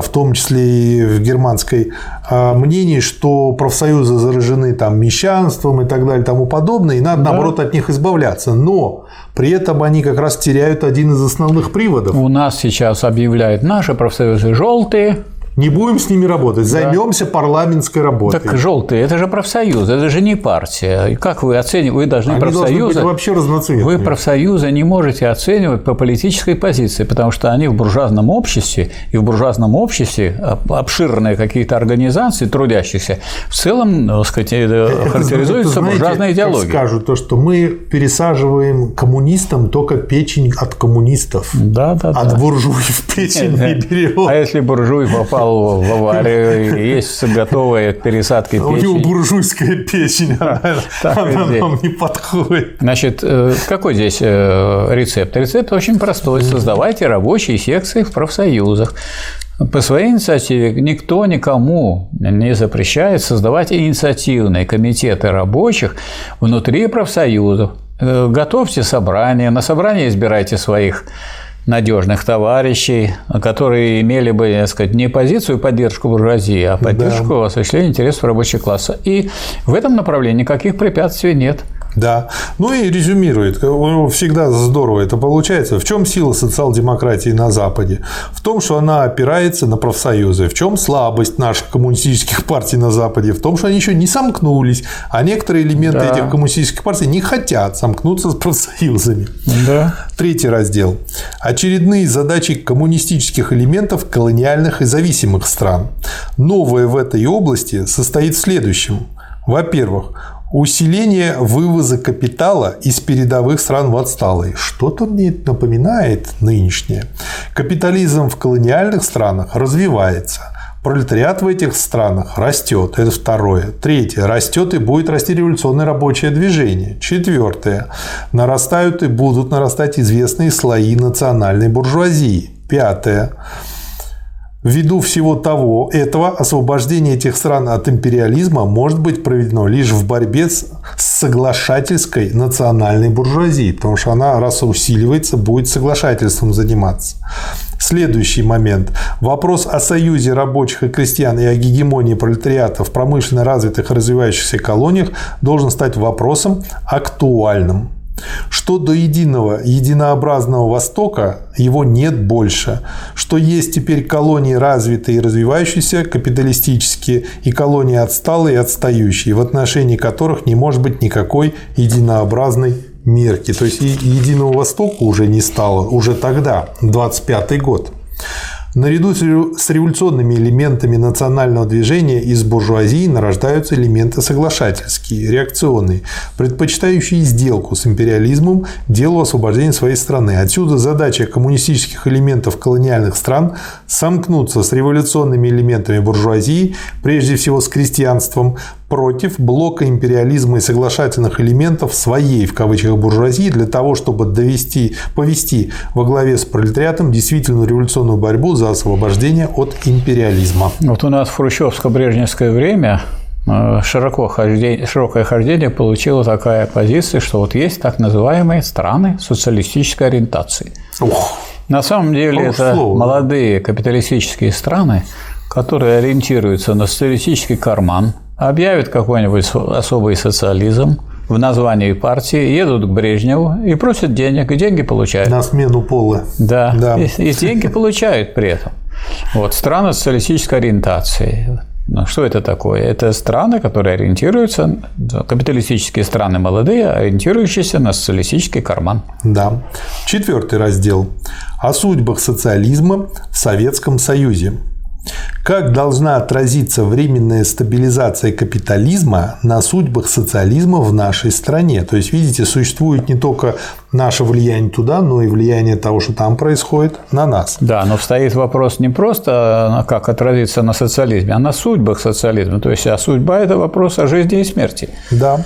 в том числе и в германской, э, мнений, что профсоюзы заражены там мещанством и так далее и тому подобное, и надо, да. наоборот, от них избавляться. Но при этом они как раз теряют один из основных приводов. У нас сейчас объявляют наши профсоюзы желтые, не будем с ними работать, займемся да. парламентской работой. Так желтые, это же профсоюз, это же не партия. И как вы оцениваете? Вы должны Они профсоюзы. Должны быть вообще разноцветные. Вы профсоюзы не можете оценивать по политической позиции, потому что они в буржуазном обществе и в буржуазном обществе обширные какие-то организации трудящихся в целом, так сказать, это, характеризуются это, буржуазной идеологией. Скажут то, что мы пересаживаем коммунистам только печень от коммунистов, да, да, от да. буржуев печень не берем. А если буржуй попал попал в аварию, есть готовая к пересадке У него буржуйская печень, она нам не подходит. Значит, э, какой здесь э, рецепт? Рецепт очень простой. Создавайте рабочие секции в профсоюзах. По своей инициативе никто никому не запрещает создавать инициативные комитеты рабочих внутри профсоюзов. Э, готовьте собрания, на собрании избирайте своих надежных товарищей, которые имели бы, так сказать, не позицию поддержку буржуазии, а поддержку да. осуществления интересов рабочего класса. И в этом направлении никаких препятствий нет. Да. Ну и резюмирует. Всегда здорово это получается. В чем сила социал-демократии на Западе? В том, что она опирается на профсоюзы. В чем слабость наших коммунистических партий на Западе? В том, что они еще не сомкнулись, а некоторые элементы да. этих коммунистических партий не хотят сомкнуться с профсоюзами. Да. Третий раздел. Очередные задачи коммунистических элементов колониальных и зависимых стран. Новое в этой области состоит в следующем. Во-первых, Усиление вывоза капитала из передовых стран в отсталые. Что-то мне это напоминает нынешнее. Капитализм в колониальных странах развивается. Пролетариат в этих странах растет. Это второе. Третье. Растет и будет расти революционное рабочее движение. Четвертое. Нарастают и будут нарастать известные слои национальной буржуазии. Пятое. Ввиду всего того, этого освобождение этих стран от империализма может быть проведено лишь в борьбе с соглашательской национальной буржуазией, потому что она, раз усиливается, будет соглашательством заниматься. Следующий момент. Вопрос о союзе рабочих и крестьян и о гегемонии пролетариата в промышленно развитых и развивающихся колониях должен стать вопросом актуальным. Что до единого, единообразного Востока, его нет больше. Что есть теперь колонии развитые и развивающиеся, капиталистические, и колонии отсталые и отстающие, в отношении которых не может быть никакой единообразной мерки. То есть единого Востока уже не стало, уже тогда, 25 год. Наряду с революционными элементами национального движения из буржуазии нарождаются элементы соглашательские, реакционные, предпочитающие сделку с империализмом делу освобождения своей страны. Отсюда задача коммунистических элементов колониальных стран сомкнуться с революционными элементами буржуазии, прежде всего с крестьянством, против блока империализма и соглашательных элементов своей, в кавычках, буржуазии для того, чтобы довести, повести во главе с пролетариатом действительную революционную борьбу за освобождение от империализма. Вот у нас в хрущевско-брежневское время э, широко хождение, широкое хождение получило такая позиция, что вот есть так называемые страны социалистической ориентации. Ух. На самом деле Ох, это слово. молодые капиталистические страны, которые ориентируются на социалистический карман, объявят какой-нибудь особый социализм в названии партии, едут к Брежневу и просят денег, и деньги получают. На смену пола. Да, да. И, и деньги получают при этом. Вот, страны социалистической ориентации. Ну, что это такое? Это страны, которые ориентируются, капиталистические страны молодые, ориентирующиеся на социалистический карман. Да. Четвертый раздел. О судьбах социализма в Советском Союзе. Как должна отразиться временная стабилизация капитализма на судьбах социализма в нашей стране? То есть, видите, существует не только наше влияние туда, но и влияние того, что там происходит, на нас. Да, но стоит вопрос не просто, а как отразиться на социализме, а на судьбах социализма. То есть, а судьба – это вопрос о жизни и смерти. Да.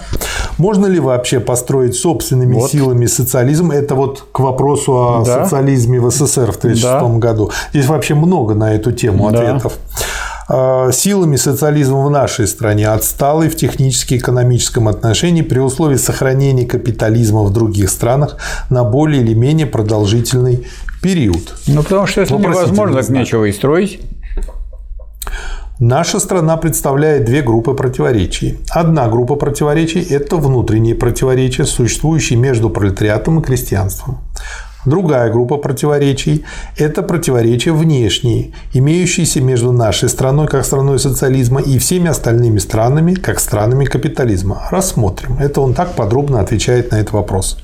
Можно ли вообще построить собственными вот. силами социализм? Это вот к вопросу о да. социализме в СССР в 1936 да. году. Здесь вообще много на эту тему ответов. А, силами социализма в нашей стране отсталый в технически-экономическом отношении при условии сохранения капитализма в других странах на более или менее продолжительный период. Ну, потому что если невозможно, так нечего и строить. Наша страна представляет две группы противоречий. Одна группа противоречий – это внутренние противоречия, существующие между пролетариатом и крестьянством. Другая группа противоречий – это противоречия внешние, имеющиеся между нашей страной как страной социализма и всеми остальными странами как странами капитализма. Рассмотрим. Это он так подробно отвечает на этот вопрос.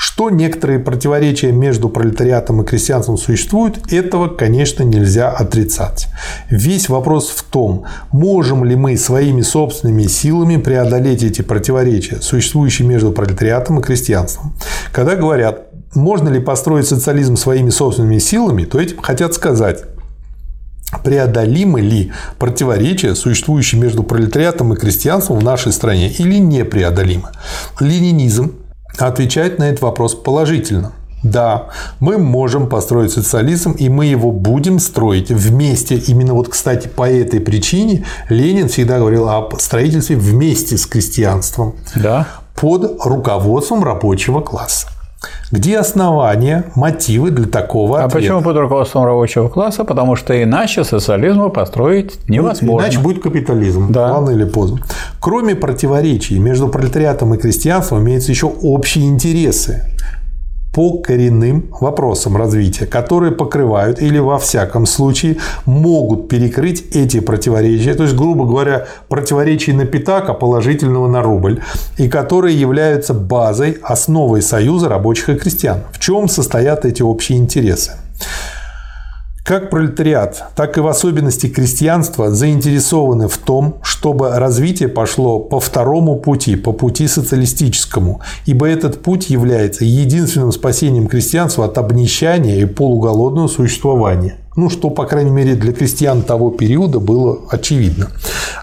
Что некоторые противоречия между пролетариатом и крестьянством существуют, этого, конечно, нельзя отрицать. Весь вопрос в том, можем ли мы своими собственными силами преодолеть эти противоречия, существующие между пролетариатом и крестьянством. Когда говорят можно ли построить социализм своими собственными силами, то этим хотят сказать, преодолимы ли противоречия, существующие между пролетариатом и крестьянством в нашей стране, или непреодолимы. Ленинизм отвечает на этот вопрос положительно. Да, мы можем построить социализм, и мы его будем строить вместе. Именно вот, кстати, по этой причине Ленин всегда говорил о строительстве вместе с крестьянством. Да. Под руководством рабочего класса. Где основания, мотивы для такого А ответа? почему под руководством рабочего класса? Потому что иначе социализма построить невозможно. Иначе будет капитализм, Да. рано или поздно. Кроме противоречий между пролетариатом и крестьянством имеются еще общие интересы по коренным вопросам развития, которые покрывают или во всяком случае могут перекрыть эти противоречия, то есть, грубо говоря, противоречий на пятак, а положительного на рубль, и которые являются базой, основой союза рабочих и крестьян. В чем состоят эти общие интересы? Как пролетариат, так и в особенности крестьянство заинтересованы в том, чтобы развитие пошло по второму пути, по пути социалистическому, ибо этот путь является единственным спасением крестьянства от обнищания и полуголодного существования. Ну, что, по крайней мере, для крестьян того периода было очевидно.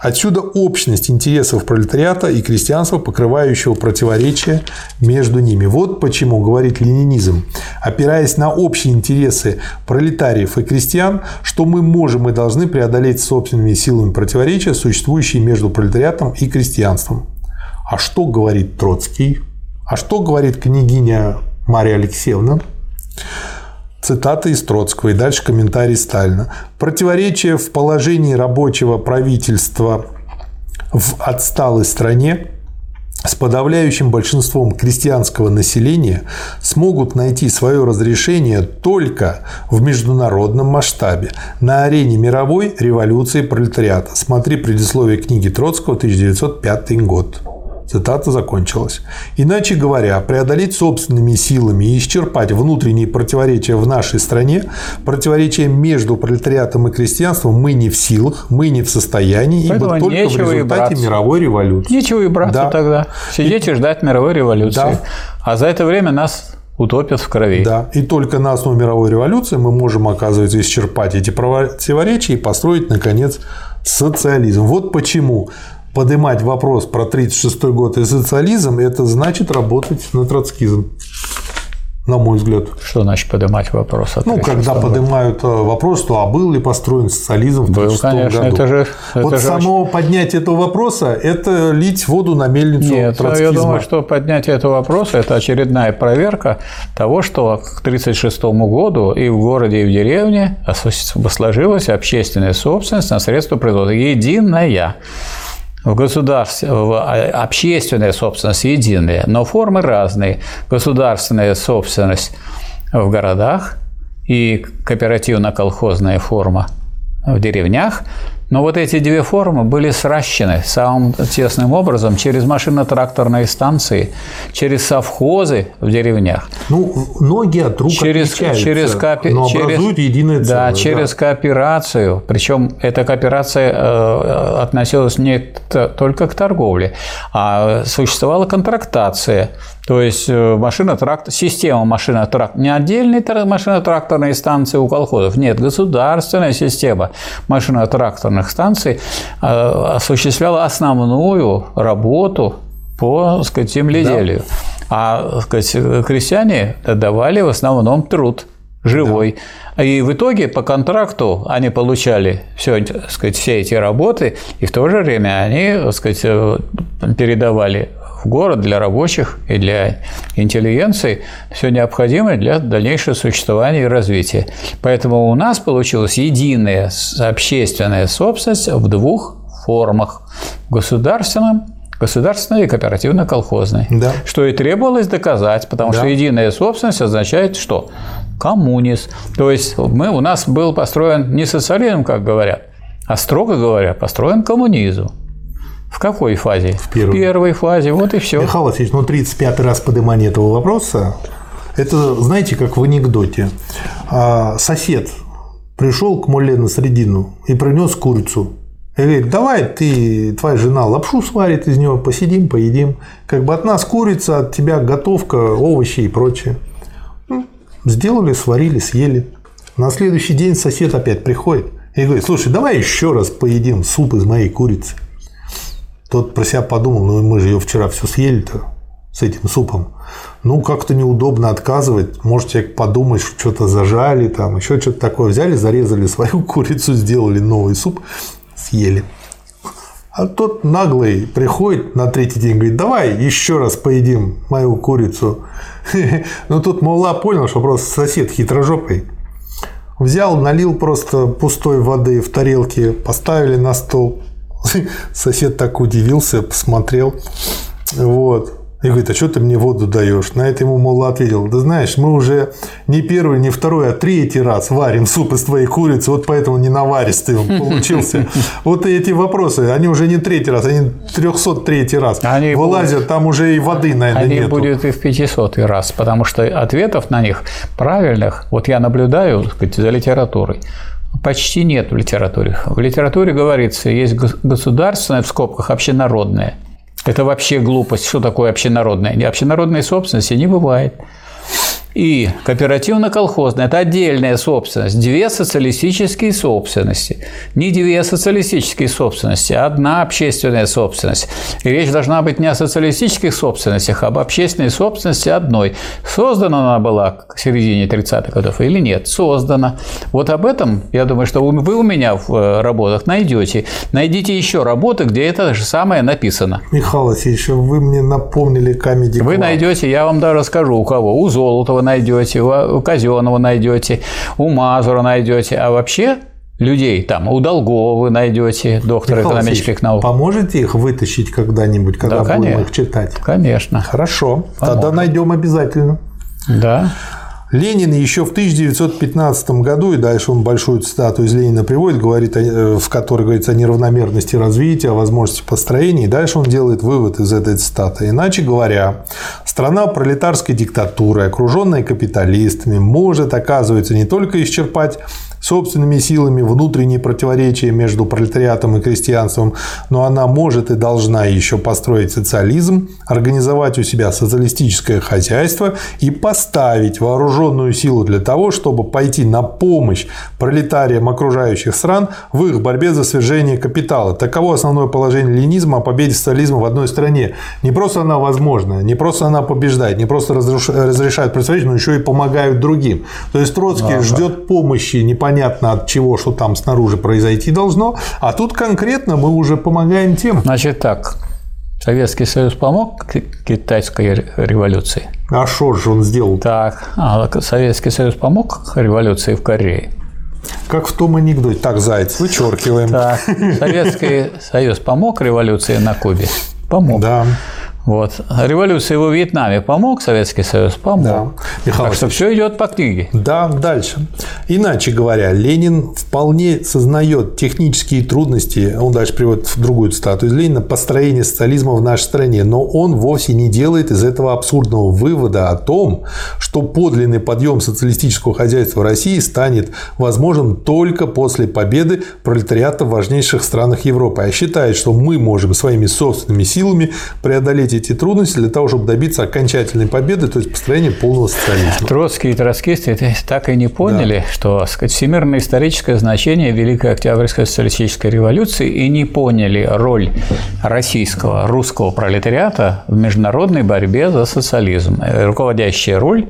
Отсюда общность интересов пролетариата и крестьянства, покрывающего противоречия между ними. Вот почему, говорит ленинизм, опираясь на общие интересы пролетариев и крестьян, что мы можем и должны преодолеть собственными силами противоречия, существующие между пролетариатом и крестьянством. А что говорит Троцкий? А что говорит княгиня Мария Алексеевна? Цитата из Троцкого и дальше комментарий Сталина. Противоречие в положении рабочего правительства в отсталой стране с подавляющим большинством крестьянского населения смогут найти свое разрешение только в международном масштабе на арене мировой революции пролетариата. Смотри предисловие книги Троцкого 1905 год. Цитата закончилась. Иначе говоря, преодолеть собственными силами и исчерпать внутренние противоречия в нашей стране, противоречия между пролетариатом и крестьянством мы не в силах, мы не в состоянии, Поэтому ибо только в и результате мировой революции. Нечего и браться Да. тогда. Сидеть и ждать мировой революции. Да. А за это время нас утопят в крови. Да, и только на основе мировой революции мы можем, оказывается, исчерпать эти противоречия и построить, наконец, социализм. Вот почему поднимать вопрос про 1936 год и социализм – это значит работать на троцкизм, на мой взгляд. Что значит поднимать вопрос? от Ну, когда 36-го? поднимают э, вопрос, то а был ли построен социализм в Был, 1936 конечно. году? Это же, вот это же само поднятие этого вопроса – это лить воду на мельницу Нет, я троцкизма. думаю, что поднятие этого вопроса – это очередная проверка того, что к 1936 году и в городе, и в деревне сложилась общественная собственность на средства производства. Единая. В государстве, в- а, общественная собственность единая, но формы разные. Государственная собственность в городах и кооперативно-колхозная форма в деревнях. Но вот эти две формы были сращены самым тесным образом через машино-тракторные станции, через совхозы в деревнях, Ну, ноги от рук через, отличаются, через, коопе- но через- образуют единое целое. да, через кооперацию. Причем эта кооперация э, относилась не только к торговле, а существовала контрактация. То есть э, машино-трактор, система машино-трактор, не отдельные тр- машино-тракторные станции у колхозов, нет, государственная система машино-тракторных станций э, осуществляла основную работу по так сказать, земледелию. А так сказать, крестьяне давали в основном труд живой. И в итоге по контракту они получали все, так сказать, все эти работы, и в то же время они так сказать, э, передавали в город для рабочих и для интеллигенции все необходимое для дальнейшего существования и развития. Поэтому у нас получилась единая общественная собственность в двух формах – государственном государственной и кооперативно-колхозной. Да. Что и требовалось доказать, потому Да. что единая собственность означает что? Коммунизм. То есть мы, у нас был построен не социализм, как говорят, а, строго говоря, построен коммунизм. В какой фазе? В первой. фазе, вот и все. Михаил Васильевич, ну 35 раз поднимание этого вопроса, это, знаете, как в анекдоте. А, Сосед пришел к Муле на средину и принес курицу. И говорит, давай ты, твоя жена лапшу сварит из него, посидим, поедим. Как бы от нас курица, от тебя готовка, овощи и прочее. Ну, Сделали, сварили, съели. На следующий день сосед опять приходит И говорит, слушай, давай еще раз поедим суп из моей курицы. Тот про себя подумал, ну мы же ее вчера все съели-то с этим супом. Ну, как-то неудобно отказывать. Может, человек подумать, что что-то зажали, там еще что-то такое. Взяли, зарезали свою (laughs) курицу, сделали новый суп, съели. А тот наглый приходит на третий день, говорит, давай еще раз поедим мою курицу. (laughs) Ну, тут Маула понял, что просто сосед хитрожопый. Взял, налил просто пустой воды в тарелке, поставили на стол. (laughs) Сосед так удивился, посмотрел. Вот. И говорит, а что ты мне воду даешь? На это ему Молла ответил, да знаешь, мы уже не первый, не второй, а третий раз варим суп из твоей курицы, вот поэтому не наваристый он получился. (laughs) Вот эти вопросы, они уже не третий раз, они 303 раз. Они Вылазят, будут, там уже и воды, наверное, они нету. будет и в 500 раз, потому что ответов на них правильных, вот я наблюдаю сказать, за литературой, почти нет в литературе. В литературе говорится, есть государственное, в скобках, общенародное – это вообще глупость. Что такое общенародная? Общенародной собственности не бывает. И кооперативно-колхозная – это отдельная собственность. Две социалистические собственности. Не две социалистические собственности, а одна общественная собственность. И речь должна быть не о социалистических собственностях, а об общественной собственности одной. Создана она была к середине 30-х годов или нет? Создана. Вот об этом, я думаю, что вы у меня в э, работах найдете. Найдите еще работы, где это же самое написано. Михаил Васильевич, вы мне напомнили Comedy Вы найдете, я вам даже расскажу, у кого. У Золотого найдете, у Казенова найдете, у Мазура найдете, а вообще людей там у Долгова вы найдете, доктора Михаил экономических наук. Поможете их вытащить когда-нибудь, когда да, будем конечно. их читать? Конечно. Хорошо, Поможем. тогда найдем обязательно. Да. Ленин еще в 1915 году, и дальше он большую цитату из Ленина приводит, говорит, э, в которой говорится о неравномерности развития, о возможности построения, и дальше он делает вывод из этой цитаты. Иначе говоря, страна пролетарской диктатуры, окруженная капиталистами, может, оказывается, не только исчерпать собственными силами внутренние противоречия между пролетариатом и крестьянством, но она может и должна еще построить социализм, организовать у себя социалистическое хозяйство и поставить вооруженную силу для того, чтобы пойти на помощь пролетариям окружающих стран в их борьбе за свержение капитала. Таково основное положение ленизма о победе социализма в одной стране. Не просто она возможна, не просто она побеждает, не просто разрешает противоречия, но еще и помогают другим. То есть Троцкий ага. ждет помощи непонятно непонятно от чего, что там снаружи произойти должно, а тут конкретно мы уже помогаем тем. Значит так, Советский Союз помог китайской революции? А что же он сделал? Так, а Советский Союз помог революции в Корее? Как в том анекдоте. Так, Заяц, вычеркиваем. Так, Советский Союз помог революции на Кубе? Помог. Да. Вот. Революция во Вьетнаме помог, Советский Союз помог. Да. Михаил так что все идет по книге. Да, дальше. Иначе говоря, Ленин вполне сознает технические трудности, он дальше приводит в другую цитату из Ленина, построения социализма в нашей стране, но он вовсе не делает из этого абсурдного вывода о том, что подлинный подъем социалистического хозяйства России станет возможным только после победы пролетариата в важнейших странах Европы, а считает, что мы можем своими собственными силами преодолеть эти трудности для того, чтобы добиться окончательной победы, то есть построения полного социализма. Троцкие и троцкисты так и не поняли, да. что сказать, всемирное историческое значение Великой Октябрьской социалистической революции и не поняли роль российского, русского пролетариата в международной борьбе за социализм. Руководящая роль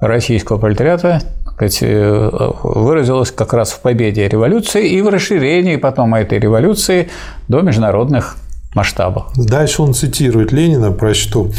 российского пролетариата э, выразилась как раз в победе революции и в расширении потом этой революции до международных масштабах. Дальше он цитирует Ленина, прочту.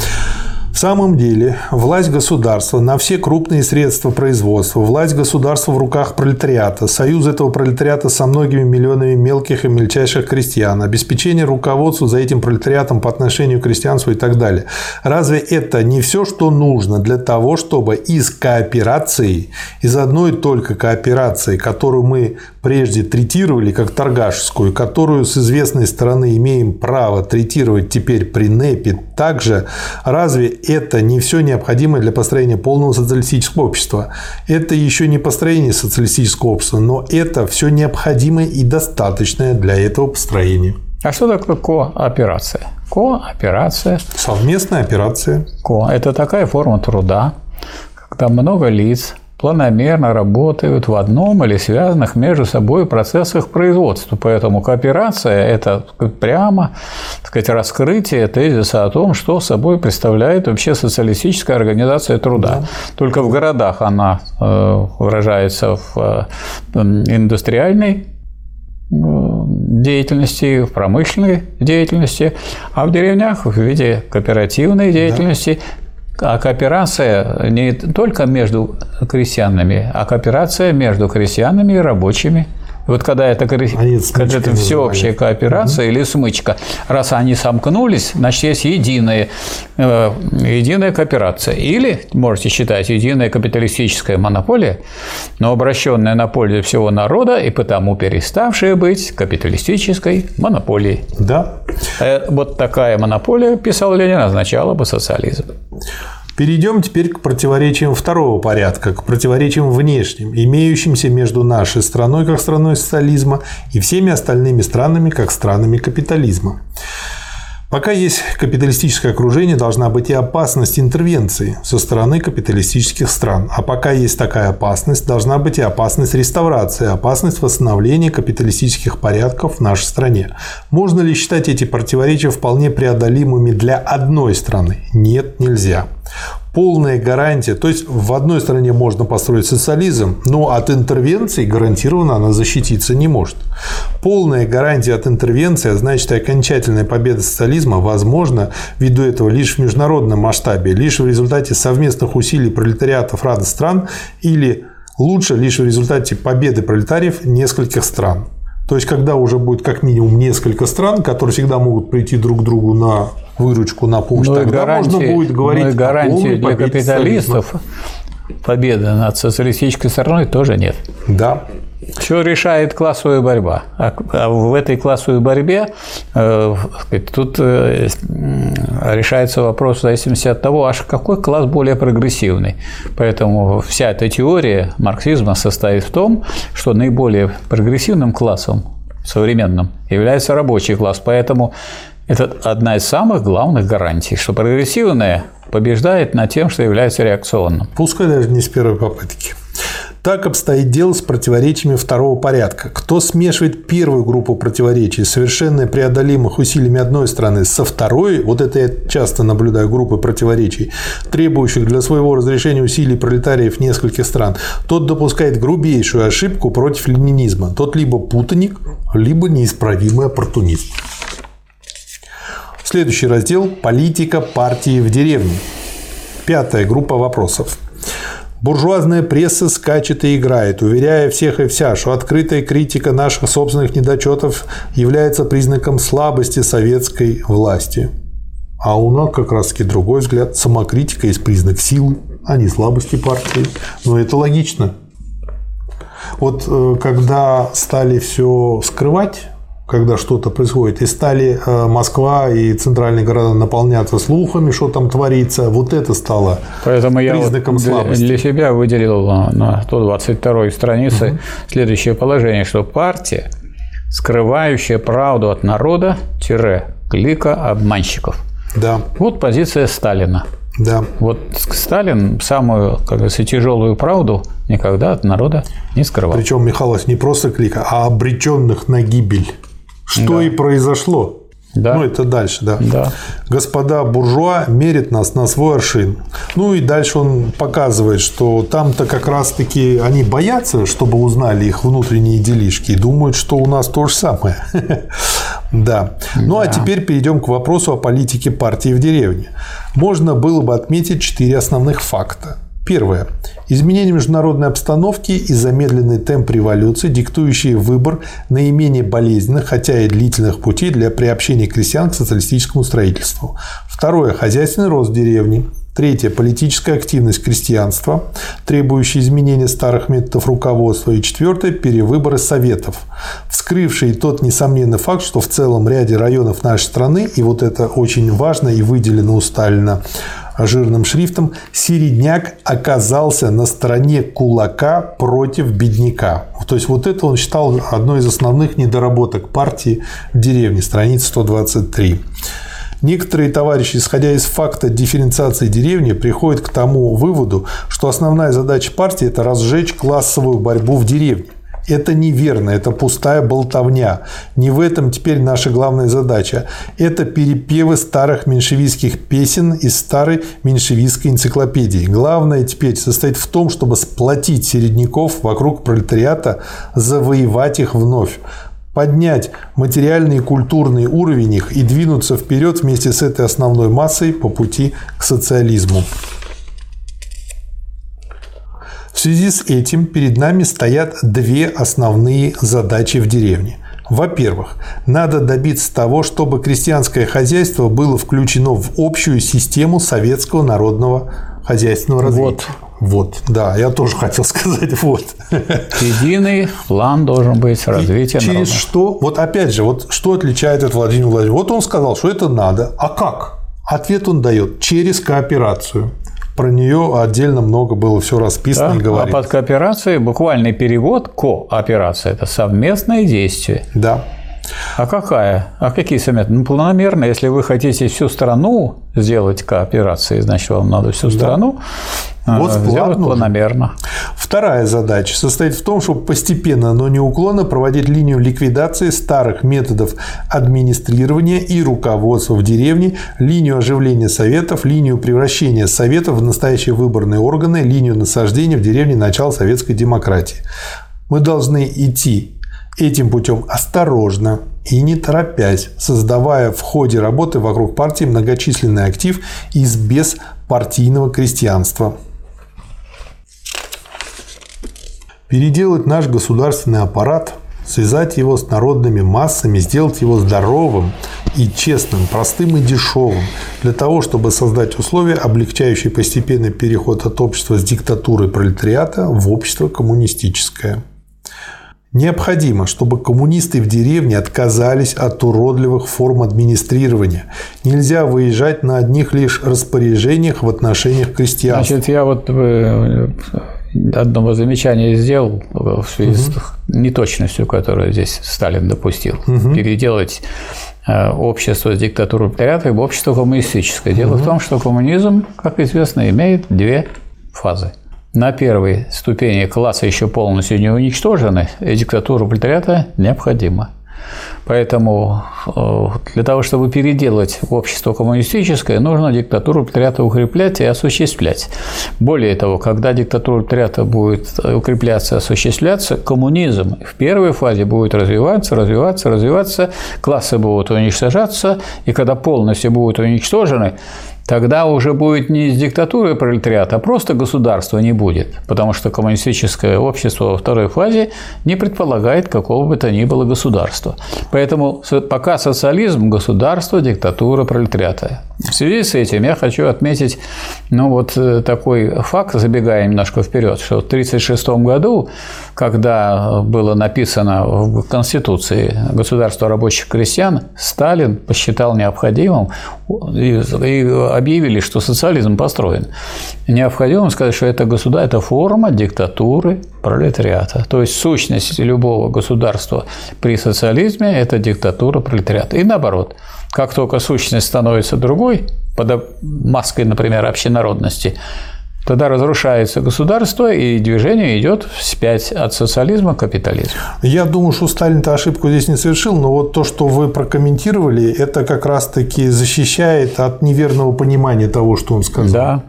В самом деле, власть государства на все крупные средства производства, власть государства в руках пролетариата, союз этого пролетариата со многими миллионами мелких и мельчайших крестьян, обеспечение руководству за этим пролетариатом по отношению к крестьянству и так далее. Разве это не все, что нужно для того, чтобы из кооперации, из одной только кооперации, которую мы прежде третировали как торгашскую, которую с известной стороны имеем право третировать теперь при НЭПе также, разве это не все необходимое для построения полного социалистического общества. Это еще не построение социалистического общества, но это все необходимое и достаточное для этого построения. А что такое кооперация? Кооперация. Совместная операция. Ко – это такая форма труда, когда много лиц планомерно работают в одном или связанных между собой процессах производства. Поэтому кооперация – это прямо так сказать, раскрытие тезиса о том, что собой представляет вообще социалистическая организация труда. Да. Только в городах она э, выражается в э, индустриальной э, деятельности, в промышленной деятельности, а в деревнях в виде кооперативной деятельности, а кооперация не только между крестьянами, а кооперация между крестьянами и рабочими – вот когда это, когда это всеобщая кооперация угу. или смычка, раз они сомкнулись, значит, есть единая, э, единая кооперация. Или, можете считать, единая капиталистическая монополия, но обращенная на пользу всего народа и потому переставшая быть капиталистической монополией. Да. Э, вот такая монополия, писал Ленин, означала бы социализм. Перейдем теперь к противоречиям второго порядка, к противоречиям внешним, имеющимся между нашей страной как страной социализма и всеми остальными странами как странами капитализма. Пока есть капиталистическое окружение, должна быть и опасность интервенции со стороны капиталистических стран. А пока есть такая опасность, должна быть и опасность реставрации, опасность восстановления капиталистических порядков в нашей стране. Можно ли считать эти противоречия вполне преодолимыми для одной страны? Нет, нельзя полная гарантия. То есть в одной стране можно построить социализм, но от интервенции гарантированно она защититься не может. Полная гарантия от интервенции, а значит окончательная победа социализма, возможно ввиду этого лишь в международном масштабе, лишь в результате совместных усилий пролетариатов разных стран или лучше лишь в результате победы пролетариев нескольких стран. То есть, когда уже будет как минимум несколько стран, которые всегда могут прийти друг к другу на выручку, на помощь, но тогда гарантии, можно будет говорить но и гарантии для капиталистов победы над социалистической стороной тоже нет. Да. Все решает классовая борьба. А, а в этой классовой борьбе э, тут э, решается вопрос в зависимости от того, аж какой класс более прогрессивный. Поэтому вся эта теория марксизма состоит в том, что наиболее прогрессивным классом современным является рабочий класс. Поэтому это одна из самых главных гарантий, что прогрессивное побеждает над тем, что является реакционным. Пускай даже не с первой попытки. Так обстоит дело с противоречиями второго порядка. Кто смешивает первую группу противоречий, совершенно преодолимых усилиями одной страны, со второй, вот это я часто наблюдаю группы противоречий, требующих для своего разрешения усилий пролетариев нескольких стран, тот допускает грубейшую ошибку против ленинизма. Тот либо путаник, либо неисправимый оппортунист. Следующий раздел – политика партии в деревне. Пятая группа вопросов. Буржуазная пресса скачет и играет, уверяя всех и вся, что открытая критика наших собственных недочетов является признаком слабости советской власти. А у нас как раз таки другой взгляд. Самокритика есть признак силы, а не слабости партии. Но это логично. Вот э, когда стали все скрывать, когда что-то происходит, и стали э, Москва и центральные города наполняться слухами, что там творится, вот это стало Поэтому признаком я слабости. Для себя выделил на 122 странице угу. следующее положение, что партия, скрывающая правду от народа, тире, клика обманщиков. Да. Вот позиция Сталина. Да. Вот Сталин самую, как говорится, тяжелую правду никогда от народа не скрывал. Причем, Михалыч, не просто клика, а обреченных на гибель. Что да. и произошло. Да. Ну, это дальше, да. да. Господа буржуа мерят нас на свой аршин. Ну и дальше он показывает, что там-то как раз-таки они боятся, чтобы узнали их внутренние делишки, и думают, что у нас то же самое. (laughs) Да. Ну а теперь перейдем к вопросу о политике партии в деревне. Можно было бы отметить четыре основных факта. Первое. Изменение международной обстановки и замедленный темп революции, диктующие выбор наименее болезненных, хотя и длительных путей для приобщения крестьян к социалистическому строительству. Второе. Хозяйственный рост в деревне. Третье. Политическая активность крестьянства, требующая изменения старых методов руководства. И четвертое. Перевыборы советов, вскрывшие тот несомненный факт, что в целом ряде районов нашей страны, и вот это очень важно и выделено у Сталина, жирным шрифтом, середняк оказался на стороне кулака против бедняка. То есть вот это он считал одной из основных недоработок партии в деревне, страница 123. Некоторые товарищи, исходя из факта дифференциации деревни, приходят к тому выводу, что основная задача партии – это разжечь классовую борьбу в деревне. Это неверно, это пустая болтовня. Не в этом теперь наша главная задача. Это перепевы старых меньшевистских песен из старой меньшевистской энциклопедии. Главное теперь состоит в том, чтобы сплотить середняков вокруг пролетариата, завоевать их вновь поднять материальный и культурный уровень их и двинуться вперед вместе с этой основной массой по пути к социализму. В связи с этим перед нами стоят две основные задачи в деревне. Во-первых, надо добиться того, чтобы крестьянское хозяйство было включено в общую систему советского народного хозяйственного развития. Вот. Вот, да, я тоже хотел (laughs) сказать вот. Единый план должен быть развития Через народа. что? Вот опять же, вот что отличает от Владимира Владимировича? Вот он сказал, что это надо. А как? Ответ он дает через кооперацию. Про нее отдельно много было все расписано Да? и А говорится. под кооперацией буквальный перевод кооперация – это совместное действие. Да. А какая? А какие совместные? Ну, планомерно. Если вы хотите всю страну сделать кооперацией, значит, вам надо всю страну э, Вот сделать нужен. планомерно. Вторая задача состоит в том, чтобы постепенно, но неуклонно проводить линию ликвидации старых методов администрирования и руководства в деревне, линию оживления советов, линию превращения советов в настоящие выборные органы, линию насаждения в деревне начала советской демократии. Мы должны идти этим путем осторожно и не торопясь, создавая в ходе работы вокруг партии многочисленный актив из беспартийного крестьянства. Переделать наш государственный аппарат, связать его с народными массами, сделать его здоровым и честным, простым и дешевым, для того, чтобы создать условия, облегчающие постепенный переход от общества с диктатуры пролетариата в общество коммунистическое. Необходимо, чтобы коммунисты в деревне отказались от уродливых форм администрирования. Нельзя выезжать на одних лишь распоряжениях в отношениях крестьян. Значит, я вот э, одного замечания сделал в связи с неточностью, которую здесь Сталин допустил. Переделать э, общество с диктатурой пролетариата в общество коммунистическое. Дело в том, что коммунизм, как известно, имеет две фазы. На первой ступени классы еще полностью не уничтожены, и диктатура пролетариата необходима. Поэтому э, для того, чтобы переделать общество коммунистическое, нужно диктатуру пролетариата укреплять и осуществлять. Более того, когда диктатура пролетариата будет укрепляться, осуществляться, коммунизм в первой фазе будет развиваться, развиваться, развиваться, классы будут уничтожаться, и когда полностью будут уничтожены, Тогда уже будет не из диктатуры пролетариата, а просто государства не будет, потому что коммунистическое общество во второй фазе не предполагает какого бы то ни было государства. Поэтому пока социализм – государство, диктатура пролетариата. В связи с этим я хочу отметить ну, вот э, такой факт, забегая немножко вперед, что в 1936 году, когда было написано в Конституции «Государство рабочих крестьян», Сталин посчитал необходимым и объявили, что социализм построен. Необходимым сказать, что это государство, это форма диктатуры пролетариата. То есть сущность любого государства при социализме – это диктатура пролетариата. И наоборот, как только сущность становится другой, под маской, например, общенародности, тогда разрушается государство, и движение идет вспять от социализма к капитализму. Я думаю, что Сталин-то ошибку здесь не совершил, но вот то, что вы прокомментировали, это как раз-таки защищает от неверного понимания того, что он сказал. Да,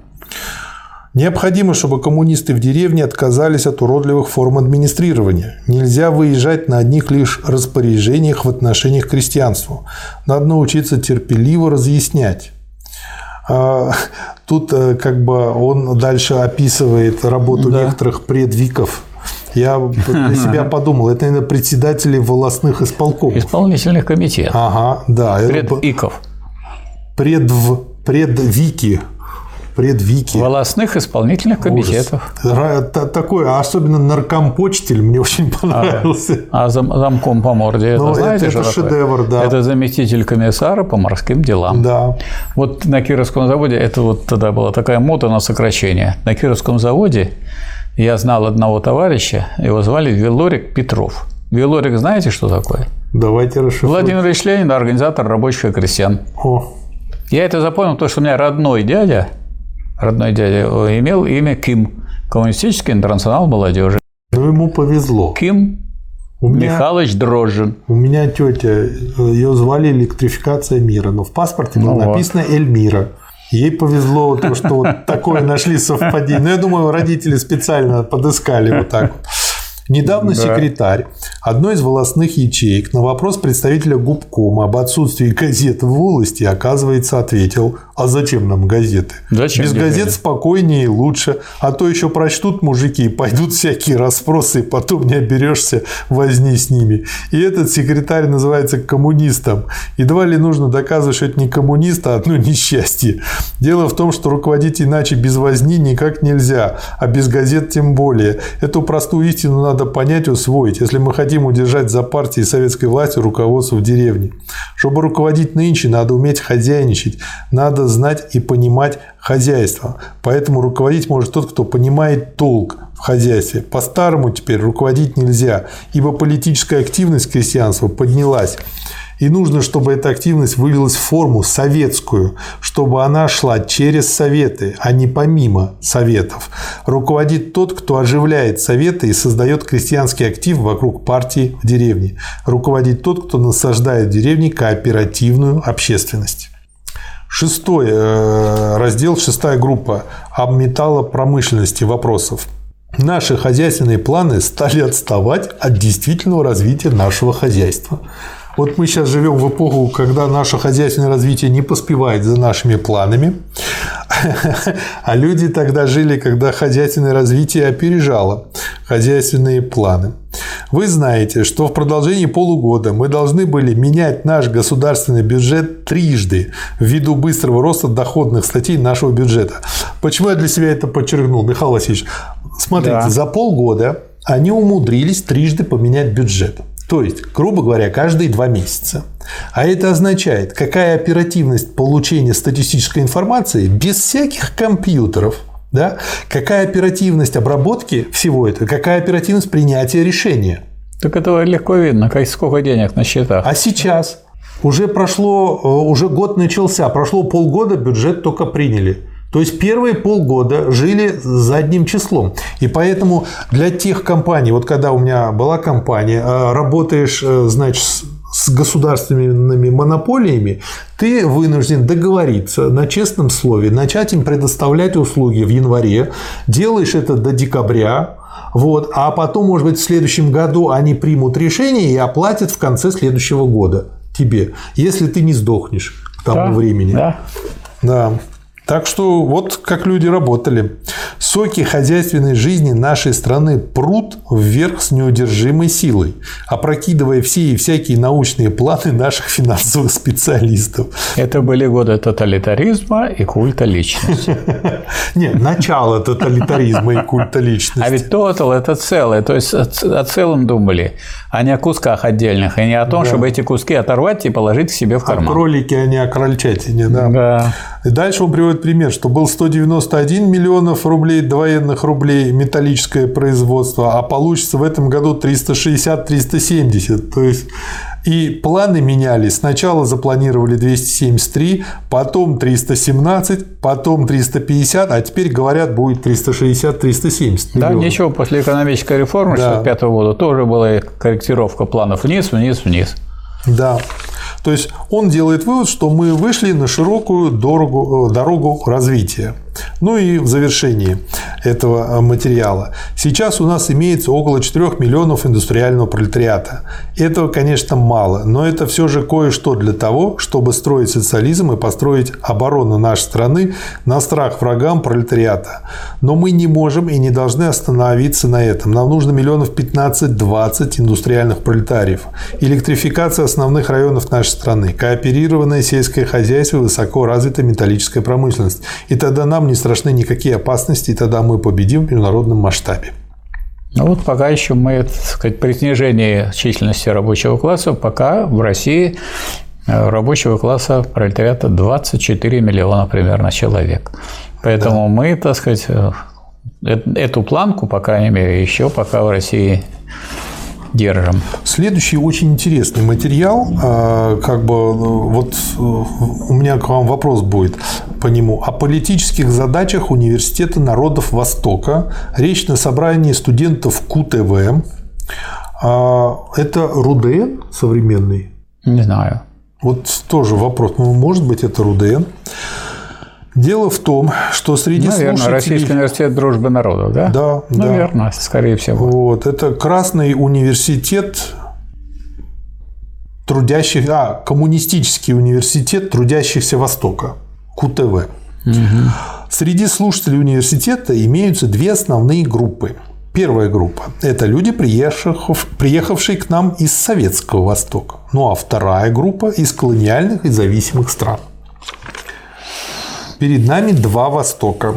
Необходимо, чтобы коммунисты в деревне отказались от уродливых форм администрирования. Нельзя выезжать на одних лишь распоряжениях в отношениях к крестьянству. Надо научиться терпеливо разъяснять. А, Тут э, как бы он дальше описывает работу Да. некоторых предвиков. Я для себя подумал, это, наверное, председатели волостных исполкомов. исполнительных комитетов, Ага, да. предиков. предв, предвики. Предвики. волосных исполнительных комитетов. Ужас. Ра- та- Такой, а особенно наркомпочтель мне очень понравился. А зам- замком по морде, это Ну, знаете, это- это такое? шедевр, да. Это заместитель комиссара по морским делам. Да. Вот на Кировском заводе, это вот тогда была такая мода на сокращение. На Кировском заводе я знал одного товарища, его звали Велорик Петров. Велорик знаете, что такое? Давайте расшифруем. Владимир Ильич Ленин, организатор рабочих и крестьян. О, Я это запомнил, потому что у меня родной дядя, родной дядя имел имя Ким, Коммунистический интернационал молодежи. Ну, ему повезло. Ким У меня, Михалыч Дрожжин. у меня тетя, ее звали электрификация мира, но в паспорте было Ну вот. написано Эльмира. Ей повезло то, что вот (laughs) такое нашли совпадение. Но я думаю, родители специально подыскали вот так вот. Недавно Да. секретарь одной из волосных ячеек на вопрос представителя губкома об отсутствии газет в волости, оказывается, ответил, а зачем нам газеты? Зачем Без газет газеты? спокойнее и лучше, а то еще прочтут мужики и пойдут всякие расспросы, и потом не оберешься возни с ними. И этот секретарь называется коммунистом. Едва ли нужно доказывать, что это не коммунист, а одно несчастье. Дело в том, что руководить иначе без возни никак нельзя, а без газет тем более. Эту простую истину надо понять и усвоить, если мы хотим удержать за партией советской власти руководство в деревне. Чтобы руководить нынче, надо уметь хозяйничать, надо знать и понимать хозяйство. Поэтому руководить может тот, кто понимает толк в хозяйстве. По-старому теперь руководить нельзя, ибо политическая активность крестьянства поднялась. И нужно, чтобы эта активность вылилась в форму советскую, чтобы она шла через советы, а не помимо советов. Руководит тот, кто оживляет советы и создает крестьянский актив вокруг партии в деревне. Руководит тот, кто насаждает в деревне кооперативную общественность. Шестой э, раздел, шестая группа об металлопромышленности вопросов. Наши хозяйственные планы стали отставать от действительного развития нашего хозяйства. Вот мы сейчас живем в эпоху, когда наше хозяйственное развитие не поспевает за нашими планами, (laughs) а люди тогда жили, когда хозяйственное развитие опережало хозяйственные планы. Вы знаете, что в продолжении полугода мы должны были менять наш государственный бюджет трижды ввиду быстрого роста доходных статей нашего бюджета. Почему я для себя это подчеркнул, Михаил Васильевич? Смотрите, Да. за полгода они умудрились трижды поменять бюджет. То есть, грубо говоря, каждые два месяца. А это означает, какая оперативность получения статистической информации без всяких компьютеров. Да? Какая оперативность обработки всего этого, какая оперативность принятия решения. Так этого легко видно, как сколько денег на счетах. А сейчас уже прошло, э, уже год начался, прошло полгода, бюджет только приняли. То есть первые полгода жили задним числом. И поэтому для тех компаний, вот когда у меня была компания, э, работаешь, э, значит, с- государственными монополиями, ты вынужден договориться на честном слове, начать им предоставлять услуги в январе, делаешь это до декабря, вот, а потом, может быть, в следующем году они примут решение и оплатят в конце следующего года тебе, если ты не сдохнешь к тому Да, времени. Да. Да. Так что вот как люди работали. Соки хозяйственной жизни нашей страны прут вверх с неудержимой силой, опрокидывая все и всякие научные планы наших финансовых специалистов. Это были годы тоталитаризма и культа личности. (laughs) Нет, начало тоталитаризма и культа личности. А ведь тотал – это целое, то есть о целом думали, а не о кусках отдельных, и не о том, чтобы эти куски оторвать и положить к себе в О карман. кролике, а не о крольчатине, да. И дальше он приводит пример, что был 191 миллионов рублей военных рублей металлическое производство, а получится в этом году 360-370. То есть и планы менялись. Сначала запланировали 273, потом 317, потом 350, а теперь говорят, будет 360-370 Да, миллионов. ничего, после экономической реформы Да. 1965 года тоже была корректировка планов вниз, вниз, вниз. Да. То есть он делает вывод, что мы вышли на широкую дорогу, э, дорогу развития. Ну и в завершении этого э, материала. Сейчас у нас имеется около 4 миллионов индустриального пролетариата. Этого, конечно, мало, но это все же кое-что для того, чтобы строить социализм и построить оборону нашей страны на страх врагам пролетариата. Но мы не можем и не должны остановиться на этом. Нам нужно миллионов 15-20 индустриальных пролетариев. Электрификация основных районов нашей страны, кооперированное сельское хозяйство и высоко развитая металлическая промышленность. И тогда нам не страшны никакие опасности, и тогда мы победим в международном масштабе. Ну вот пока еще мы, так сказать, при снижении численности рабочего класса, пока в России э, рабочего класса пролетариата 24 миллиона примерно человек. Поэтому мы, так сказать, э, э- эту планку, по крайней мере, еще пока в России держим. Следующий очень интересный материал. а, Как бы вот э, у меня к вам вопрос будет по нему. О политических задачах Университета народов Востока. Речь на собрании студентов КУТВ. А, Это РУДН современный? Не знаю. Вот тоже вопрос. Ну, может быть, это РУДН. Дело в том, что среди Наверное, слушателей... Российский университет дружбы народов, да? Да, да. Наверное, скорее всего. Вот, это Красный университет трудящих, а, коммунистический университет трудящихся Востока, КУТВ. Среди слушателей университета имеются две основные группы. Первая группа – это люди, приехав- приехавшие к нам из Советского Востока. Ну а вторая группа – из колониальных и зависимых стран. Перед нами два Востока.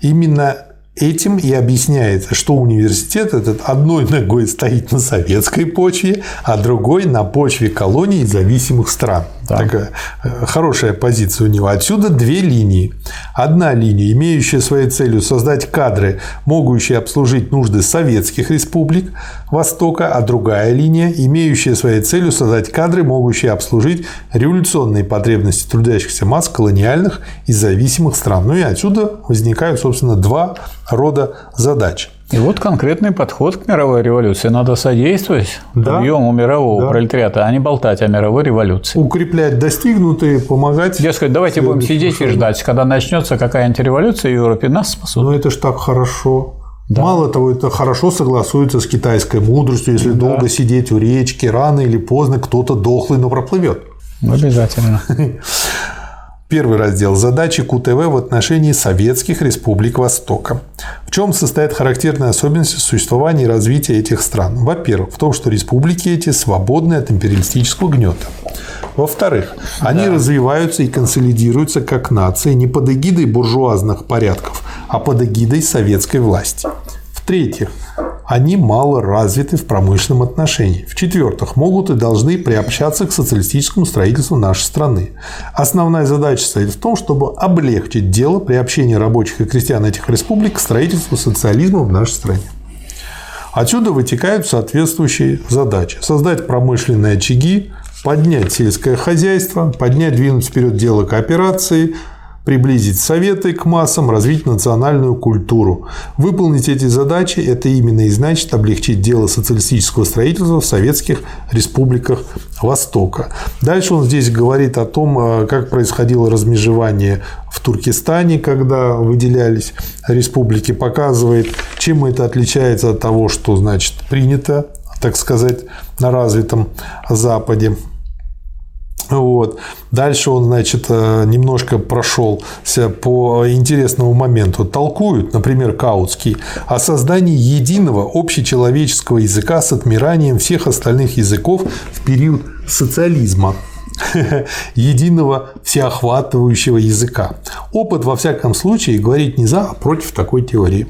Именно этим и объясняется, что университет этот одной ногой стоит на советской почве, а другой на почве колоний зависимых стран. Да. Такая э, хорошая позиция у него. Отсюда две линии. Одна линия, имеющая своей целью создать кадры, могущие обслужить нужды советских республик Востока, а другая линия, имеющая своей целью создать кадры, могущие обслужить революционные потребности трудящихся масс колониальных и зависимых стран. Ну и отсюда возникают, собственно, два рода задач. И вот конкретный подход к мировой революции. Надо содействовать Да. подъему мирового Да. пролетариата, а не болтать о мировой революции. Укреплять достигнутые, помогать. Дескать, давайте будем сидеть и ждать, когда начнется какая-нибудь революция в Европе, нас спасут. Но это ж так хорошо. Мало того, это хорошо согласуется с китайской мудростью. Если долго сидеть у речки, рано или поздно кто-то дохлый, но проплывет. Обязательно. (laughs) Первый раздел. Задачи КУТВ в отношении советских республик Востока. В чем состоят характерные особенности существования и развития этих стран? Во-первых, в том, что республики эти свободны от империалистического гнета. Во-вторых, они развиваются и консолидируются как нации не под эгидой буржуазных порядков, а под эгидой советской власти. В-третьих, они мало развиты в промышленном отношении. В-четвертых, могут и должны приобщаться к социалистическому строительству нашей страны. Основная задача стоит в том, чтобы облегчить дело приобщения рабочих и крестьян этих республик к строительству социализма в нашей стране. Отсюда вытекают соответствующие задачи. Создать промышленные очаги, поднять сельское хозяйство, поднять, двинуть вперед дело кооперации, приблизить советы к массам, развить национальную культуру. Выполнить эти задачи – это именно и значит облегчить дело социалистического строительства в советских республиках Востока. Дальше он здесь говорит о том, э, как происходило размежевание в Туркестане, когда выделялись республики, показывает, чем это отличается от того, что значит принято, так сказать, на развитом Западе. Вот. Дальше он, значит, э, немножко прошелся по интересному моменту. Толкуют, например, Каутский, о создании единого общечеловеческого языка с отмиранием всех остальных языков в период социализма (laughs) единого всеохватывающего языка. Опыт, во всяком случае, говорит не за, а против такой теории.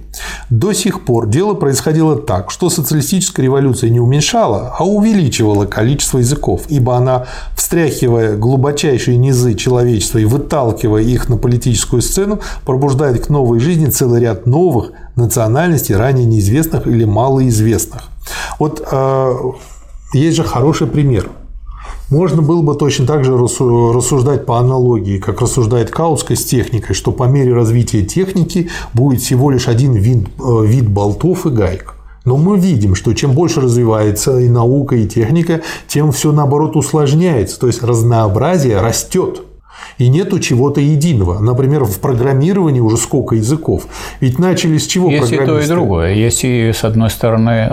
До сих пор дело происходило так, что социалистическая революция не уменьшала, а увеличивала количество языков, ибо она, встряхивая глубочайшие низы человечества и выталкивая их на политическую сцену, пробуждает к новой жизни целый ряд новых национальностей, ранее неизвестных или малоизвестных. Вот э, есть же хороший пример – можно было бы точно так же рассуждать по аналогии, как рассуждает Каутская с техникой, что по мере развития техники будет всего лишь один вид, вид болтов и гаек. Но мы видим, что чем больше развивается и наука, и техника, тем все наоборот усложняется. То есть разнообразие растет. И нету чего-то единого. Например, в программировании уже сколько языков. Ведь начали с чего Есть и то, и другое. Есть и, с одной стороны,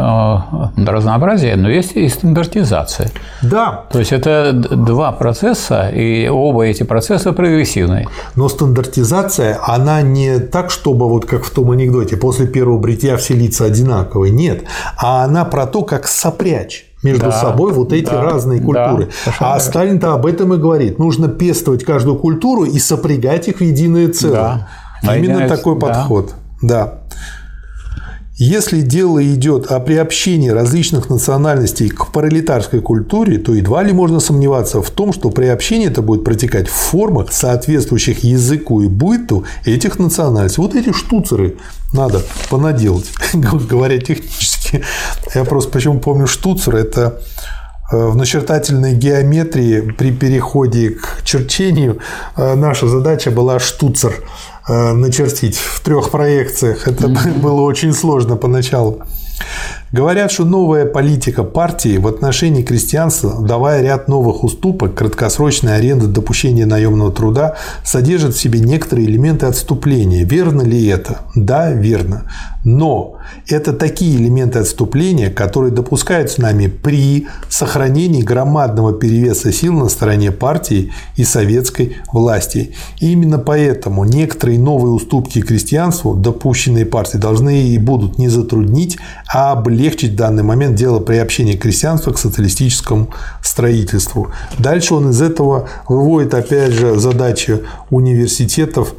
разнообразие, но есть и стандартизация. Да. То есть это два процесса, и оба эти процесса прогрессивные. Но стандартизация, она не так, чтобы вот как в том анекдоте, после первого бритья все лица одинаковые. Нет. А она про то, как сопрячь между да, собой вот эти да, разные культуры. Да, а Сталин-то об этом и говорит. Нужно пестовать каждую культуру и сопрягать их в единое целое. Да. Именно такой да. подход. Да. Если дело идет о приобщении различных национальностей к пролетарской культуре, то едва ли можно сомневаться в том, что приобщение это будет протекать в формах, соответствующих языку и быту этих национальностей. Вот эти штуцеры надо понаделать, (laughs) говоря технически. Я просто почему помню штуцер, это э, в начертательной геометрии при переходе к черчению э, наша задача была штуцер начертить в трех проекциях. Это (laughs) было очень сложно поначалу. Говорят, что новая политика партии в отношении крестьянства, давая ряд новых уступок, краткосрочной аренды, допущения наемного труда, содержит в себе некоторые элементы отступления. Верно ли это? Да, верно. Но это такие элементы отступления, которые допускаются нами при сохранении громадного перевеса сил на стороне партии и советской власти. И именно поэтому некоторые новые уступки крестьянству, допущенные партией, должны и будут не затруднить, а облегчить в данный момент дело приобщения крестьянства к социалистическому строительству. Дальше он из этого выводит, опять же, задачи университетов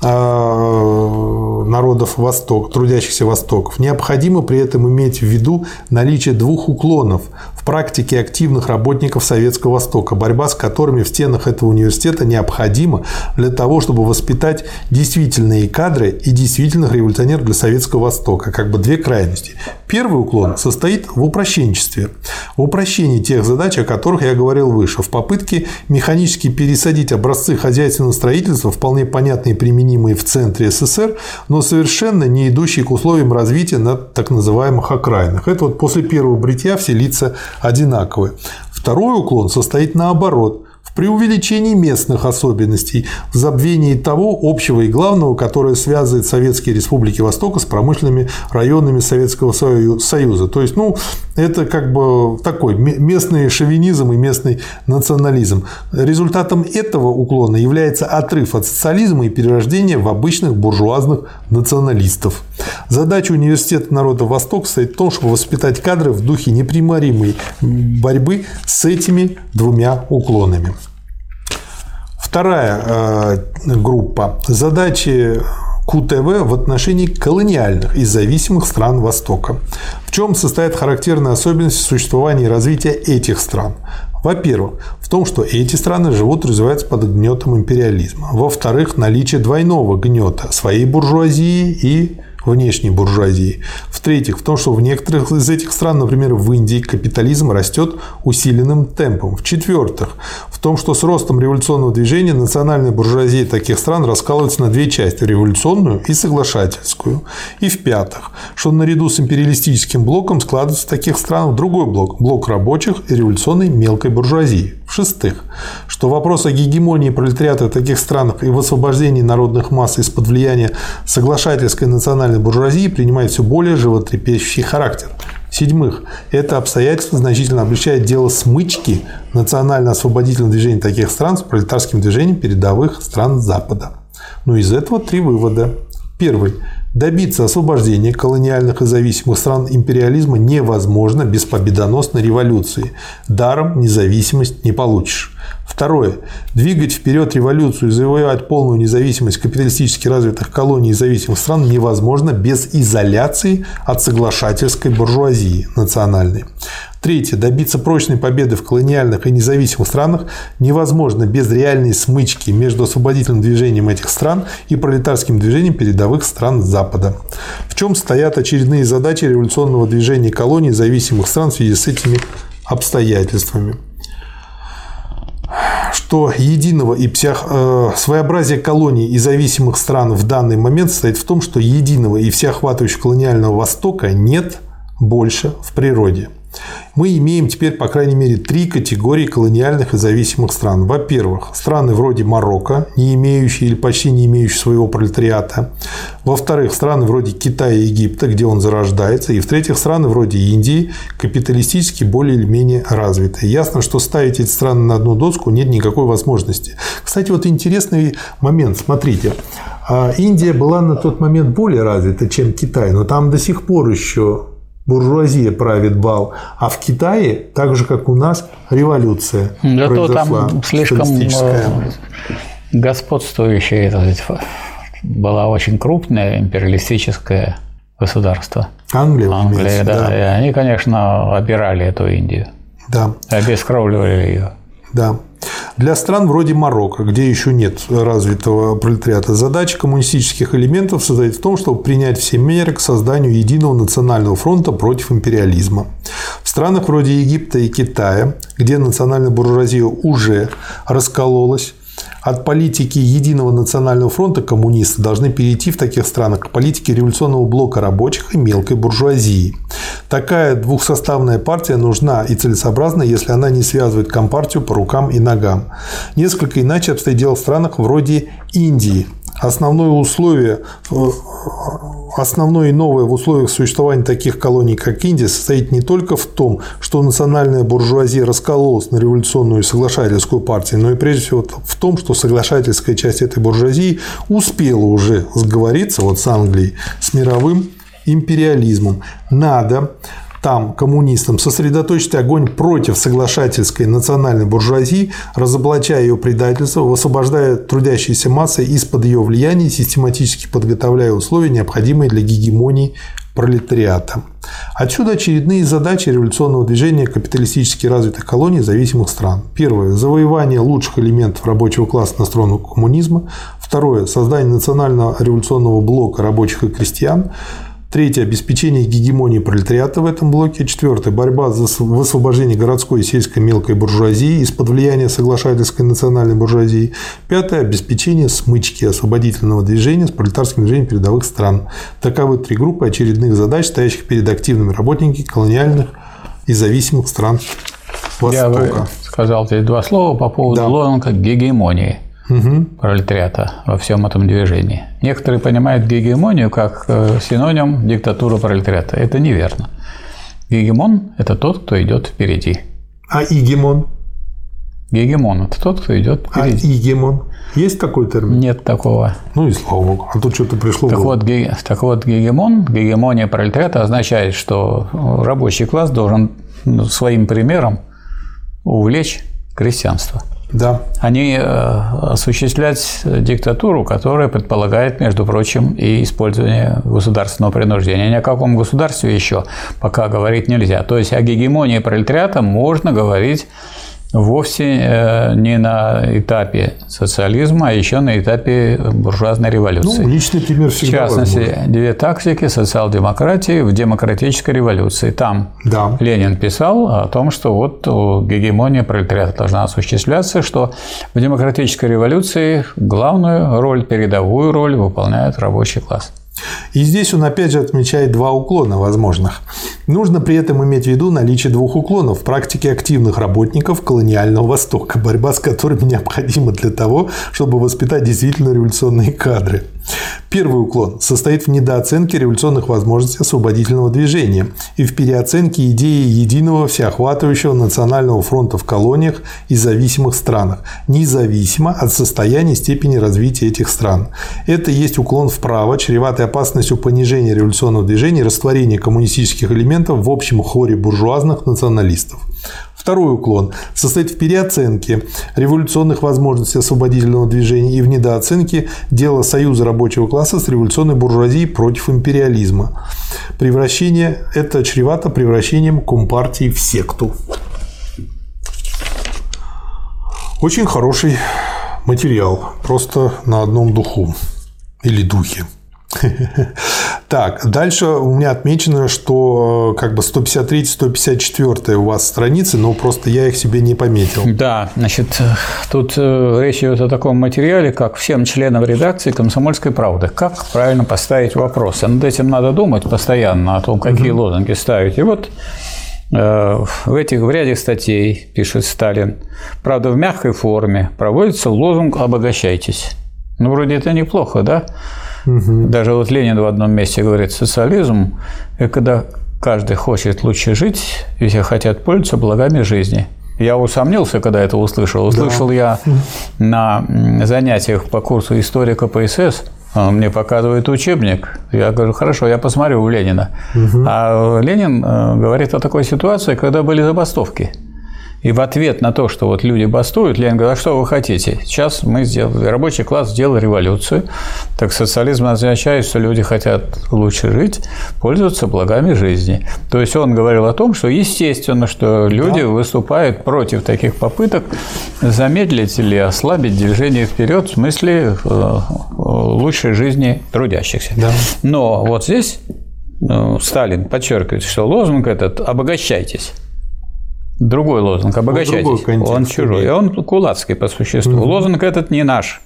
народов Восток, трудящихся Востоков. Необходимо при этом иметь в виду наличие двух уклонов в практике активных работников Советского Востока, борьба с которыми в стенах этого университета необходима для того, чтобы воспитать действительные кадры и действительных революционеров для Советского Востока. Как бы две крайности. Первый уклон состоит в упрощенчестве, в упрощении тех задач, о которых я говорил выше, в попытке механически пересадить образцы хозяйственного строительства, вполне понятные и в центре СССР, но совершенно не идущие к условиям развития на так называемых окраинах. Это вот после первого бритья все лица одинаковые. Второй уклон состоит наоборот в преувеличении местных особенностей, в забвении того общего и главного, которое связывает советские республики Востока с промышленными районами Советского Союза. То есть, ну, это как бы такой местный шовинизм и местный национализм. Результатом этого уклона является отрыв от социализма и перерождение в обычных буржуазных националистов. Задача Университета народа Восток состоит в том, чтобы воспитать кадры в духе неприморимой борьбы с этими двумя уклонами. Вторая э, группа – задачи КУТВ в отношении колониальных и зависимых стран Востока. В чем состоит характерная особенность существования и развития этих стран? Во-первых, в том, что эти страны живут и развиваются под гнетом империализма. Во-вторых, наличие двойного гнета своей буржуазии и внешней буржуазии. В-третьих, в том, что в некоторых из этих стран, например, в Индии, капитализм растет усиленным темпом. В-четвертых, в том, что с ростом революционного движения национальная буржуазия таких стран раскалывается на две части – революционную и соглашательскую. И в-пятых, что наряду с империалистическим блоком складывается в таких странах другой блок – блок рабочих и революционной мелкой буржуазии. В-шестых, что вопрос о гегемонии пролетариата в таких странах и в освобождении народных масс из-под влияния соглашательской национальной буржуазии принимает все более животрепещущий характер. В-седьмых, это обстоятельство значительно облегчает дело смычки национально-освободительного движения таких стран с пролетарским движением передовых стран Запада. Ну, из этого три вывода. Первый. Добиться освобождения колониальных и зависимых стран империализма невозможно без победоносной революции. Даром независимость не получишь. Второе. Двигать вперед революцию и завоевать полную независимость капиталистически развитых колоний и зависимых стран невозможно без изоляции от соглашательской буржуазии национальной. Третье. Добиться прочной победы в колониальных и независимых странах невозможно без реальной смычки между освободительным движением этих стран и пролетарским движением передовых стран Запада. В чем стоят очередные задачи революционного движения колоний зависимых стран в связи с этими обстоятельствами? Что единого и псих... Э, своеобразие колоний и зависимых стран в данный момент состоит в том, что единого и всеохватывающего колониального Востока нет больше в природе мы имеем теперь, по крайней мере, три категории колониальных и зависимых стран. Во-первых, страны вроде Марокко, не имеющие или почти не имеющие своего пролетариата. Во-вторых, страны вроде Китая и Египта, где он зарождается. И в-третьих, страны вроде Индии, капиталистически более или менее развитые. Ясно, что ставить эти страны на одну доску нет никакой возможности. Кстати, вот интересный момент. Смотрите, а Индия была на тот момент более развита, чем Китай, но там до сих пор еще буржуазия правит бал, а в Китае, так же как у нас, революция да произошла. там слишком э, господствующая была очень крупное империалистическое государство. Англия, Англия, да. да. И они, конечно, опирали эту Индию. Да. Обескровливали ее. Да. Для стран вроде Марокко, где еще нет развитого пролетариата, задача коммунистических элементов состоит в том, чтобы принять все меры к созданию единого национального фронта против империализма. В странах вроде Египта и Китая, где национальная буржуазия уже раскололась, от политики единого национального фронта коммунисты должны перейти в таких странах к политике революционного блока рабочих и мелкой буржуазии. Такая двухсоставная партия нужна и целесообразна, если она не связывает компартию по рукам и ногам. Несколько иначе обстоит дело в странах вроде Индии, Основное условие, э, основное и новое в условиях существования таких колоний, как Индия, состоит не только в том, что национальная буржуазия раскололась на революционную и соглашательскую партию, но и прежде всего в том, что соглашательская часть этой буржуазии успела уже сговориться вот с Англией, с мировым империализмом. Надо там коммунистам сосредоточить огонь против соглашательской национальной буржуазии, разоблачая ее предательство, высвобождая трудящиеся массы из-под ее влияния, систематически подготовляя условия, необходимые для гегемонии пролетариата. Отсюда очередные задачи революционного движения капиталистически развитых колоний зависимых стран. Первое – завоевание лучших элементов рабочего класса на сторону коммунизма. Второе – создание национального революционного блока рабочих и крестьян. Третье – обеспечение гегемонии пролетариата в этом блоке. Четвертое – борьба за высвобождение городской и сельской мелкой буржуазии из-под влияния соглашательской национальной буржуазии. Пятое – обеспечение смычки освободительного движения с пролетарским движением передовых стран. Таковы три группы очередных задач, стоящих перед активными работниками колониальных и зависимых стран Востока. Я бы сказал здесь два слова по поводу да. лозунга гегемонии угу. пролетариата во всем этом движении. Некоторые понимают гегемонию как э, синоним диктатуры пролетариата. Это неверно. Гегемон – это тот, кто идет впереди. А игемон? Гегемон – это тот, кто идет а впереди. А игемон? Есть такой термин? Нет такого. Ну и слава богу. А тут что-то пришло. Так вот, ге... так вот, гегемон, гегемония пролетариата означает, что рабочий класс должен ну, своим примером увлечь крестьянство – да. они э, осуществлять диктатуру, которая предполагает, между прочим, и использование государственного принуждения. Ни о каком государстве еще пока говорить нельзя. То есть о гегемонии пролетариата можно говорить вовсе э, не на этапе социализма, а еще на этапе буржуазной революции. Ну, личный пример всегда В частности, возможно. две тактики социал-демократии в демократической революции. Там да. Ленин писал о том, что вот гегемония пролетариата должна осуществляться, что в демократической революции главную роль, передовую роль выполняет рабочий класс. И здесь он опять же отмечает два уклона возможных. Нужно при этом иметь в виду наличие двух уклонов в практике активных работников колониального Востока, борьба с которыми необходима для того, чтобы воспитать действительно революционные кадры. Первый уклон состоит в недооценке революционных возможностей освободительного движения и в переоценке идеи единого всеохватывающего национального фронта в колониях и зависимых странах, независимо от состояния степени развития этих стран. Это есть уклон вправо, чреватый опасностью понижения революционного движения и растворения коммунистических элементов в общем хоре буржуазных националистов. Второй уклон состоит в переоценке революционных возможностей освободительного движения и в недооценке дела союза рабочего класса с революционной буржуазией против империализма. Превращение – это чревато превращением Компартии в секту. Очень хороший материал, просто на одном духу или духе. (laughs) Так, дальше у меня отмечено, что как бы 153-154 у вас страницы, но просто я их себе не пометил. Да, значит, тут э, речь идет о таком материале, как всем членам редакции «Комсомольской правды». Как правильно поставить вопросы? Над этим надо думать постоянно, о том, какие угу. лозунги ставить. И вот э, в этих в ряде статей, пишет Сталин, правда, в мягкой форме проводится лозунг «обогащайтесь». Ну, вроде это неплохо, да? Угу. Даже вот Ленин в одном месте говорит, социализм – это когда каждый хочет лучше жить, и все хотят пользоваться благами жизни. Я усомнился, когда это услышал. Услышал да. я (laughs) на занятиях по курсу история КПСС, он мне показывает учебник. Я говорю, хорошо, я посмотрю у Ленина. Угу. А Ленин э, говорит о такой ситуации, когда были забастовки. И в ответ на то, что вот люди бастуют, Ленин говорит, а что вы хотите? Сейчас мы сделали, рабочий класс сделал революцию. Так социализм означает, что люди хотят лучше жить, пользоваться благами жизни. То есть он говорил о том, что естественно, что люди да. выступают против таких попыток замедлить или ослабить движение вперед в смысле э, лучшей жизни трудящихся. Да. Но вот здесь э, Сталин подчеркивает, что лозунг этот «обогащайтесь». Другой лозунг «обогащайтесь». Он, он чужой. И он кулацкий по существу. Угу. Лозунг этот не наш.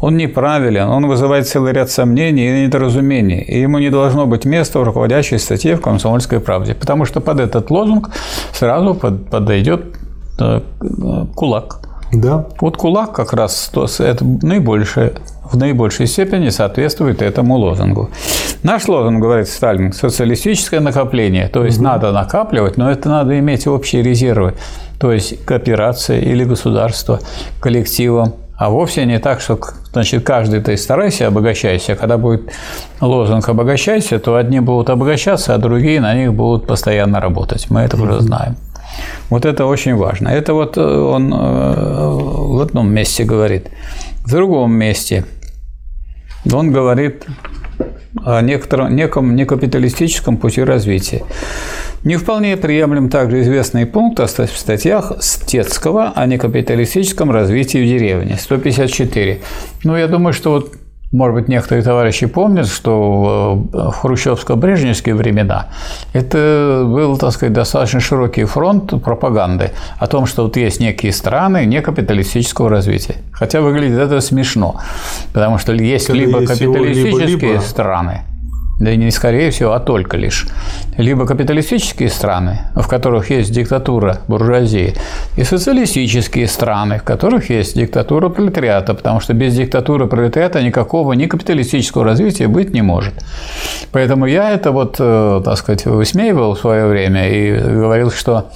Он неправилен, он вызывает целый ряд сомнений и недоразумений. И ему не должно быть места в руководящей статье в «Комсомольской правде». Потому что под этот лозунг сразу подойдет э, кулак. Да. Вот кулак как раз это наибольшее в наибольшей степени соответствует этому лозунгу. Наш лозунг, говорит Сталин, социалистическое накопление. То есть угу. надо накапливать, но это надо иметь общие резервы. То есть кооперация или государство коллективом. А вовсе не так, что значит, каждый ты старайся, обогащайся. Когда будет лозунг «обогащайся», то одни будут обогащаться, а другие на них будут постоянно работать. Мы это уже знаем. Вот это очень важно. Это вот э, он э, в одном месте говорит. В другом месте он говорит о некотором, неком некапиталистическом пути развития. Не вполне приемлем также известный пункт в статьях Стецкого о некапиталистическом развитии в деревне, 154. Ну, я думаю, что вот может быть, некоторые товарищи помнят, что в хрущевско-брежневские времена это был, так сказать, достаточно широкий фронт пропаганды о том, что вот есть некие страны некапиталистического развития. Хотя выглядит это смешно, потому что есть Когда либо есть капиталистические либо, либо. страны, да и не скорее всего, а только лишь, либо капиталистические страны, в которых есть диктатура буржуазии, и социалистические страны, в которых есть диктатура пролетариата, потому что без диктатуры пролетариата никакого ни капиталистического развития быть не может. Поэтому я это вот, э, так сказать, высмеивал в свое время и говорил, что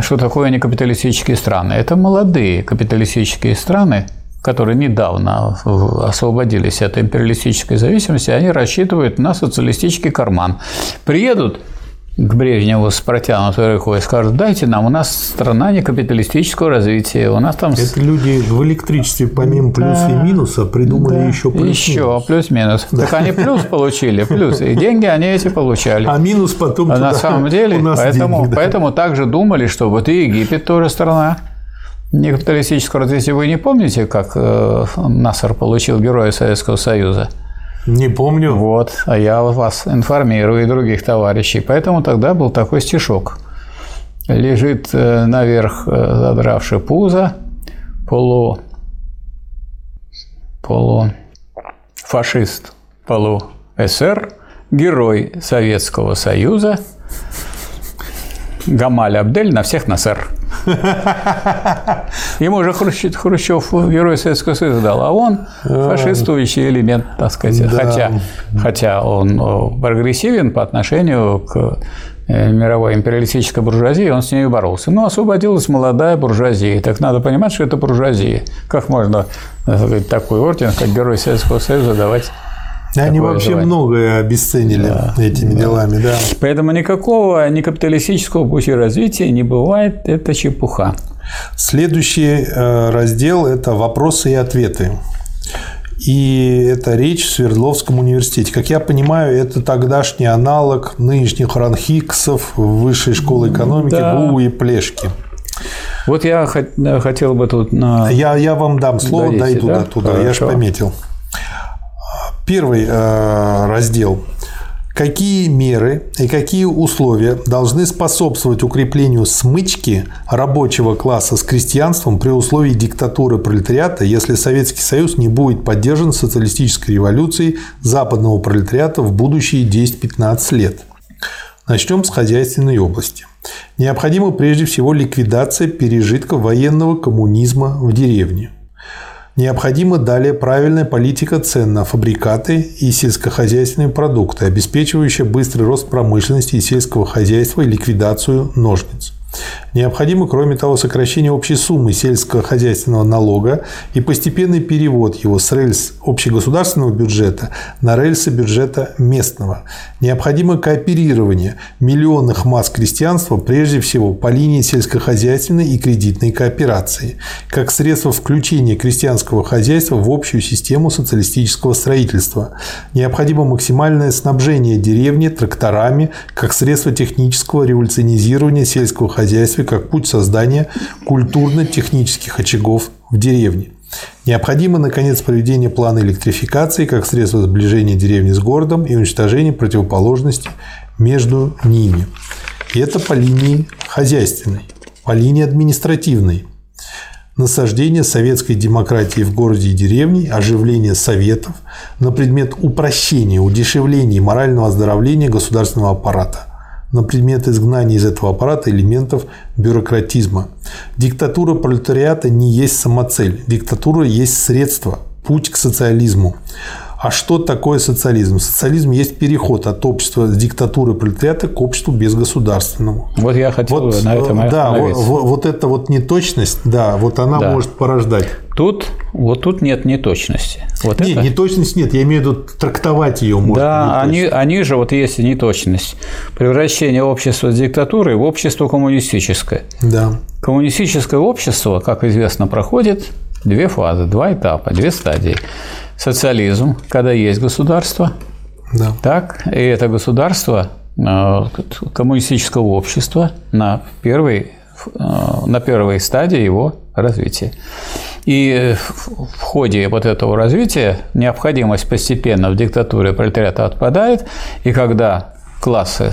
что такое некапиталистические страны? Это молодые капиталистические страны, которые недавно освободились от империалистической зависимости, они рассчитывают на социалистический карман. Приедут к Брежневу с протянутой рукой и скажут, дайте нам, у нас страна не капиталистического развития, у нас там… Это люди в электричестве помимо плюса и минуса придумали да. еще плюс Еще плюс-минус. Да. Так они плюс получили, плюс, и деньги они эти получали. А минус потом а На самом деле, поэтому, деньги, да. поэтому также думали, что вот и Египет тоже страна, некапиталистического развития вы не помните, как э, Насар получил Героя Советского Союза? Не помню. Вот, а я вас информирую и других товарищей. Поэтому тогда был такой стишок. Лежит э, наверх, э, задравший пузо, полу, полу фашист, полу СР, герой Советского Союза, Гамаль Абдель на всех на сэр. (laughs) Ему уже Хрущев, Хрущев герой Советского Союза дал, а он фашистующий элемент, так сказать. Да. Хотя, хотя он э, прогрессивен по отношению к э, мировой империалистической буржуазии, он с ней боролся. Но освободилась молодая буржуазия. Так надо понимать, что это буржуазия. Как можно э, сказать, такой орден, как Герой Советского Союза, давать они вообще желание. многое обесценили да, этими да. делами, да. Поэтому никакого ни капиталистического пути развития не бывает, это чепуха. Следующий э, раздел – это вопросы и ответы. И это речь в Свердловском университете. Как я понимаю, это тогдашний аналог нынешних ранхиксов Высшей школы экономики да. ГУ и Плешки. Вот я хотел бы тут на... Я, я вам дам слово, Дадите, дойду да? до туда, Хорошо. я же пометил. Первый э, раздел. Какие меры и какие условия должны способствовать укреплению смычки рабочего класса с крестьянством при условии диктатуры пролетариата, если Советский Союз не будет поддержан социалистической революцией западного пролетариата в будущие 10-15 лет? Начнем с хозяйственной области. Необходима прежде всего ликвидация пережитков военного коммунизма в деревне – Необходима далее правильная политика цен на фабрикаты и сельскохозяйственные продукты, обеспечивающая быстрый рост промышленности и сельского хозяйства и ликвидацию ножниц. Необходимо, кроме того, сокращение общей суммы сельского хозяйственного налога и постепенный перевод его с рельс общегосударственного бюджета на рельсы бюджета местного. Необходимо кооперирование миллионных масс крестьянства прежде всего по линии сельскохозяйственной и кредитной кооперации, как средство включения крестьянского хозяйства в общую систему социалистического строительства. Необходимо максимальное снабжение деревни тракторами как средство технического революционизирования сельского хозяйства как путь создания культурно-технических очагов в деревне. Необходимо, наконец, проведение плана электрификации как средство сближения деревни с городом и уничтожения противоположностей между ними. И это по линии хозяйственной, по линии административной. Насаждение советской демократии в городе и деревне, оживление советов на предмет упрощения, удешевления и морального оздоровления государственного аппарата – на предмет изгнания из этого аппарата элементов бюрократизма. Диктатура пролетариата не есть самоцель. Диктатура есть средство, путь к социализму. А что такое социализм? Социализм есть переход от общества с диктатуры пролетариата к обществу безгосударственному. Вот я хотел вот, на этом Да, вот, вот эта вот неточность, да, вот она да. может порождать. Тут, вот тут нет неточности. Вот нет, это... неточность нет, я имею в виду трактовать ее можно. Да, они, они же, вот есть неточность. Превращение общества с диктатурой в общество коммунистическое. Да. Коммунистическое общество, как известно, проходит две фазы, два этапа, две стадии социализм, когда есть государство, да. так, и это государство э, коммунистического общества на первой, э, на первой стадии его развития. И в ходе вот этого развития необходимость постепенно в диктатуре пролетариата отпадает, и когда классы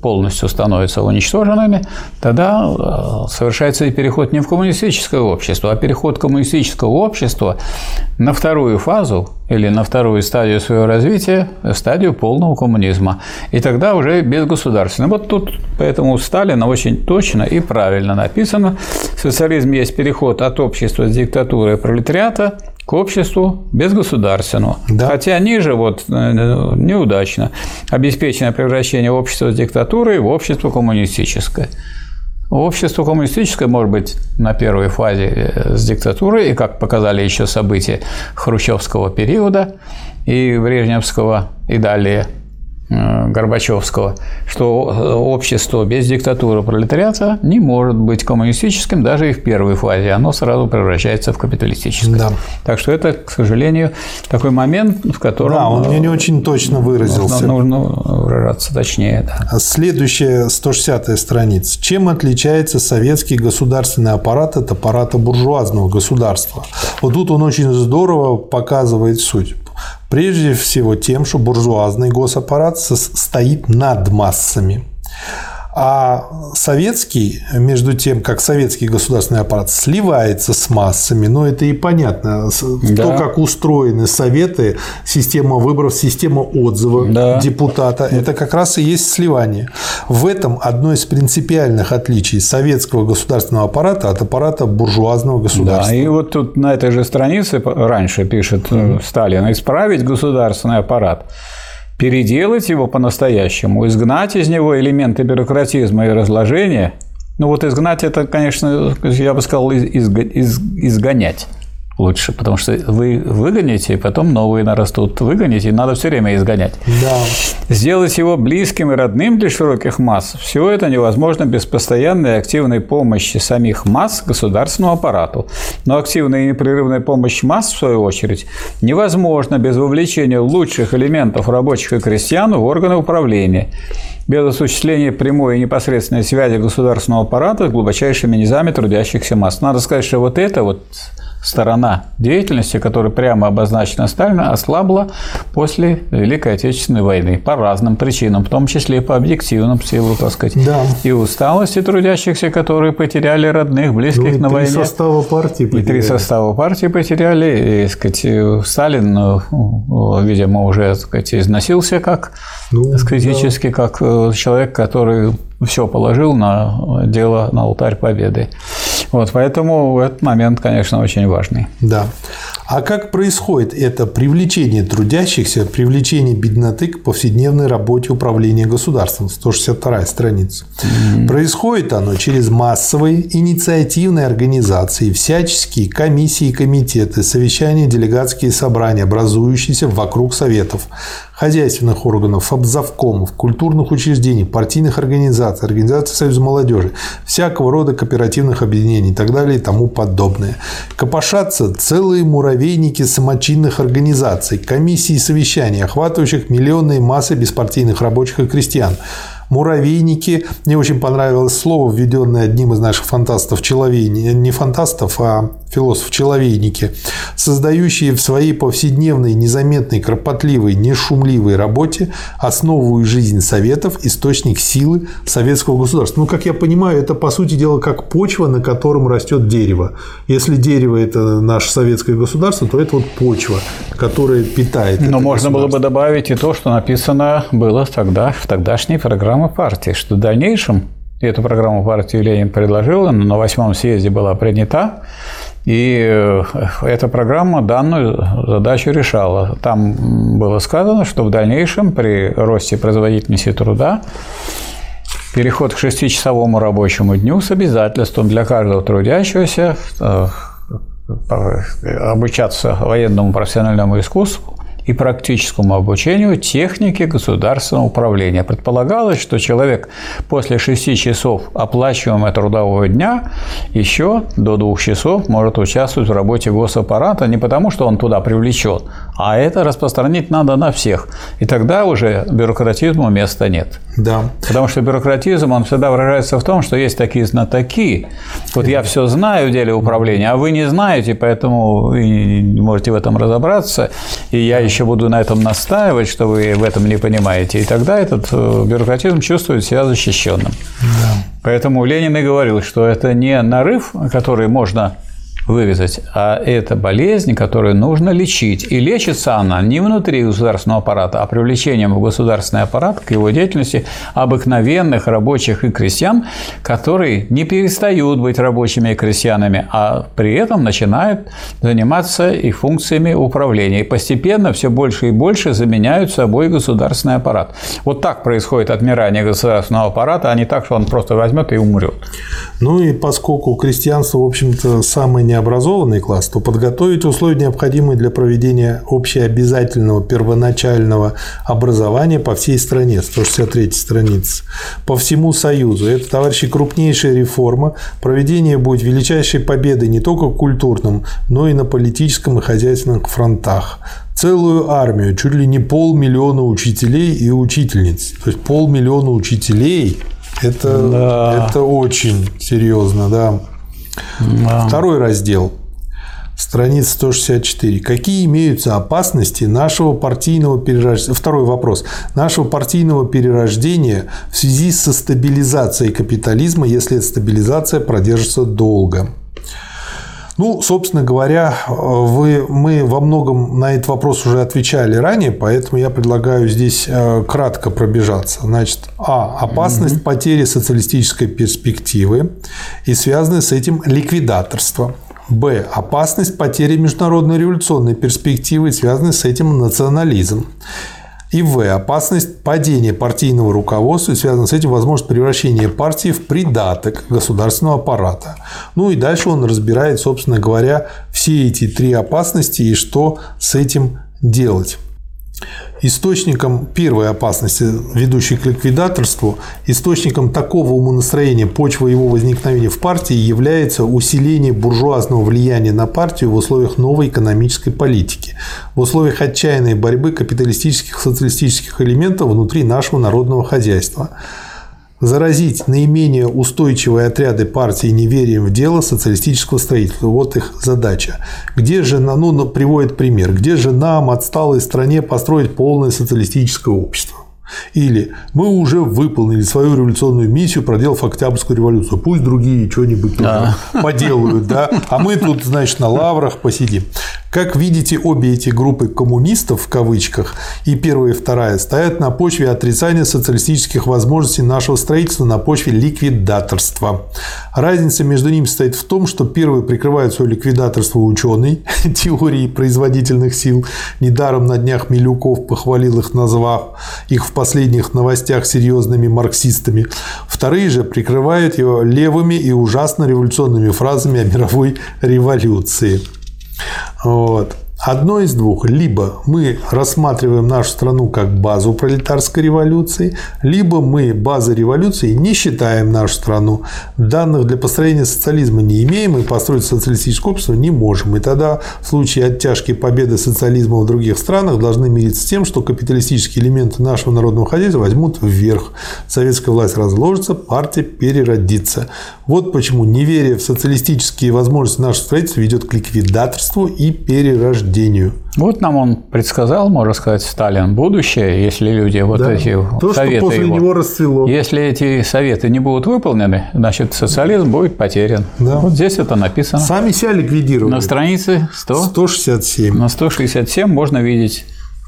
полностью становятся уничтоженными, тогда э, совершается переход не в коммунистическое общество, а переход коммунистического общества на вторую фазу или на вторую стадию своего развития, стадию полного коммунизма. И тогда уже безгосударственно. Вот тут поэтому у Сталина очень точно и правильно написано. Социализм есть переход от общества с диктатуры пролетариата к обществу безгосударственному. Да. Хотя ниже вот э, неудачно обеспечено превращение общества с диктатурой в общество коммунистическое. Общество коммунистическое может быть на первой фазе э, с диктатурой, и как показали еще события хрущевского периода и Брежневского и далее – Горбачевского, что общество без диктатуры пролетариата не может быть коммунистическим даже и в первой фазе, оно сразу превращается в капиталистическое. Да. Так что это, к сожалению, такой момент, в котором… Да, он мне не очень точно выразился. Нужно, выражаться точнее. Да. Следующая 160-я страница. Чем отличается советский государственный аппарат от аппарата буржуазного государства? Вот тут он очень здорово показывает суть. Прежде всего тем, что буржуазный госаппарат стоит над массами. А советский, между тем, как советский государственный аппарат сливается с массами, но это и понятно, да. то, как устроены советы, система выборов, система отзыва да. депутата, это как раз и есть сливание. В этом одно из принципиальных отличий советского государственного аппарата от аппарата буржуазного государства. Да, и вот тут на этой же странице раньше пишет mm Сталин, исправить государственный аппарат переделать его по-настоящему, изгнать из него элементы бюрократизма и разложения. Ну вот изгнать это, конечно, я бы сказал, из, из, изгонять лучше, потому что вы выгоните, и потом новые нарастут. Выгоните, и надо все время изгонять. Да. Сделать его близким и родным для широких масс – все это невозможно без постоянной активной помощи самих масс государственному аппарату. Но активная и непрерывная помощь масс, в свою очередь, невозможна без вовлечения лучших элементов рабочих и крестьян в органы управления без осуществления прямой и непосредственной связи государственного аппарата с глубочайшими низами трудящихся масс. Надо сказать, что вот это вот сторона деятельности, которая прямо обозначена Сталина, ослабла после Великой Отечественной войны по разным причинам, в том числе и по объективным силам, так сказать. Да. И усталости трудящихся, которые потеряли родных, близких ну, на войне. И три состава партии потеряли. И три состава партии потеряли. И, сказать, Сталин, ну, видимо, уже сказать, износился как ну, критически, да. как э, человек, который все положил на дело, на алтарь победы. Вот, поэтому этот момент, конечно, очень важный. Да. А как происходит это привлечение трудящихся, привлечение бедноты к повседневной работе управления государством? 162 страница. Mm-hmm. Происходит оно через массовые инициативные организации, всяческие комиссии и комитеты, совещания, делегатские собрания, образующиеся вокруг советов, хозяйственных органов, обзавкомов, культурных учреждений, партийных организаций, организаций Союза молодежи, всякого рода кооперативных объединений и так далее и тому подобное. Копошатся целые муравейники самочинных организаций, комиссий и совещаний, охватывающих миллионные массы беспартийных рабочих и крестьян, муравейники. Мне очень понравилось слово, введенное одним из наших фантастов, человейники, не фантастов, а философ-человейники, создающие в своей повседневной, незаметной, кропотливой, нешумливой работе основу и жизнь советов, источник силы советского государства. Ну, как я понимаю, это, по сути дела, как почва, на котором растет дерево. Если дерево – это наше советское государство, то это вот почва, которая питает Но можно было бы добавить и то, что написано было тогда в тогдашней программе партии, что в дальнейшем эту программу партии Ленин предложил, но на восьмом съезде была принята, и э, эта программа данную задачу решала. Там было сказано, что в дальнейшем при росте производительности труда переход к шестичасовому рабочему дню с обязательством для каждого трудящегося э, обучаться военному профессиональному искусству и практическому обучению техники государственного управления. Предполагалось, что человек после 6 часов оплачиваемого трудового дня еще до 2 часов может участвовать в работе госаппарата не потому, что он туда привлечен, а это распространить надо на всех. И тогда уже бюрократизму места нет. Да. Потому что бюрократизм, он всегда выражается в том, что есть такие знатоки. Вот я все знаю в деле управления, а вы не знаете, поэтому вы не можете в этом разобраться. И я еще буду на этом настаивать, что вы в этом не понимаете. И тогда этот э, бюрократизм чувствует себя защищенным. Да. Поэтому Ленин и говорил, что это не нарыв, который можно вырезать, а это болезнь, которую нужно лечить. И лечится она не внутри государственного аппарата, а привлечением в государственный аппарат к его деятельности обыкновенных рабочих и крестьян, которые не перестают быть рабочими и крестьянами, а при этом начинают заниматься и функциями управления. И постепенно все больше и больше заменяют собой государственный аппарат. Вот так происходит отмирание государственного аппарата, а не так, что он просто возьмет и умрет. Ну и поскольку крестьянство, в общем-то, самое необразованный класс, то подготовить условия, необходимые для проведения общеобязательного первоначального образования по всей стране, 163 страница, по всему Союзу. Это, товарищи, крупнейшая реформа. Проведение будет величайшей победой не только в культурном, но и на политическом и хозяйственном фронтах целую армию, чуть ли не полмиллиона учителей и учительниц. То есть полмиллиона учителей это, да. это очень серьезно, да. Да. Второй раздел. Страница 164. Какие имеются опасности нашего партийного перерождения? Второй вопрос. Нашего партийного перерождения в связи со стабилизацией капитализма, если эта стабилизация продержится долго. Ну, собственно говоря, вы, мы во многом на этот вопрос уже отвечали ранее, поэтому я предлагаю здесь э, кратко пробежаться. Значит, а. Опасность угу. потери социалистической перспективы и связанное с этим ликвидаторство. Б. Опасность потери международной революционной перспективы, связанной с этим национализм. И В. Опасность падения партийного руководства и связана с этим возможность превращения партии в придаток государственного аппарата. Ну и дальше он разбирает, собственно говоря, все эти три опасности и что с этим делать. Источником первой опасности, ведущей к ликвидаторству, источником такого умонастроения почвы его возникновения в партии является усиление буржуазного влияния на партию в условиях новой экономической политики, в условиях отчаянной борьбы капиталистических и социалистических элементов внутри нашего народного хозяйства заразить наименее устойчивые отряды партии неверием в дело социалистического строительства. Вот их задача. Где же, ну, приводит пример, где же нам, отсталой стране, построить полное социалистическое общество? Или мы уже выполнили свою революционную миссию, проделав Октябрьскую революцию. Пусть другие что-нибудь да. поделают, да, а мы тут, значит, на лаврах посидим. Как видите, обе эти группы коммунистов, в кавычках, и первая и вторая, стоят на почве отрицания социалистических возможностей нашего строительства, на почве ликвидаторства. Разница между ними состоит в том, что первые прикрывают свое ликвидаторство ученой (laughs) теории производительных сил. Недаром на днях Милюков похвалил их, назвав их в последних новостях серьезными марксистами. Вторые же прикрывают его левыми и ужасно революционными фразами о мировой революции. Вот. Одно из двух. Либо мы рассматриваем нашу страну как базу пролетарской революции, либо мы базой революции не считаем нашу страну. Данных для построения социализма не имеем и построить социалистическое общество не можем. И тогда в случае оттяжки победы социализма в других странах должны мириться с тем, что капиталистические элементы нашего народного хозяйства возьмут вверх. Советская власть разложится, партия переродится. Вот почему неверие в социалистические возможности нашего строительства ведет к ликвидаторству и перерождению рождению. Вот нам он предсказал, можно сказать, Сталин будущее, если люди вот да. эти То, советы что после его, него расцвело. Если эти советы не будут выполнены, значит социализм будет потерян. Да. Вот здесь это написано. Сами себя ликвидировали. На странице 100, 167. На 167 можно видеть,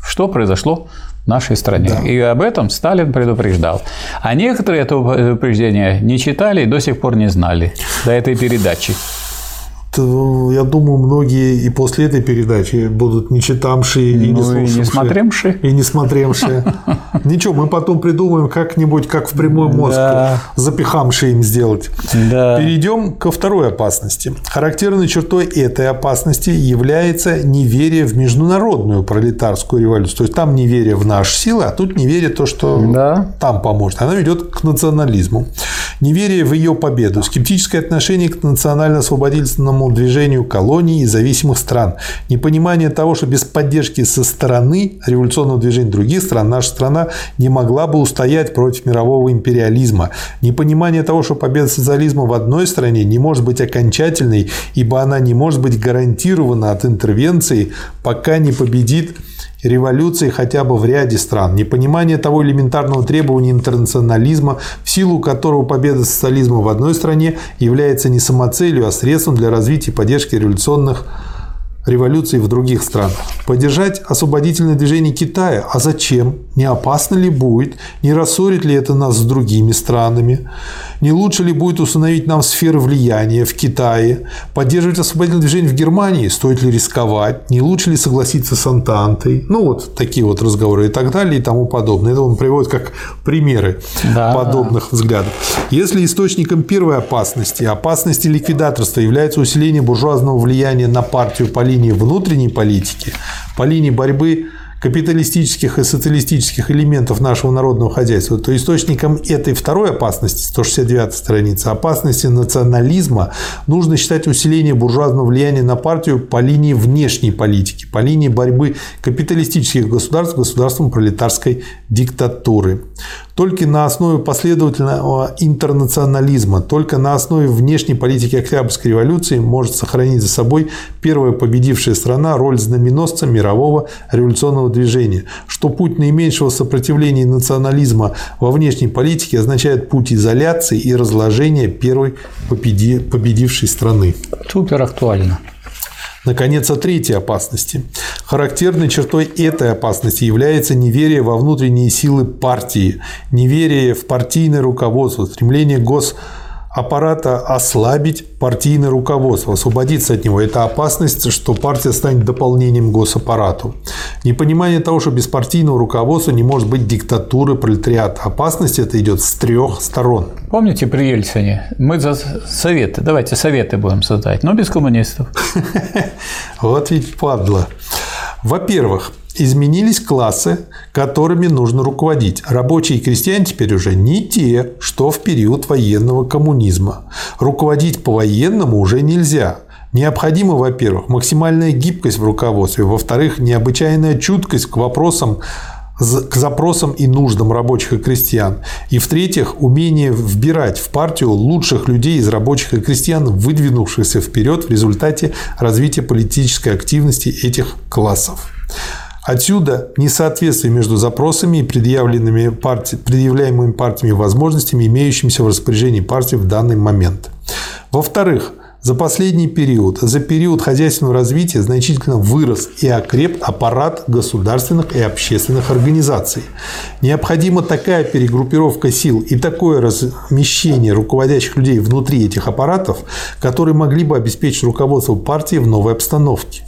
что произошло в нашей стране. Да. И об этом Сталин предупреждал. А некоторые это предупреждение не читали и до сих пор не знали до этой передачи. Э, я думаю, многие и после этой передачи будут не читамшие и ну, не слушавшие. И не смотремшие. И не смотремшие. (laughs) Ничего, мы потом придумаем как-нибудь, как в прямой мозг, да. им сделать. Да. Перейдем ко второй опасности. Характерной чертой этой опасности является неверие в международную пролетарскую революцию. То есть там неверие в наши силы, а тут неверие в то, что да. там поможет. Она ведет к национализму. Неверие в ее победу, скептическое отношение к национально-освободительному свободному движению колоний и зависимых стран, непонимание того, что без поддержки со стороны революционного движения других стран наша страна не могла бы устоять против мирового империализма, непонимание того, что победа социализма в одной стране не может быть окончательной, ибо она не может быть гарантирована от интервенции, пока не победит революции хотя бы в ряде стран, непонимание того элементарного требования интернационализма, в силу которого победа социализма в одной стране является не самоцелью, а средством для развития и поддержки революционных революций в других странах. Поддержать освободительное движение Китая. А зачем? Не опасно ли будет? Не рассорит ли это нас с другими странами? Не лучше ли будет установить нам сферы влияния в Китае? Поддерживать освободительное движение в Германии? Стоит ли рисковать? Не лучше ли согласиться с Антантой? Ну, вот такие вот разговоры и так далее и тому подобное. Это он приводит как примеры да. подобных взглядов. Если источником первой опасности, опасности ликвидаторства является усиление буржуазного влияния на партию по линии внутренней политики, по линии борьбы капиталистических и социалистических элементов нашего народного хозяйства, то источником этой второй опасности, 169 страница, опасности национализма, нужно считать усиление буржуазного влияния на партию по линии внешней политики, по линии борьбы капиталистических государств с государством пролетарской диктатуры. Только на основе последовательного интернационализма, только на основе внешней политики Октябрьской революции может сохранить за собой первая победившая страна роль знаменосца мирового революционного движения, что путь наименьшего сопротивления национализма во внешней политике означает путь изоляции и разложения первой победившей страны. Супер актуально. Наконец, о третьей опасности. Характерной чертой этой опасности является неверие во внутренние силы партии, неверие в партийное руководство, стремление гос аппарата ослабить партийное руководство, освободиться от него. Это опасность, что партия станет дополнением госаппарату. Непонимание того, что без партийного руководства не может быть диктатуры пролетариата. Опасность это идет с трех сторон. Помните при Ельцине? Мы за советы. Давайте советы будем создать, но без коммунистов. (laughs) Вот ведь падла. Во-первых, изменились классы, которыми нужно руководить. Рабочие и крестьяне теперь уже не те, что в период военного коммунизма. Руководить по-военному уже нельзя. Необходима, во-первых, максимальная гибкость в руководстве, во-вторых, необычайная чуткость к вопросам к запросам и нуждам рабочих и крестьян. И в-третьих, умение вбирать в партию лучших людей из рабочих и крестьян, выдвинувшихся вперед в результате развития политической активности этих классов. Отсюда несоответствие между запросами и предъявленными партии, предъявляемыми партиями возможностями, имеющимися в распоряжении партии в данный момент. Во-вторых, За последний период, за период хозяйственного развития значительно вырос и окреп аппарат государственных и общественных организаций. Необходима такая перегруппировка сил и такое размещение руководящих людей внутри этих аппаратов, которые могли бы обеспечить руководство партии в новой обстановке.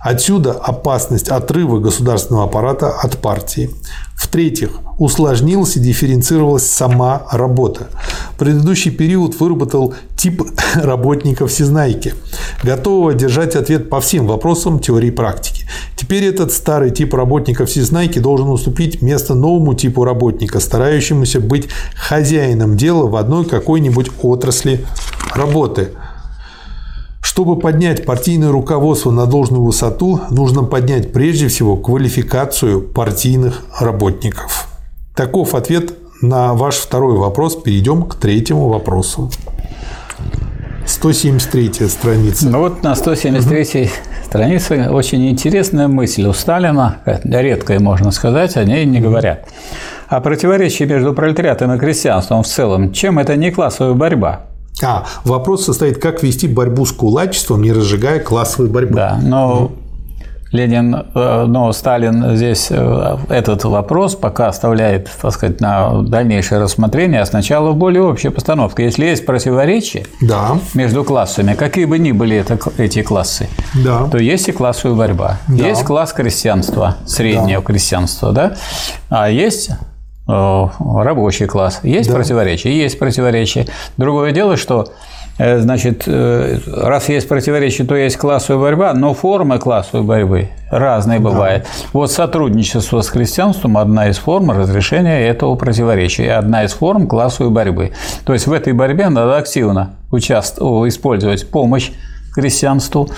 Отсюда опасность отрыва государственного аппарата от партии. В-третьих, усложнилась и дифференцировалась сама работа. Предыдущий период выработал тип (laughs) работника-всезнайки, готового держать ответ по всем вопросам теории практики. Теперь этот старый тип работника-всезнайки должен уступить место новому типу работника, старающемуся быть хозяином дела в одной какой-нибудь отрасли работы – чтобы поднять партийное руководство на должную высоту, нужно поднять прежде всего квалификацию партийных работников. Таков ответ на ваш второй вопрос. Перейдем к третьему вопросу. 173 страница. Ну вот на 173 угу. странице очень интересная мысль у Сталина, редкая, можно сказать, о ней не говорят. О противоречии между пролетариатом и крестьянством в целом. Чем это не классовая борьба? А, вопрос состоит, как вести борьбу с кулачеством, не разжигая классовую борьбу. Да, но Ленин, э, но Сталин здесь э, этот вопрос пока оставляет, так сказать, на дальнейшее рассмотрение, а сначала в более общей постановке. Если есть противоречия да. между классами, какие бы ни были это, эти классы, да. то есть и классовая борьба. Да. Есть класс крестьянства, среднего да. крестьянства, да? а есть рабочий класс. Есть да. противоречия? Есть противоречия. Другое дело, что э, Значит, э, раз есть противоречия, то есть классовая борьба, но формы классовой борьбы разные да. бывают. Вот сотрудничество с крестьянством – одна из форм разрешения этого противоречия, одна из форм классовой борьбы. То есть в этой борьбе надо активно участвовать, использовать помощь крестьянству,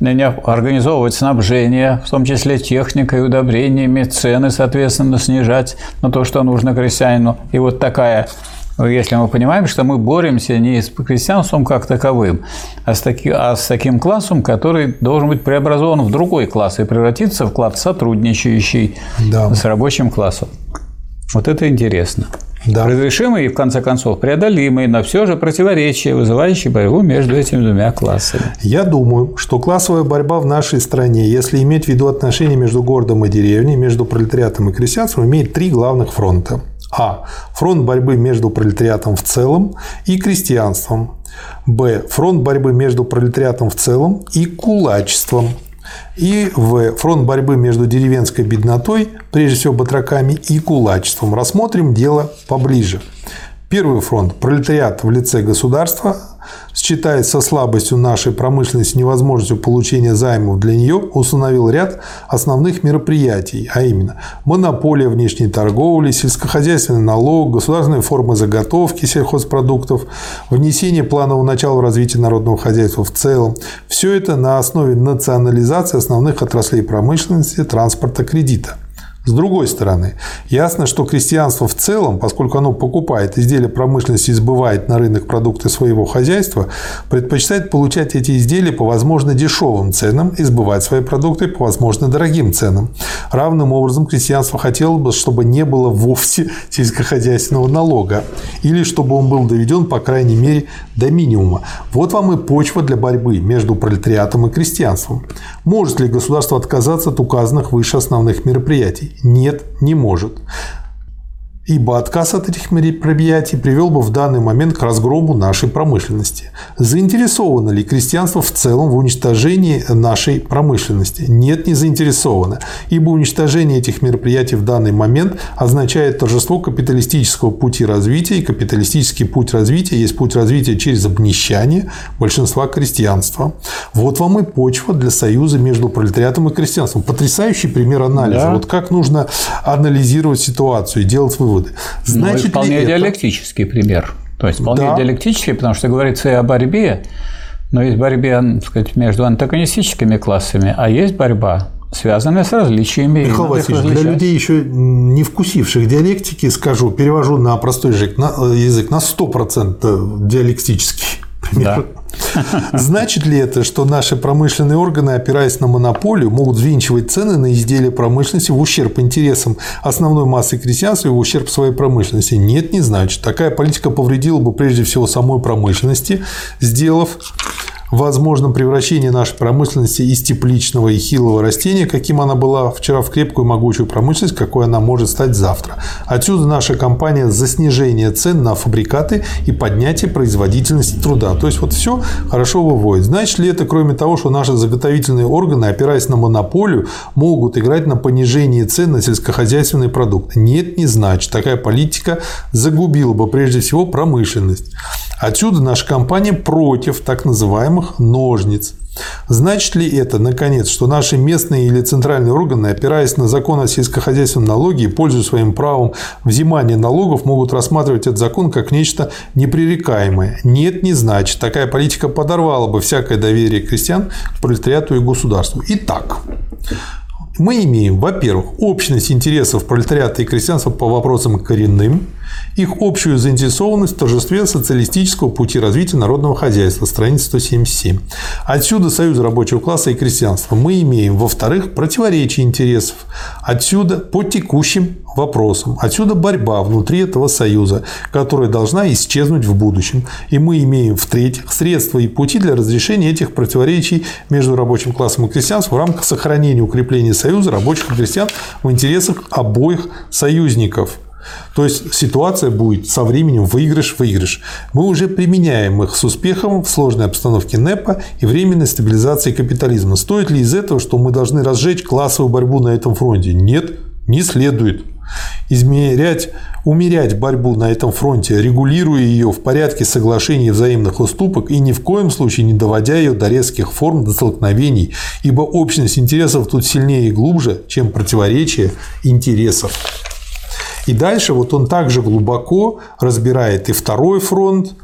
организовывать снабжение, в том числе техникой, удобрениями, цены, соответственно, снижать на то, что нужно крестьянину. И вот такая если мы понимаем, что мы боремся не с крестьянством как таковым, а с, таки, а с таким классом, который должен быть преобразован в другой класс и превратиться в класс сотрудничающий да. с рабочим классом. Вот это интересно да. разрешимый и, в конце концов, преодолимый, но все же противоречие, вызывающее борьбу между этими двумя классами. Я думаю, что классовая борьба в нашей стране, если иметь в виду отношения между городом и деревней, между пролетариатом и крестьянством, имеет три главных фронта. А. Фронт борьбы между пролетариатом в целом и крестьянством. Б. Фронт борьбы между пролетариатом в целом и кулачеством. И в фронт борьбы между деревенской беднотой, прежде всего батраками, и кулачеством. Рассмотрим дело поближе. Первый фронт – пролетариат в лице государства, считаясь со слабостью нашей промышленности невозможностью получения займов для нее, установил ряд основных мероприятий, а именно монополия внешней торговли, сельскохозяйственный налог, государственные формы заготовки сельхозпродуктов, внесение планового начала развития народного хозяйства в целом. Все это на основе национализации основных отраслей промышленности, транспорта, кредита. С другой стороны, ясно, что крестьянство в целом, поскольку оно покупает изделия промышленности и сбывает на рынок продукты своего хозяйства, предпочитает получать эти изделия по возможно дешевым ценам и сбывать свои продукты по возможно дорогим ценам. Равным образом крестьянство хотело бы, чтобы не было вовсе сельскохозяйственного налога или чтобы он был доведен, по крайней мере, до минимума. Вот вам и почва для борьбы между пролетариатом и крестьянством. Может ли государство отказаться от указанных выше основных мероприятий? Нет, не может ибо отказ от этих мероприятий привел бы в данный момент к разгрому нашей промышленности. Заинтересовано ли крестьянство в целом в уничтожении нашей промышленности? Нет, не заинтересовано, ибо уничтожение этих мероприятий в данный момент означает торжество капиталистического пути развития, и капиталистический путь развития есть путь развития через обнищание большинства крестьянства. Вот вам и почва для союза между пролетариатом и крестьянством. Потрясающий пример анализа. Да. Вот как нужно анализировать ситуацию и делать выводы выводы. Ну, Значит ну, вполне ли диалектический это... пример. То есть вполне да. диалектический, потому что говорится и о борьбе, но есть борьба сказать, между антагонистическими классами, а есть борьба связанная с различиями. Михаил Васильевич, для людей, еще не вкусивших диалектики, скажу, перевожу на простой язык на, язык на 100% диалектический пример. Да. (laughs) Значит ли это, что наши промышленные органы, опираясь на монополию, могут взвинчивать цены на изделия промышленности в ущерб интересам основной массы крестьянства и в ущерб своей промышленности? Нет, не значит. Такая политика повредила бы прежде всего самой промышленности, сделав возможном превращении нашей промышленности из тепличного и хилого растения, каким она была вчера, в крепкую могучую промышленность, какой она может стать завтра. Отсюда наша компания за снижение цен на фабрикаты и поднятие производительности труда. То есть вот все хорошо выводит. Значит ли это, кроме того, что наши заготовительные органы, опираясь на монополию, могут играть на понижение цен на сельскохозяйственные продукты? Нет, не значит. Такая политика загубила бы прежде всего промышленность. Отсюда наша компания против так называемых ножниц. Значит ли это, наконец, что наши местные или центральные органы, опираясь на закон о сельскохозяйственном налоге и пользуясь своим правом взимания налогов, могут рассматривать этот закон как нечто непререкаемое? Нет, не значит. Такая политика подорвала бы всякое доверие крестьян к пролетариату и государству. Итак, мы имеем, во-первых, общность интересов пролетариата и крестьянства по вопросам коренным, их общую заинтересованность в торжестве социалистического пути развития народного хозяйства, страница 177. Отсюда союз рабочего класса и крестьянства. Мы имеем, во-вторых, противоречие интересов. Отсюда по текущим вопросам. Отсюда борьба внутри этого союза, которая должна исчезнуть в будущем. И мы имеем, в-третьих, средства и пути для разрешения этих противоречий между рабочим классом и крестьянством в рамках сохранения и укрепления союза рабочих и крестьян в интересах обоих союзников. То есть ситуация будет со временем выигрыш-выигрыш. Мы уже применяем их с успехом в сложной обстановке НЭПа и временной стабилизации капитализма. Стоит ли из этого, что мы должны разжечь классовую борьбу на этом фронте? Нет, не следует. Измерять, умерять борьбу на этом фронте, регулируя ее в порядке соглашений и взаимных уступок и ни в коем случае не доводя ее до резких форм, до столкновений, ибо общность интересов тут сильнее и глубже, чем противоречие интересов. И дальше вот он также глубоко разбирает и второй фронт,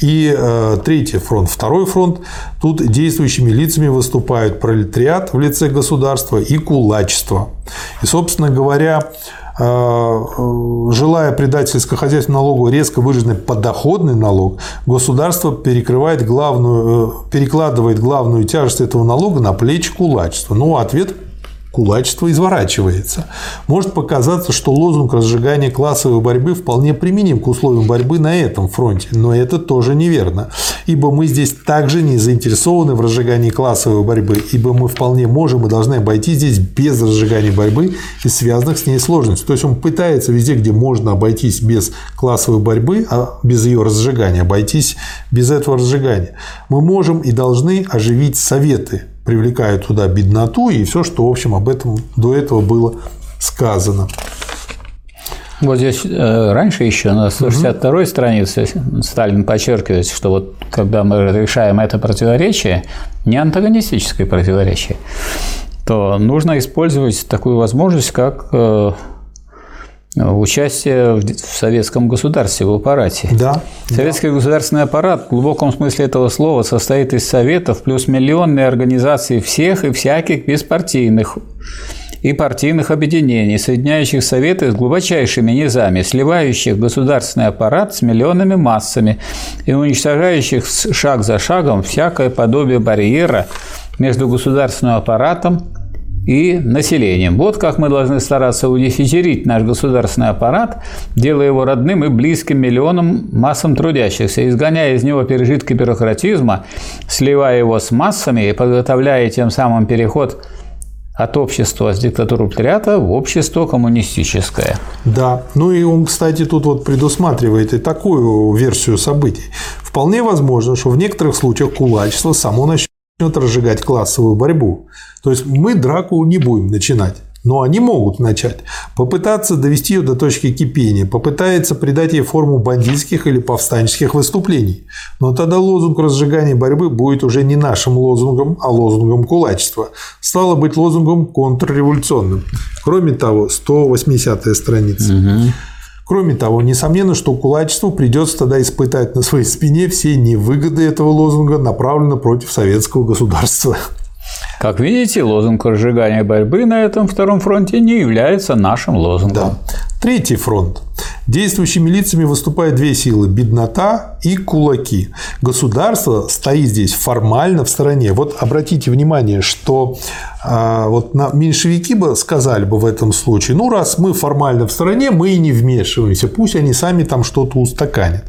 и э, третий фронт, второй фронт, тут действующими лицами выступают пролетариат в лице государства и кулачество. И, собственно говоря, э, желая придать сельскохозяйственному налогу резко выраженный подоходный налог, государство перекрывает главную, э, перекладывает главную тяжесть этого налога на плечи кулачества. Ну, ответ кулачество изворачивается. Может показаться, что лозунг разжигания классовой борьбы вполне применим к условиям борьбы на этом фронте, но это тоже неверно, ибо мы здесь также не заинтересованы в разжигании классовой борьбы, ибо мы вполне можем и должны обойти здесь без разжигания борьбы и связанных с ней сложностей. То есть он пытается везде, где можно обойтись без классовой борьбы, а без ее разжигания, обойтись без этого разжигания. Мы можем и должны оживить советы, привлекая туда бедноту и все, что, в общем, об этом до этого было сказано. Вот здесь э, раньше еще на 162 угу. странице Сталин подчеркивает, что вот когда мы решаем это противоречие, не антагонистическое противоречие, то нужно использовать такую возможность, как э, участие в советском государстве, в аппарате. Да. Советский да. государственный аппарат в глубоком смысле этого слова состоит из советов плюс миллионные организации всех и всяких беспартийных и партийных объединений, соединяющих советы с глубочайшими низами, сливающих государственный аппарат с миллионными массами и уничтожающих шаг за шагом всякое подобие барьера между государственным аппаратом и населением. Вот как мы должны стараться унифицировать наш государственный аппарат, делая его родным и близким миллионам массам трудящихся, изгоняя из него пережитки бюрократизма, сливая его с массами и подготовляя тем самым переход от общества с диктатуры пролетариата в общество коммунистическое. Да, ну и он, кстати, тут вот предусматривает и такую версию событий. Вполне возможно, что в некоторых случаях кулачество само начнет разжигать классовую борьбу. То есть мы драку не будем начинать. Но они могут начать. Попытаться довести ее до точки кипения, попытается придать ей форму бандитских или повстанческих выступлений. Но тогда лозунг разжигания борьбы будет уже не нашим лозунгом, а лозунгом кулачества. Стало быть лозунгом контрреволюционным. Кроме того, 180-я страница. Угу. Кроме того, несомненно, что кулачеству придется тогда испытать на своей спине все невыгоды этого лозунга, направленного против советского государства. Как видите, лозунг разжигания борьбы на этом втором фронте не является нашим лозунгом. Да. Третий фронт. Действующими лицами выступают две силы – беднота и кулаки. Государство стоит здесь формально в стороне. Вот обратите внимание, что а, вот на меньшевики бы сказали бы в этом случае, ну, раз мы формально в стороне, мы и не вмешиваемся, пусть они сами там что-то устаканят.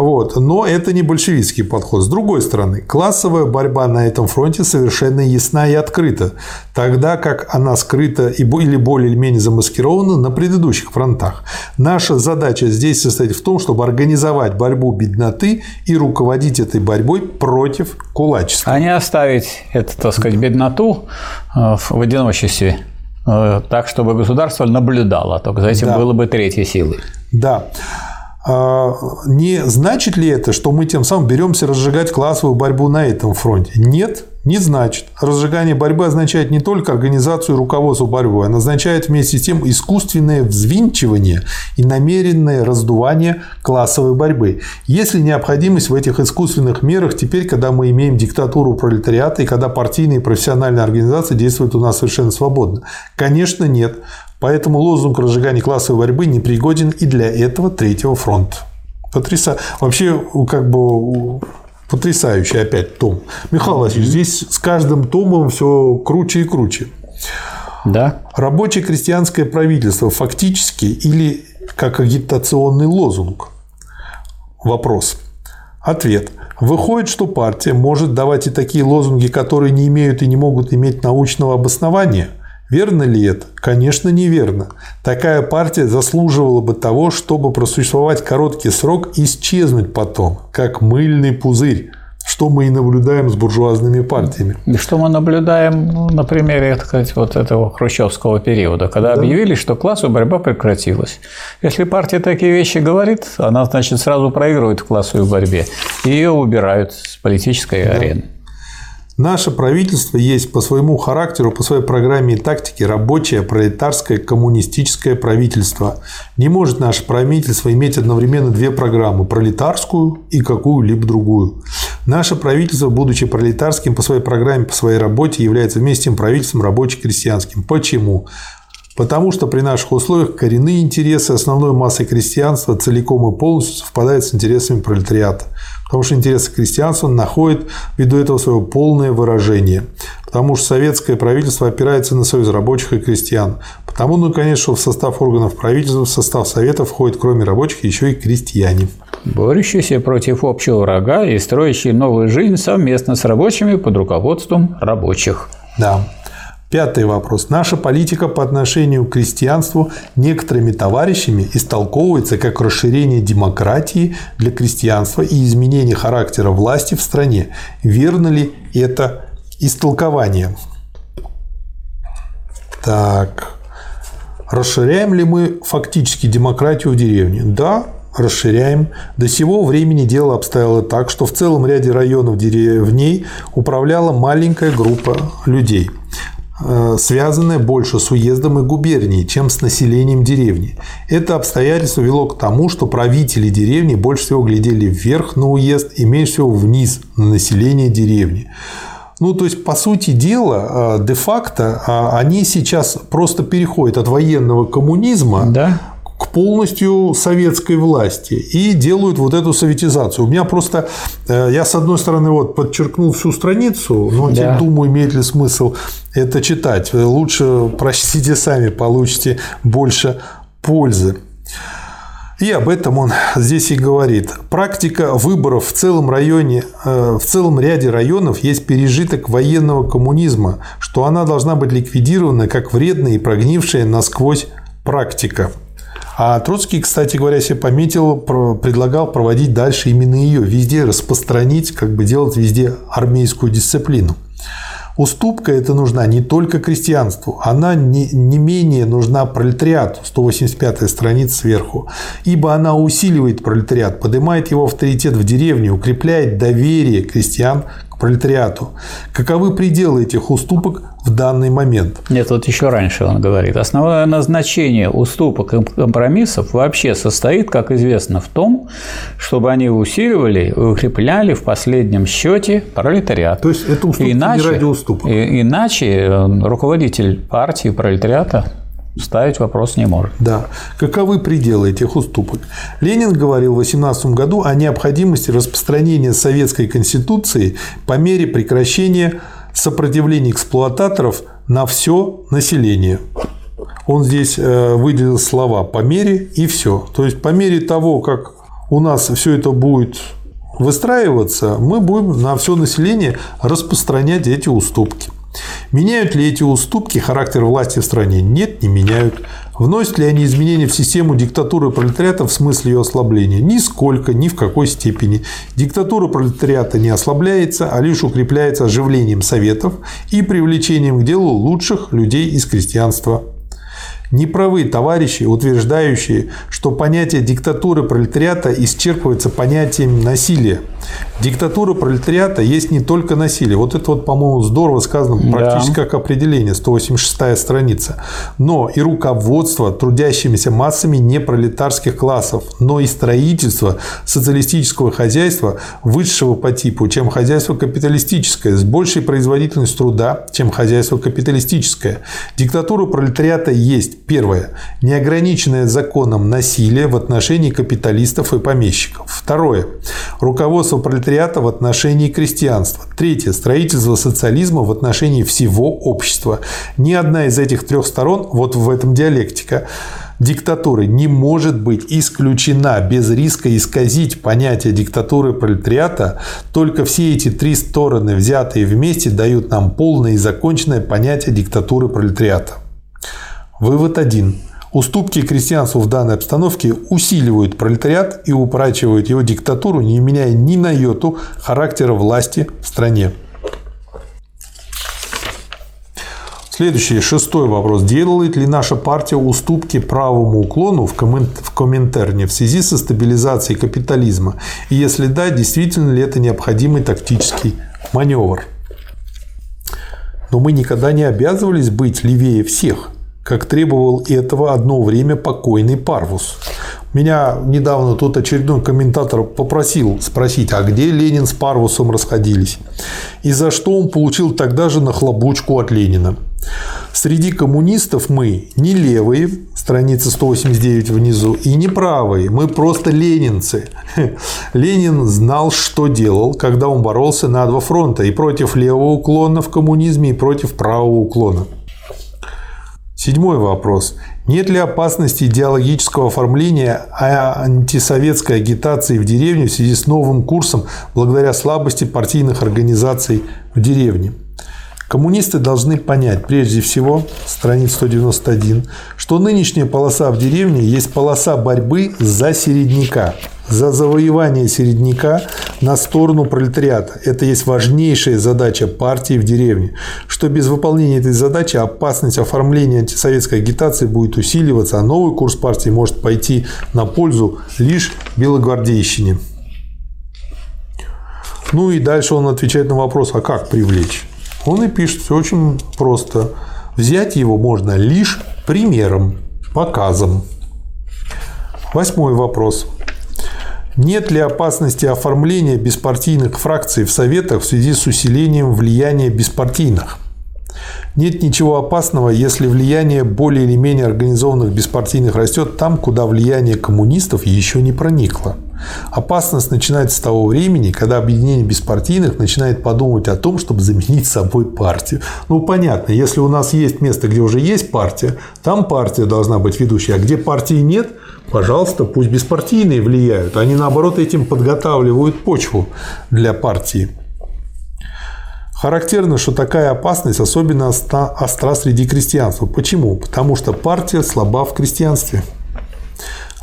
Вот. Но это не большевистский подход. С другой стороны, классовая борьба на этом фронте совершенно ясна и открыта, тогда как она скрыта или более или менее замаскирована на предыдущих фронтах. Наша задача здесь состоит в том, чтобы организовать борьбу бедноты и руководить этой борьбой против кулачества. А не оставить эту, так сказать, бедноту э, в одиночестве э, так, чтобы государство наблюдало, только за этим да. было бы третьей силой. Да. А, не значит ли это, что мы тем самым беремся разжигать классовую борьбу на этом фронте? Нет, не значит. Разжигание борьбы означает не только организацию и руководство борьбой, оно означает вместе с тем искусственное взвинчивание и намеренное раздувание классовой борьбы. Есть ли необходимость в этих искусственных мерах теперь, когда мы имеем диктатуру пролетариата и когда партийные и профессиональные организации действуют у нас совершенно свободно? Конечно, нет. Поэтому лозунг разжигания классовой борьбы не пригоден и для этого третьего фронта. Потряса... Вообще, как бы потрясающий опять том. Михаил Васильевич, здесь с каждым томом все круче и круче. Да. Рабочее крестьянское правительство фактически или как агитационный лозунг? Вопрос. Ответ. Выходит, что партия может давать и такие лозунги, которые не имеют и не могут иметь научного обоснования – Верно ли это? Конечно, неверно. Такая партия заслуживала бы того, чтобы просуществовать короткий срок и исчезнуть потом, как мыльный пузырь, что мы и наблюдаем с буржуазными партиями. Что мы наблюдаем ну, на примере так сказать, вот этого хрущевского периода, когда да. объявили, что классовая борьба прекратилась. Если партия такие вещи говорит, она, значит, сразу проигрывает в классовой борьбе, и ее убирают с политической да. арены. Наше правительство есть по своему характеру, по своей программе и тактике рабочее, пролетарское, коммунистическое правительство. Не может наше правительство иметь одновременно две программы – пролетарскую и какую-либо другую. Наше правительство, будучи пролетарским по своей программе, по своей работе, является вместе с правительством рабоче-крестьянским. Почему? Потому что при наших условиях коренные интересы основной массы крестьянства целиком и полностью совпадают с интересами пролетариата. Потому что интересы крестьянства находят ввиду этого свое полное выражение. Потому что советское правительство опирается на союз рабочих и крестьян. Потому, ну, конечно, в состав органов правительства, в состав совета входят, кроме рабочих, еще и крестьяне. Борющиеся против общего врага и строящие новую жизнь совместно с рабочими под руководством рабочих. Да. Пятый вопрос. Наша политика по отношению к крестьянству некоторыми товарищами истолковывается как расширение демократии для крестьянства и изменение характера власти в стране. Верно ли это истолкование? Так. Расширяем ли мы фактически демократию в деревне? Да, расширяем. До сего времени дело обстояло так, что в целом ряде районов деревней управляла маленькая группа людей. Э, связанное больше с уездом и губернией, чем с населением деревни. Это обстоятельство вело к тому, что правители деревни больше всего глядели вверх на уезд и меньше всего вниз на население деревни. Ну, то есть, по сути дела, э, де-факто э, они сейчас просто переходят от военного коммунизма да к полностью советской власти и делают вот эту советизацию. У меня просто, э, я с одной стороны вот подчеркнул всю страницу, но да. думаю, имеет ли смысл это читать. Лучше (laughs) прочтите сами, получите больше пользы. И об этом он здесь и говорит. Практика выборов в целом районе, э, в целом ряде районов есть пережиток военного коммунизма, что она должна быть ликвидирована как вредная и прогнившая насквозь практика. А Троцкий, кстати говоря, себе пометил, предлагал проводить дальше именно ее, везде распространить, как бы делать везде армейскую дисциплину. Уступка это нужна не только крестьянству, она не, не менее нужна пролетариату, 185-я страница сверху, ибо она усиливает пролетариат, поднимает его авторитет в деревне, укрепляет доверие крестьян пролетариату. Каковы пределы этих уступок в данный момент? Нет, вот еще раньше он говорит. Основное назначение уступок и компромиссов вообще состоит, как известно, в том, чтобы они усиливали и укрепляли в последнем счете пролетариат. То есть это уступки иначе, не ради уступок? Иначе э, руководитель партии пролетариата ставить вопрос не может. Да. Каковы пределы этих уступок? Ленин говорил в 18 году о необходимости распространения советской конституции по мере прекращения сопротивления эксплуататоров на все население. Он здесь э, выделил слова «по мере» и все. То есть, по мере того, как у нас все это будет выстраиваться, мы будем на все население распространять эти уступки. Меняют ли эти уступки характер власти в стране? Нет, не меняют. Вносят ли они изменения в систему диктатуры пролетариата в смысле ее ослабления? Нисколько, ни в какой степени. Диктатура пролетариата не ослабляется, а лишь укрепляется оживлением советов и привлечением к делу лучших людей из крестьянства. Неправы товарищи, утверждающие, что понятие диктатуры пролетариата исчерпывается понятием насилия. Диктатура пролетариата есть не только насилие. Вот это вот, по-моему, здорово сказано практически да. как определение, 186 страница. Но и руководство трудящимися массами не пролетарских классов, но и строительство социалистического хозяйства высшего по типу, чем хозяйство капиталистическое, с большей производительностью труда, чем хозяйство капиталистическое. Диктатура пролетариата есть Первое. Неограниченное законом насилие в отношении капиталистов и помещиков. Второе. Руководство пролетариата в отношении крестьянства. Третье. Строительство социализма в отношении всего общества. Ни одна из этих трех сторон, вот в этом диалектика, диктатуры не может быть исключена без риска исказить понятие диктатуры пролетариата. Только все эти три стороны, взятые вместе, дают нам полное и законченное понятие диктатуры пролетариата. Вывод 1. Уступки крестьянству в данной обстановке усиливают пролетариат и упрачивают его диктатуру, не меняя ни на йоту характера власти в стране. Следующий, шестой вопрос. Делает ли наша партия уступки правому уклону в, коммент, в Коминтерне в связи со стабилизацией капитализма? И если да, действительно ли это необходимый тактический маневр? Но мы никогда не обязывались быть левее всех – как требовал этого одно время покойный Парвус. Меня недавно тут очередной комментатор попросил спросить, а где Ленин с Парвусом расходились? И за что он получил тогда же нахлобучку от Ленина. Среди коммунистов мы не левые, страница 189 внизу, и не правые, мы просто ленинцы. (laughs) Ленин знал, что делал, когда он боролся на два фронта, и против левого уклона в коммунизме, и против правого уклона. Седьмой вопрос. Нет ли опасности идеологического оформления антисоветской агитации в деревне в связи с новым курсом благодаря слабости партийных организаций в деревне? Коммунисты должны понять, прежде всего, страница 191, что нынешняя полоса в деревне есть полоса борьбы за середняка, за завоевание середняка на сторону пролетариата. Это есть важнейшая задача партии в деревне, что без выполнения этой задачи опасность оформления антисоветской агитации будет усиливаться, а новый курс партии может пойти на пользу лишь белогвардейщине. Ну и дальше он отвечает на вопрос, а как привлечь? Он и пишет все очень просто. Взять его можно лишь примером, показом. Восьмой вопрос. Нет ли опасности оформления беспартийных фракций в Советах в связи с усилением влияния беспартийных? Нет ничего опасного, если влияние более или менее организованных беспартийных растет там, куда влияние коммунистов еще не проникло. Опасность начинается с того времени, когда объединение беспартийных начинает подумать о том, чтобы заменить собой партию. Ну, понятно, если у нас есть место, где уже есть партия, там партия должна быть ведущей, а где партии нет – пожалуйста, пусть беспартийные влияют. Они, наоборот, этим подготавливают почву для партии. Характерно, что такая опасность особенно остра среди крестьянства. Почему? Потому что партия слаба в крестьянстве.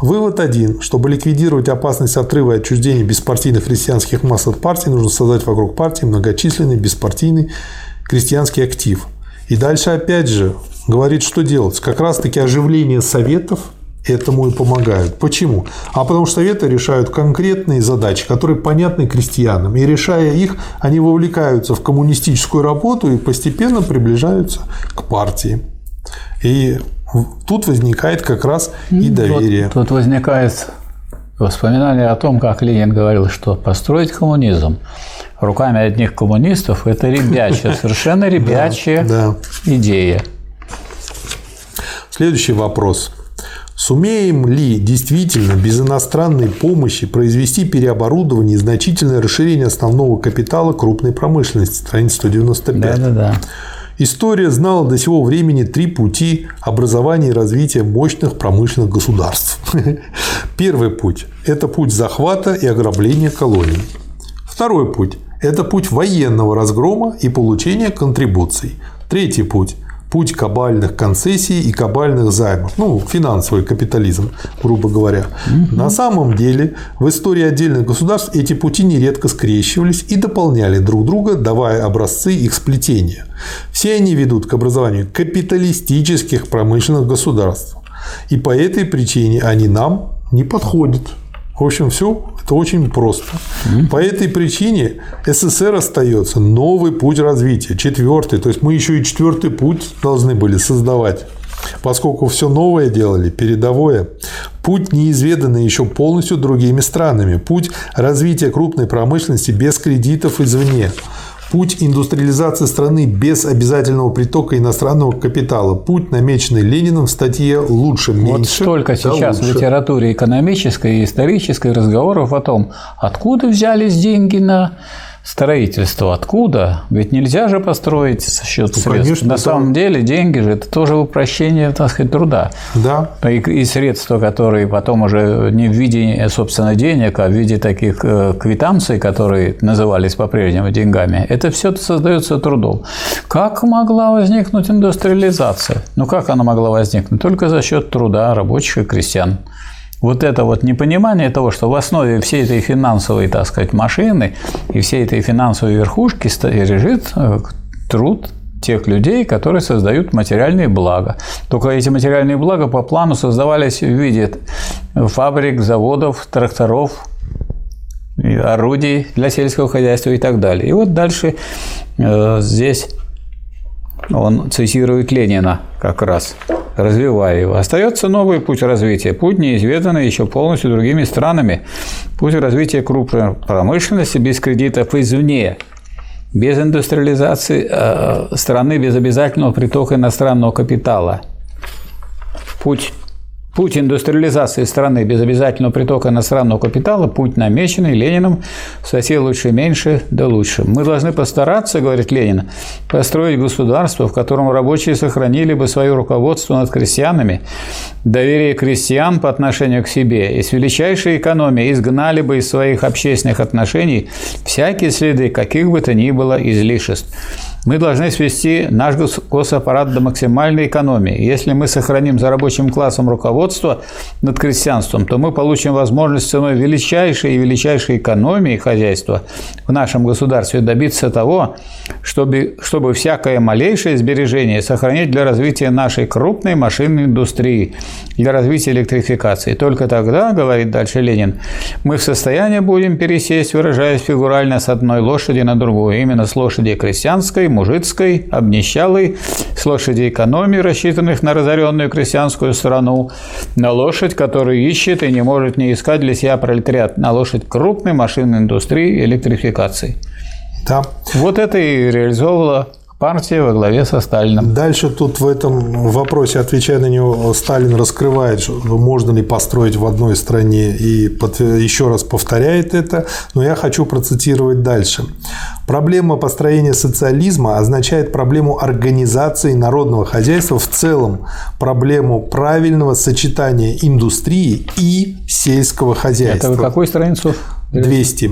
Вывод один. Чтобы ликвидировать опасность отрыва и отчуждения беспартийных крестьянских масс от партии, нужно создать вокруг партии многочисленный беспартийный крестьянский актив. И дальше опять же говорит, что делать. Как раз таки оживление советов – этому и помогают. Почему? А потому что советы решают конкретные задачи, которые понятны крестьянам. И решая их, они вовлекаются в коммунистическую работу и постепенно приближаются к партии. И тут возникает как раз и доверие. Тут, тут возникает воспоминание о том, как Ленин говорил, что построить коммунизм руками одних коммунистов – это ребячая, (laughs) совершенно ребячая идея. Следующий вопрос. Сумеем ли действительно без иностранной помощи произвести переоборудование и значительное расширение основного капитала крупной промышленности? Страница 195. Да, да, да. История знала до сего времени три пути образования и развития мощных промышленных государств. (laughs) Первый путь – это путь захвата и ограбления колоний. Второй путь – это путь военного разгрома и получения контрибуций. Третий путь путь кабальных концессий и кабальных займов. Ну, финансовый капитализм, грубо говоря. Угу. На самом деле, в истории отдельных государств эти пути нередко скрещивались и дополняли друг друга, давая образцы их сплетения. Все они ведут к образованию капиталистических промышленных государств. И по этой причине они нам не подходят. В общем, все это очень просто. По этой причине СССР остается новый путь развития, четвертый. То есть мы еще и четвертый путь должны были создавать. Поскольку все новое делали, передовое, путь неизведанный еще полностью другими странами, путь развития крупной промышленности без кредитов извне, Путь индустриализации страны без обязательного притока иностранного капитала. Путь, намеченный Лениным в статье «Лучше меньше». Вот столько да сейчас лучше. в литературе экономической и исторической разговоров о том, откуда взялись деньги на строительство. Откуда? Ведь нельзя же построить за счет Ну, средств. конечно, На это- самом деле деньги же это тоже упрощение, так сказать, труда. Да, И, и средства, которые потом уже не в виде, собственно, денег, а в виде таких э, квитанций, которые назывались по-прежнему деньгами, это все создается трудом. Как могла возникнуть индустриализация? Ну, как она могла возникнуть? Только за счет труда рабочих и крестьян. Вот это вот непонимание того, что в основе всей этой финансовой, так сказать, машины и всей этой финансовой верхушки лежит э, труд тех людей, которые создают материальные блага. Только эти материальные блага по плану создавались в виде фабрик, заводов, тракторов, орудий для сельского хозяйства и так далее. И вот дальше э, здесь он цитирует Ленина как раз, развивая его. Остается новый путь развития, путь неизведанный еще полностью другими странами, путь развития крупной промышленности без кредитов извне, без индустриализации э, страны, без обязательного притока иностранного капитала. Путь Путь индустриализации страны без обязательного притока иностранного капитала – путь намеченный Лениным статье «Лучше меньше, да лучше». Мы должны постараться, говорит Ленин, построить государство, в котором рабочие сохранили бы свое руководство над крестьянами, доверие крестьян по отношению к себе и с величайшей экономией изгнали бы из своих общественных отношений всякие следы каких бы то ни было излишеств. Мы должны свести наш гос- госаппарат до максимальной экономии. Если мы сохраним за рабочим классом руководство над крестьянством, то мы получим возможность ценой величайшей и величайшей экономии хозяйства в нашем государстве добиться того, чтобы, чтобы всякое малейшее сбережение сохранить для развития нашей крупной машинной индустрии, для развития электрификации. Только тогда, говорит дальше Ленин, мы в состоянии будем пересесть, выражаясь фигурально, с одной лошади на другую. Именно с лошади крестьянской, мужицкой, обнищалой, с лошади экономии, рассчитанных на разоренную крестьянскую страну, на лошадь, которую ищет и не может не искать для себя пролетариат, на лошадь крупной машинной индустрии и электрификации. да. Вот это и реализовывала партия во главе со Сталином. Дальше тут в этом вопросе, отвечая на него, Сталин раскрывает, что можно ли построить в одной стране и под- еще раз повторяет это, но я хочу процитировать дальше. Проблема построения социализма означает проблему организации народного хозяйства в целом, проблему правильного сочетания индустрии и сельского хозяйства. Это вы какую страницу? 200.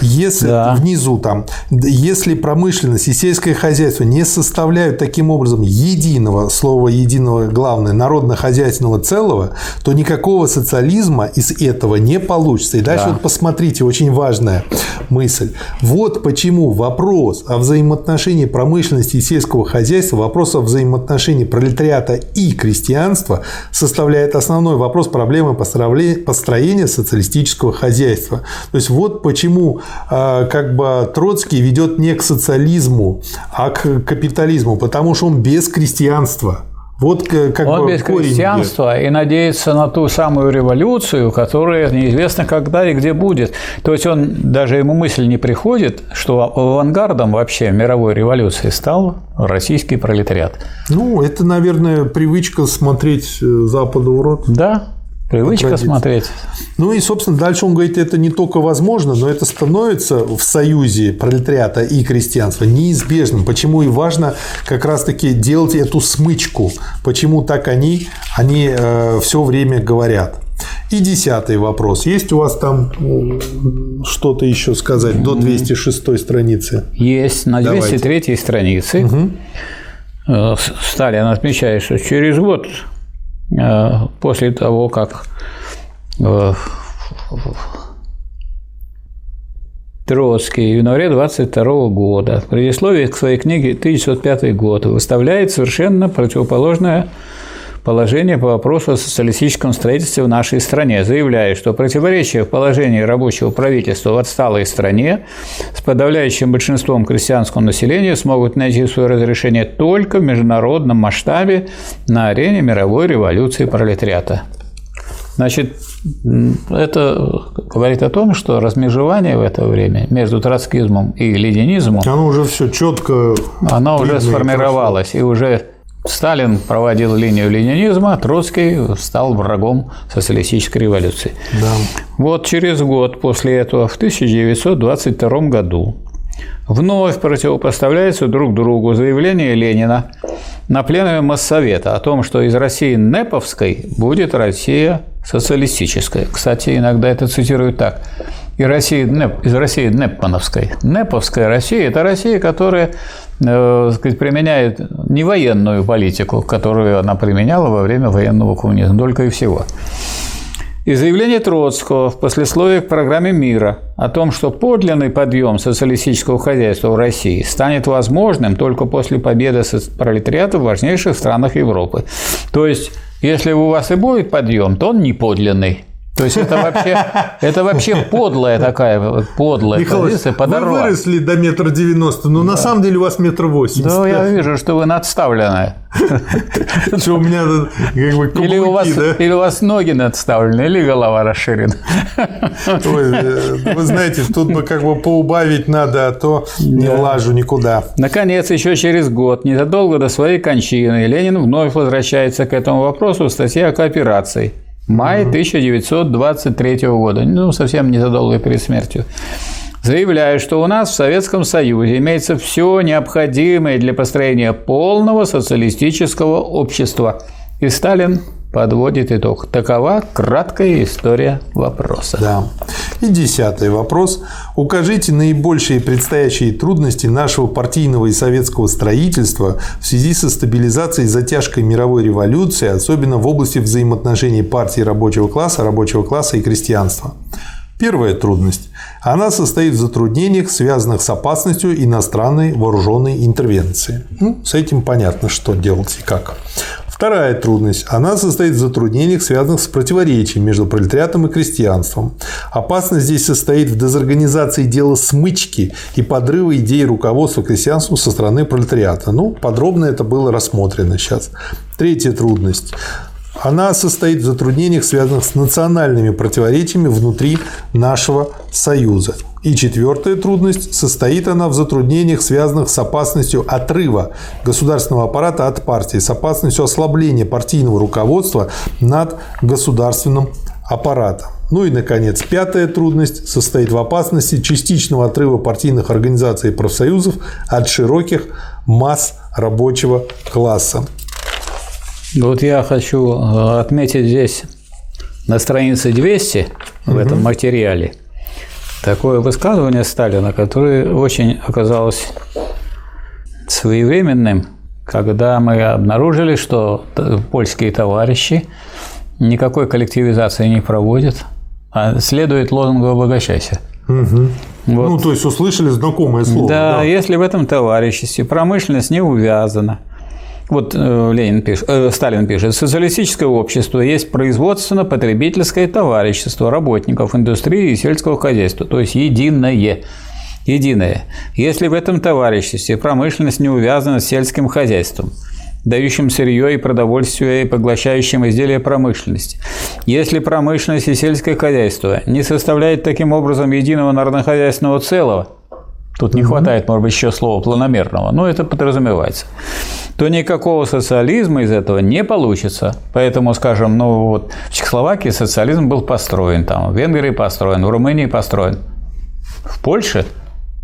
Если Да. внизу там, если промышленность и сельское хозяйство не составляют таким образом единого, слова единого главное, народно-хозяйственного целого, то никакого социализма из этого не получится. И дальше Да. вот посмотрите, очень важная мысль. Вот почему вопрос о взаимоотношении промышленности и сельского хозяйства, вопрос о взаимоотношении пролетариата и крестьянства составляет основной вопрос проблемы построения социалистического хозяйства. То есть вот почему э, как бы Троцкий ведет не к социализму, а к капитализму, потому что он без крестьянства. Вот к- как Он бы без корень идет. крестьянства и надеется на ту самую революцию, которая неизвестно когда и где будет. То есть он даже ему мысль не приходит, что авангардом вообще мировой революции стал российский пролетариат. Ну, это, наверное, привычка смотреть э, Западу в рот. Да, Привычка смотреть. Ну и, собственно, дальше он говорит, это не только возможно, но это становится в союзе пролетариата и крестьянства неизбежным. Почему и важно как раз-таки делать эту смычку. Почему так они, они э, все время говорят. И десятый вопрос. Есть у вас там что-то еще сказать до 206 страницы? Есть. На 203 Давайте. странице угу. Сталин отмечает, что через год Э, после того, как э, Троцкий в январе 22 года в предисловии к своей книге 1905 год выставляет совершенно противоположное положение по вопросу о социалистическом строительстве в нашей стране, заявляя, что противоречия в положении рабочего правительства в отсталой стране с подавляющим большинством крестьянского населения смогут найти свое разрешение только в международном масштабе на арене мировой революции пролетариата. Значит, это говорит о том, что размежевание в это время между троцкизмом и ленинизмом... Оно уже все четко... Оно уже сформировалось, и, и уже Сталин проводил линию ленинизма, Троцкий стал врагом социалистической революции. Да. Вот через год после этого, в 1922 году, вновь противопоставляются друг другу заявление Ленина на пленуме Моссовета о том, что из России Неповской будет Россия социалистическая. Кстати, иногда это цитируют так. И Россия, из России Непмановской. Неповская Россия – это Россия, которая Э, сказать, применяет не военную политику, которую она применяла во время военного коммунизма, только и всего. И заявление Троцкого в послесловии к программе мира о том, что подлинный подъем социалистического хозяйства в России станет возможным только после победы пролетариата в важнейших странах Европы. То есть, если у вас и будет подъем, то он не подлинный. То есть это вообще, это вообще подлая такая подлая позиция подорвать. Вы выросли до метра девяносто, но да. на самом деле у вас метр восемьдесят. Да, я вижу, что вы надставленная. (laughs) Что у меня как бы или у вас? Или у вас ноги надставлены, или голова расширена. Э, вы знаете, тут бы как бы поубавить надо, а то не влажу никуда. Наконец, еще через год, незадолго до своей кончины, Ленин вновь возвращается к этому вопросу в статье о кооперации – Май 1923 года, ну, совсем незадолго перед смертью. Заявляю, что у нас в Советском Союзе имеется все необходимое для построения полного социалистического общества. И Сталин подводит итог. Такова краткая история вопроса. Да. И десятый вопрос. Укажите наибольшие предстоящие трудности нашего партийного и советского строительства в связи со стабилизацией затяжкой мировой революции, особенно в области взаимоотношений партии рабочего класса, рабочего класса и крестьянства. Первая трудность. Она состоит в затруднениях, связанных с опасностью иностранной вооруженной интервенции. Ну, с этим понятно, что делать и как. Вторая трудность. Она состоит в затруднениях, связанных с противоречием между пролетариатом и крестьянством. Опасность здесь состоит в дезорганизации дела смычки и подрыва идей руководства крестьянством со стороны пролетариата. Ну, подробно это было рассмотрено сейчас. Третья трудность. Она состоит в затруднениях, связанных с национальными противоречиями внутри нашего Союза. И четвертая трудность состоит она в затруднениях, связанных с опасностью отрыва государственного аппарата от партии, с опасностью ослабления партийного руководства над государственным аппаратом. Ну и, наконец, пятая трудность состоит в опасности частичного отрыва партийных организаций и профсоюзов от широких масс рабочего класса. Вот я хочу э, отметить здесь на странице 200 в угу. этом материале – такое высказывание Сталина, которое очень оказалось своевременным, когда мы обнаружили, что польские товарищи никакой коллективизации не проводят, а следует лозунгу «обогащайся». Угу. Вот. Ну, то есть услышали знакомое слово. Да, да, если в этом товариществе промышленность не увязана, вот э, Ленин пишет, э, Сталин пишет, социалистическое общество есть производственно-потребительское товарищество работников индустрии и сельского хозяйства, то есть единое. Единое. Если в этом товариществе промышленность не увязана с сельским хозяйством, дающим сырье и продовольствие и поглощающим изделия промышленности. Если промышленность и сельское хозяйство не составляют таким образом единого народнохозяйственного целого, тут не хватает, может быть, еще слова планомерного, но это подразумевается то никакого социализма из этого не получится. Поэтому, скажем, ну вот в Чехословакии социализм был построен, там, в Венгрии построен, в Румынии построен. В Польше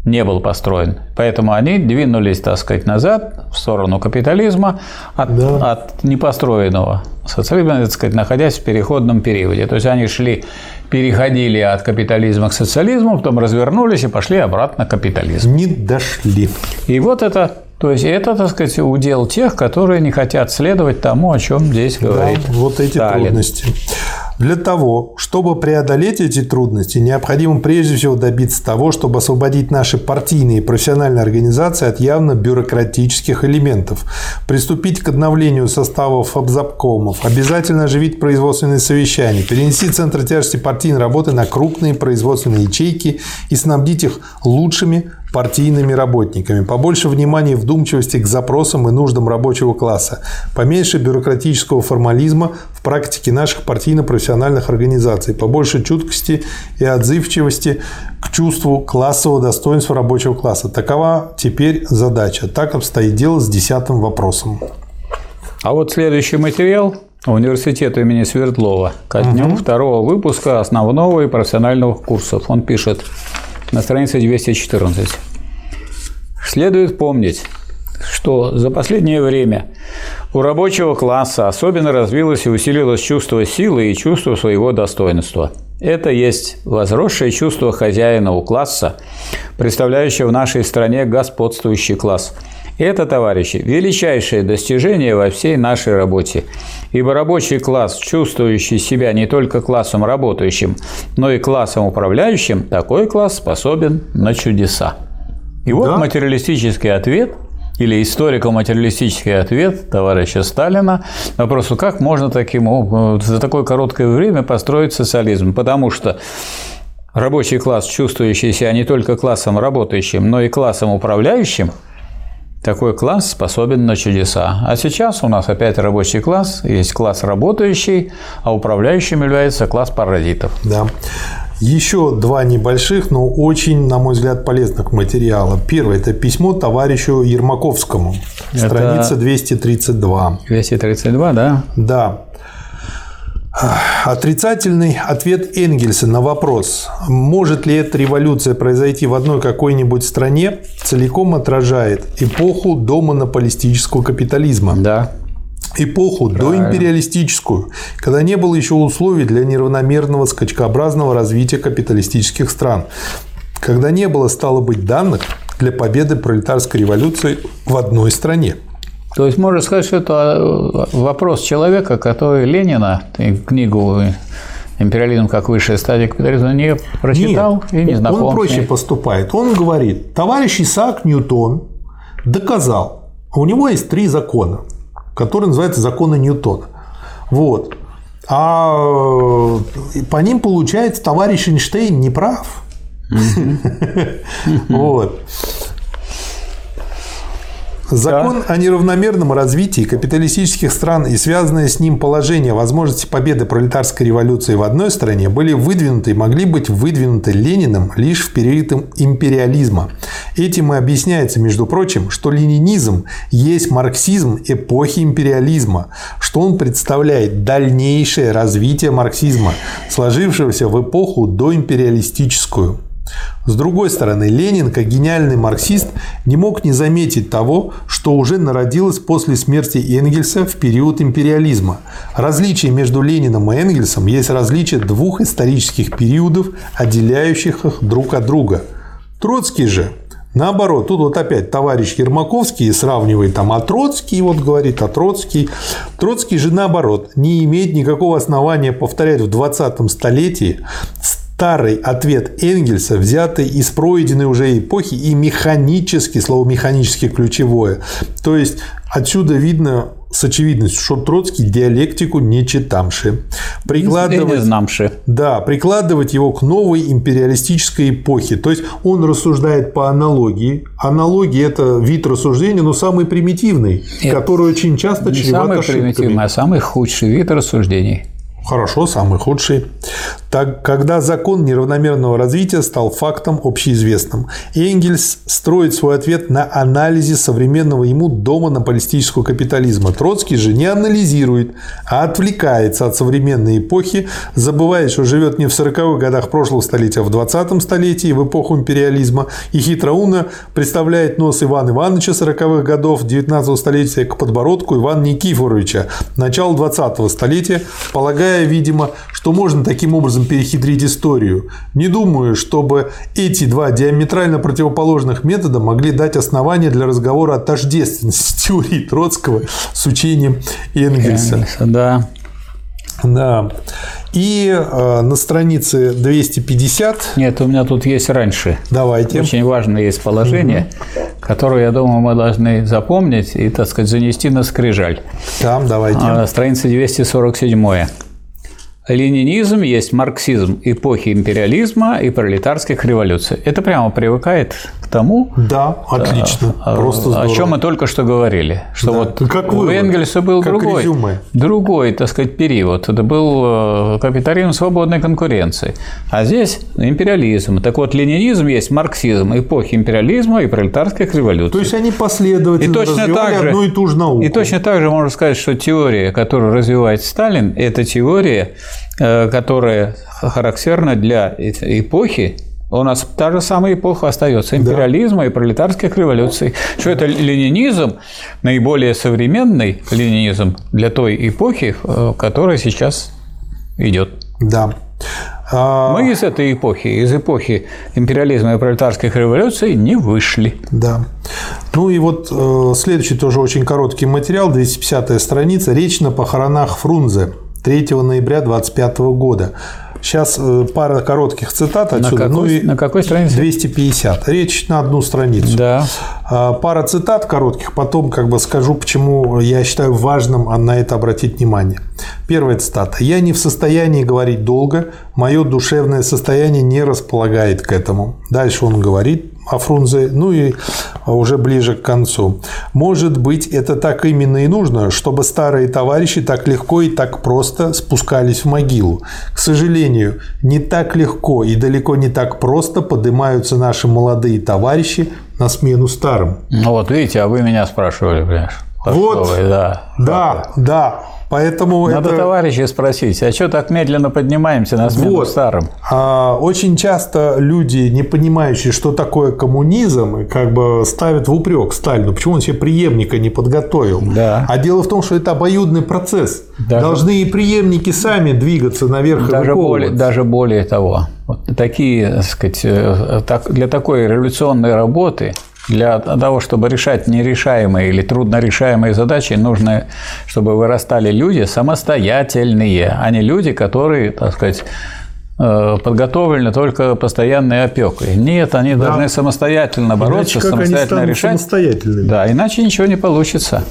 не был построен. Поэтому они двинулись, так сказать, назад в сторону капитализма от, да. от непостроенного социализма, так сказать, находясь в переходном периоде. То есть они шли, переходили от капитализма к социализму, потом развернулись и пошли обратно к капитализму. Не дошли. И вот это то есть это, так сказать, удел тех, которые не хотят следовать тому, о чем здесь говорит. Да, вот эти Сталин. трудности. Для того, чтобы преодолеть эти трудности, необходимо прежде всего добиться того, чтобы освободить наши партийные и профессиональные организации от явно бюрократических элементов, приступить к обновлению составов обзапкомов, обязательно оживить производственные совещания, перенести центр тяжести партийной работы на крупные производственные ячейки и снабдить их лучшими партийными работниками, побольше внимания и вдумчивости к запросам и нуждам рабочего класса, поменьше бюрократического формализма в практике наших партийно-профессиональных организаций, побольше чуткости и отзывчивости к чувству классового достоинства рабочего класса. Такова теперь задача. Так обстоит дело с десятым вопросом. А вот следующий материал университета имени Свердлова ко дню угу. второго выпуска основного и профессионального курсов. Он пишет на странице 214. Следует помнить, что за последнее время у рабочего класса особенно развилось и усилилось чувство силы и чувство своего достоинства. Это есть возросшее чувство хозяина у класса, представляющего в нашей стране господствующий класс. Это, товарищи, величайшее достижение во всей нашей работе. Ибо рабочий класс, чувствующий себя не только классом работающим, но и классом управляющим, такой класс способен на чудеса. И вот да. материалистический ответ или историко-материалистический ответ товарища Сталина на вопросу, как можно таким за такое короткое время построить социализм. Потому что рабочий класс, чувствующий себя не только классом работающим, но и классом управляющим, такой класс способен на чудеса. А сейчас у нас опять рабочий класс, есть класс работающий, а управляющим является класс паразитов. Да. Еще два небольших, но очень, на мой взгляд, полезных материала. Первое – это письмо товарищу Ермаковскому, это... страница 232. 232, да? Да. Отрицательный ответ Энгельса на вопрос, может ли эта революция произойти в одной какой-нибудь стране, целиком отражает эпоху домонополистического капитализма. Да эпоху Правильно. доимпериалистическую, когда не было еще условий для неравномерного скачкообразного развития капиталистических стран, когда не было, стало быть, данных для победы пролетарской революции в одной стране. То есть можно сказать, что это вопрос человека, который Ленина, книгу «Империализм как высшая стадия капитализма» не прочитал Нет, и не знаком. Он проще поступает. Он говорит, товарищ Исаак Ньютон доказал, у него есть три закона который называется законы Ньютона. Вот. А э, по ним, получается, товарищ Эйнштейн не прав. (laughs) Вот. Закон да. о неравномерном развитии капиталистических стран и связанное с ним положение возможности победы пролетарской революции в одной стране были выдвинуты и могли быть выдвинуты Лениным лишь в период империализма. Этим и объясняется, между прочим, что ленинизм есть марксизм эпохи империализма, что он представляет дальнейшее развитие марксизма, сложившегося в эпоху доимпериалистическую. С другой стороны, Ленин, как гениальный марксист, не мог не заметить того, что уже народилось после смерти Энгельса в период империализма. Различие между Лениным и Энгельсом есть различие двух исторических периодов, отделяющих их друг от друга. Троцкий же Наоборот, тут вот опять товарищ Ермаковский сравнивает там, а Троцкий вот говорит, а Троцкий. Троцкий же наоборот не имеет никакого основания повторять в 20 столетии старый ответ Энгельса, взятый из пройденной уже эпохи и механически, слово механически ключевое. То есть отсюда видно с очевидностью, что Троцкий диалектику не читамши. Прикладывать, не да, прикладывать его к новой империалистической эпохе. То есть он рассуждает по аналогии. Аналогия – это вид рассуждения, но самый примитивный, Нет, который очень часто чреват самый примитивный, а самый худший вид рассуждений. Хорошо, самый худший. Так, когда закон неравномерного развития стал фактом общеизвестным. Энгельс строит свой ответ на анализе современного ему дома на политического капитализма. Троцкий же не анализирует, а отвлекается от современной эпохи, забывая, что живет не в 40-х годах прошлого столетия, а в 20-м столетии, в эпоху империализма, и хитроумно представляет нос Ивана Ивановича 40-х годов 19 столетия к подбородку Ивана Никифоровича начала 20-го столетия, полагая полагая, видимо, что можно таким образом перехитрить историю. Не думаю, чтобы эти два диаметрально противоположных метода могли дать основание для разговора о тождественности теории Троцкого с учением Энгельса. Энгельса да. Да. И э, на странице 250... Нет, у меня тут есть раньше. Давайте. Очень важное есть положение, угу. которое, я думаю, мы должны запомнить и, так сказать, занести на скрижаль. Там, давайте. А, страница 247. Ленинизм есть марксизм эпохи империализма и пролетарских революций. Это прямо привыкает к тому, да, отлично, а, просто здорово. о чем мы только что говорили, что да. вот как у Энгельса был как другой, резюме. другой, так сказать, период. Это был э, капитализм свободной конкуренции, а здесь империализм. Так вот, ленинизм есть марксизм эпохи империализма и пролетарских революций. То есть они последовательно и точно так же, одну и ту же науку. И точно так же можно сказать, что теория, которую развивает Сталин, это теория которая характерна для эпохи, у нас та же самая эпоха остается империализма да. и пролетарских революций. Что это ленинизм, наиболее современный ленинизм для той эпохи, э, которая сейчас идет. Да. А, Мы из этой эпохи, из эпохи империализма и пролетарских революций не вышли. Да. Ну и вот э, следующий тоже очень короткий материал, 250 страница, речь на похоронах Фрунзе. 3 ноября 2025 года. Сейчас э, пара коротких цитат отсюда. На какой, ну и на какой странице? 250. Речь на одну страницу. Да. А, пара цитат коротких, потом как бы скажу, почему я считаю важным на это обратить внимание. Первая цитата. «Я не в состоянии говорить долго, мое душевное состояние не располагает к этому». Дальше он говорит, о Фрунзе, ну и уже ближе к концу. Может быть, это так именно и нужно, чтобы старые товарищи так легко и так просто спускались в могилу. К сожалению, не так легко и далеко не так просто поднимаются наши молодые товарищи на смену старым. Ну вот видите, а вы меня спрашивали, понимаешь? Вот, да, да, да. Поэтому Надо это... товарища спросить, а что так медленно поднимаемся на смену вот. старым? А, очень часто люди, не понимающие, что такое коммунизм, как бы ставят в упрек Сталину, почему он себе преемника не подготовил. Да. А дело в том, что это обоюдный процесс. Даже... Должны и преемники сами двигаться наверх даже более, даже более того, вот такие, так сказать, э, для такой революционной работы для того, чтобы решать нерешаемые или труднорешаемые задачи, нужно, чтобы вырастали люди самостоятельные, а не люди, которые, так сказать, э, подготовлены только постоянной опекой. Нет, они да. должны самостоятельно бороться, иначе самостоятельно они решать. Самостоятельными. Да, иначе ничего не получится.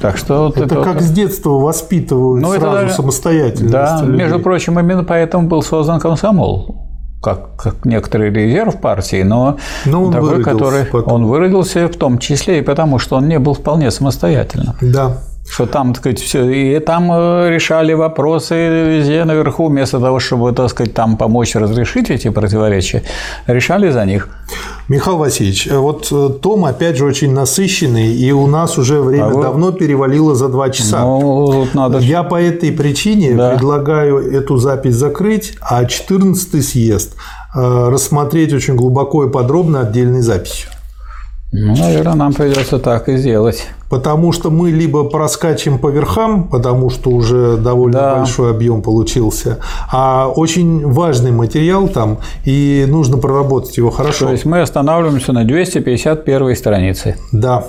Так что это, это как с детства воспитывают ну, сразу это, самостоятельно. Да, между прочим, именно поэтому был создан комсомол как, как некоторый резерв партии, но, но он такой, который потом. он выродился в том числе и потому, что он не был вполне самостоятельным. Да. Что там, так сказать, все, и там э, решали вопросы везде наверху, вместо того, чтобы, так сказать, там помочь разрешить эти противоречия, решали за них. Михаил Васильевич, э, вот э, том, опять же, очень насыщенный, и у нас уже время а давно перевалило за два часа. Ну, надо... Я по этой причине да. предлагаю эту запись закрыть, а 14 съезд рассмотреть очень глубоко и подробно отдельной записью. Ну, наверное, нам придется так и сделать. Потому что мы либо проскачем по верхам, потому что уже довольно да. большой объем получился, а очень важный материал там, и нужно проработать его хорошо. То есть мы останавливаемся на 251 странице. Да.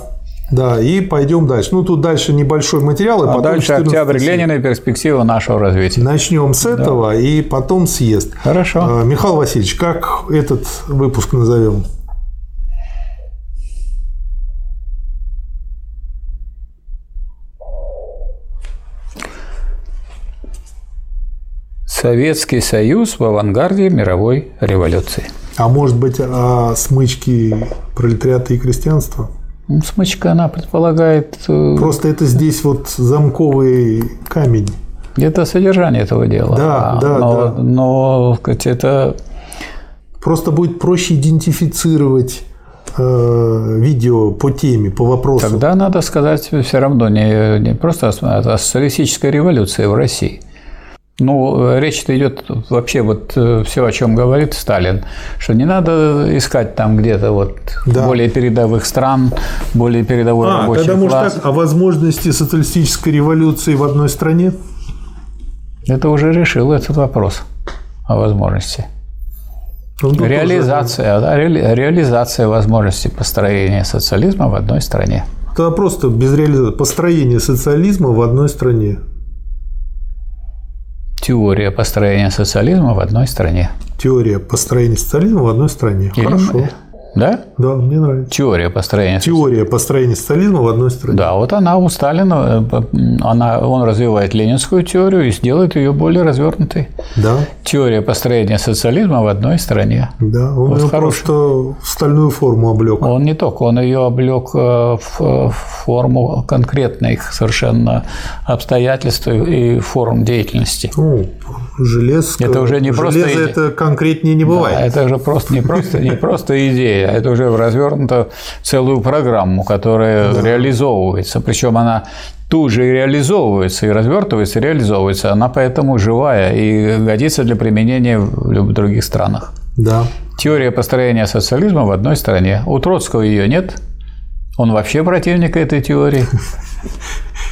Да, и пойдем дальше. Ну, тут дальше небольшой материал, и а потом дальше октябрь Ленина и перспектива нашего развития. Начнем с этого, да. и потом съезд. Хорошо. А, Михаил Васильевич, как этот выпуск назовем? Советский Союз в авангарде мировой революции. А может быть, о смычке пролетариата и крестьянства? Ну, смычка, она предполагает... Э, Просто это здесь вот замковый камень. Это содержание этого дела. Да, А, да, но, да. но сказать, это Просто будет проще идентифицировать э, видео по теме, по вопросу. тогда надо сказать все равно не, не просто о социалистической революции в России. Ну, речь-то идет вообще вот все, о чем говорит Сталин, что не надо искать там где-то вот Да. более передовых стран, более передовой А, рабочий тогда, может, класс. так, о возможности социалистической революции в одной стране? Это уже решил этот вопрос о возможности. Реализация, да, реали- реализация возможности построения социализма в одной стране. Это просто без реализации. Построение социализма в одной стране. Теория построения социализма в одной стране. Теория построения социализма в одной стране. Или- Хорошо. Да? Да, мне нравится. Теория построения Теория построения социализма в одной стране. Да, вот она у Сталина, э, она, он развивает ленинскую теорию и сделает ее более развернутой. Да, Теория построения социализма в одной стране. да. Он Вот ее хороший. просто в стальную форму облег. Он не только, он ее облег э, в форму конкретных совершенно обстоятельств и форм деятельности. Ну, железо. Это уже не просто Железо идея. это конкретнее не бывает. А это же просто не просто не просто идея, это уже развернуто в целую программу, которая реализовывается. Причем она тут же и реализовывается, и развертывается, и реализовывается. Она поэтому живая и годится для применения в других странах. Да. Теория построения социализма в одной стране. У Троцкого ее нет. Он вообще противник этой теории.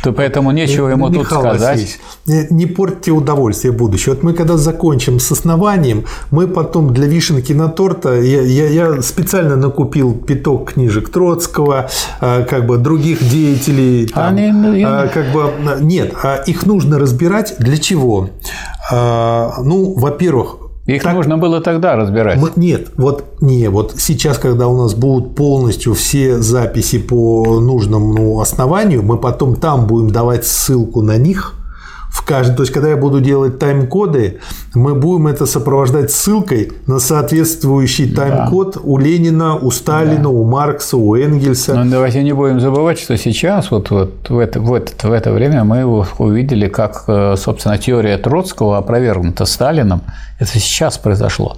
То поэтому нечего ему тут Михаил сказать. Васильевич, не, не портите удовольствие будущего. Вот мы когда закончим с основанием, мы потом для вишенки на торта, я, я, я специально накупил пяток книжек Троцкого, а, как бы других деятелей. там, Они, ну, а, как бы, а, нет, а их нужно разбирать для чего? А, Ну, во-первых, Их так- нужно было тогда разбирать. мы- Нет, вот не, вот сейчас, когда у нас будут полностью все записи по нужному основанию, мы потом там будем давать ссылку на них. В каждом, то есть, когда я буду делать тайм-коды, мы будем это сопровождать ссылкой на соответствующий тайм-код у Ленина, у Сталина, у Маркса, у Энгельса. Но давайте не будем забывать, что сейчас, вот, вот в, это, в, это, в это время мы его увидели, как, э, собственно, теория Троцкого опровергнута Сталином. Это сейчас произошло.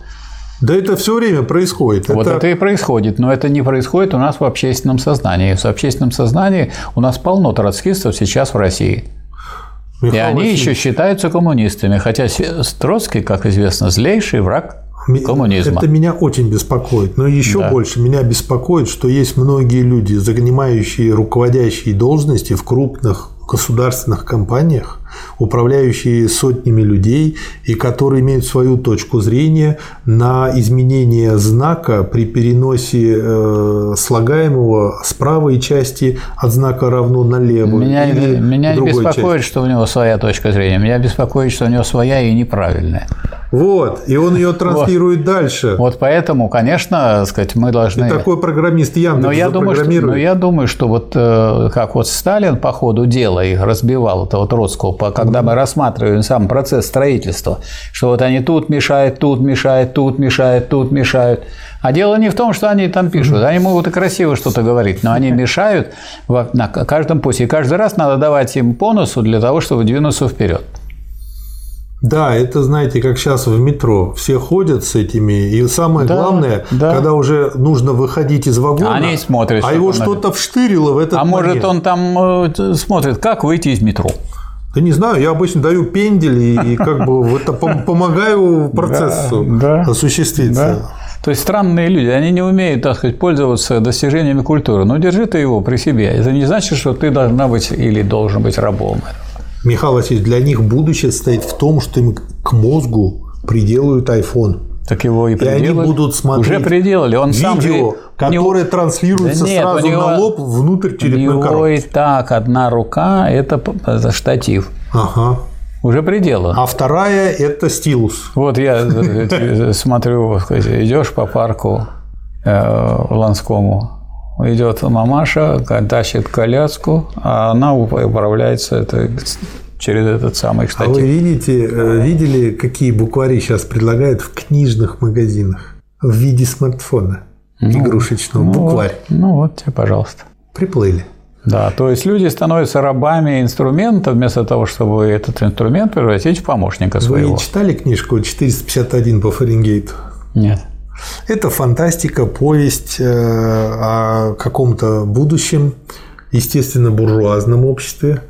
Да это все время происходит. Вот это и происходит, но это не происходит у нас в общественном сознании. В общественном сознании у нас полно троцкистов сейчас в России. И Михаил они Васильевич, еще считаются коммунистами, хотя Троцкий, как известно, злейший враг коммунизма. Это меня очень беспокоит. Но еще Да. больше меня беспокоит, что есть многие люди, занимающие руководящие должности в крупных государственных компаниях, управляющие сотнями людей и которые имеют свою точку зрения на изменение знака при переносе э, слагаемого с правой части от знака равно на левую. Меня, или меня не беспокоит, части. что у него своя точка зрения. Меня беспокоит, что у него своя и неправильная. Вот, и он ее (laughs) транслирует дальше. Вот поэтому, конечно, сказать, мы должны. И такой программист Яндекс Но я, думаю, что, но я думаю, что вот э, как вот Сталин по ходу дела их разбивал, этого Троцкого, по- когда мы рассматриваем сам процесс строительства, что вот они тут мешают, тут мешают, тут мешают, тут мешают. А дело не в том, что они там пишут. Они могут и красиво что-то говорить, но они мешают на каждом пути. И каждый раз надо давать им по носу для того, чтобы двинуться вперед. Да, это, знаете, как сейчас в метро. Все ходят с этими. И самое Да, главное, да. когда уже нужно выходить из вагона, Они смотрят, а его что-то вштырило в этот А может, момент. он там э, смотрит, как выйти из метро. Да не знаю, я обычно даю пендель и, как бы это пом- помогаю процессу да, осуществиться. Да. То есть странные люди, они не умеют, так сказать, пользоваться достижениями культуры. Но держи ты его при себе. Это не значит, что ты должна быть или должен быть рабом. Михаил Васильевич, для них будущее стоит в том, что им к мозгу приделают iPhone. Так его и И они приделали. будут смотреть Уже приделали. Он сам же... Видео, у него- которое транслируется Да нет, сразу у него- на лоб внутрь У черепной него коробки. и так одна рука – это штатив. Ага. Уже пределы. А вторая – это стилус. Вот я э, смотрю, сказать, идешь по парку э, Ланскому, идет мамаша, тащит коляску, а она управляется это, через этот самый А вы штатив. видите, э, видели, какие буквари сейчас предлагают в книжных магазинах в виде смартфона игрушечного? Ну, Букварь. вот- Ну вот тебе, пожалуйста. Приплыли. Да, то есть люди становятся рабами инструмента вместо того, чтобы этот инструмент превратить в помощника своего. Вы читали книжку 451 по Фаренгейту? Нет. Это фантастика, повесть э, о каком-то будущем, естественно, буржуазном обществе.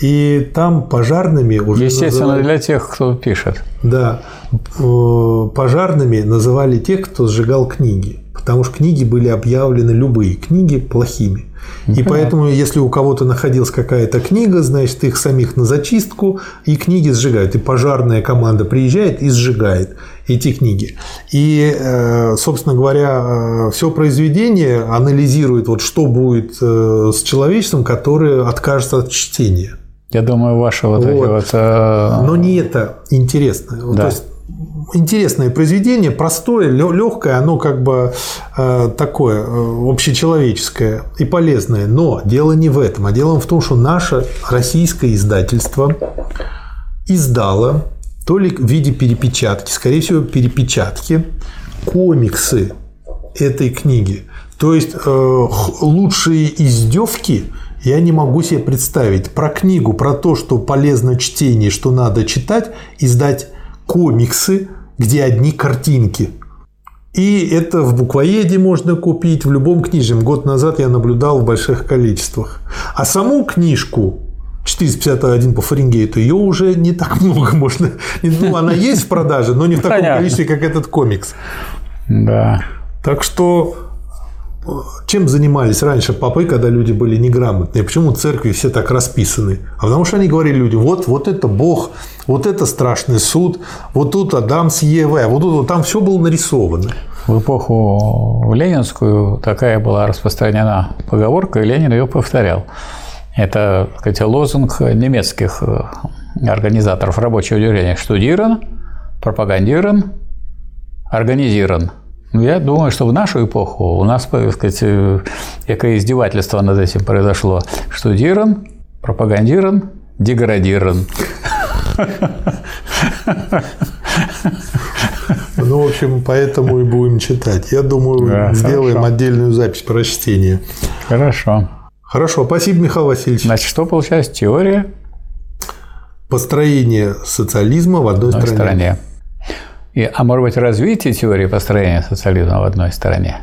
И там пожарными уже Естественно, называли... для тех, кто пишет. Да, э, пожарными называли тех, кто сжигал книги, потому что книги были объявлены любые книги плохими. И поэтому, если у кого-то находилась какая-то книга, значит, их самих на зачистку, и книги сжигают. И пожарная команда приезжает и сжигает эти книги. И, э, собственно говоря, все произведение анализирует, вот что будет с человечеством, которое откажется от чтения. Я думаю, ваши вот, вот. эти вот... Э... Но не это интересно. Да. То есть, интересное произведение, простое, легкое, оно как бы э, такое э, общечеловеческое и полезное. Но дело не в этом, а дело в том, что наше российское издательство издало то ли в виде перепечатки, скорее всего, перепечатки, комиксы этой книги. То есть э, лучшие издевки я не могу себе представить. Про книгу, про то, что полезно чтение, что надо читать, издать комиксы, где одни картинки. И это в буквоеде можно купить, в любом книжном. Год назад я наблюдал в больших количествах. А саму книжку 451 по Фаренгейту, ее уже не так (laughs) много можно. Ну, она есть в продаже, но не в таком количестве, как этот комикс. Да. Так что чем занимались раньше попы, когда люди были неграмотные? Почему церкви все так расписаны? А потому что они говорили людям, вот, вот это Бог, вот это страшный суд, вот тут Адам с Евой, а вот тут вот там все было нарисовано. В эпоху ленинскую такая была распространена поговорка, и Ленин ее повторял. Это, кстати, лозунг немецких э, организаторов рабочего движения. Штудирован, пропагандирован, организирован. Ну, я думаю, что в нашу эпоху у нас, так сказать, некое э, издевательство над этим произошло. Штудирован, пропагандирован, деградирован. Ну, в общем, поэтому и будем читать. Я думаю, да, сделаем хорошо. отдельную запись про чтение. Хорошо. Хорошо, спасибо, Михаил Васильевич. Значит, что получается теория? Построение социализма в одной, одной стране. стране. И, а может быть, развитие теории построения социализма в одной стороне?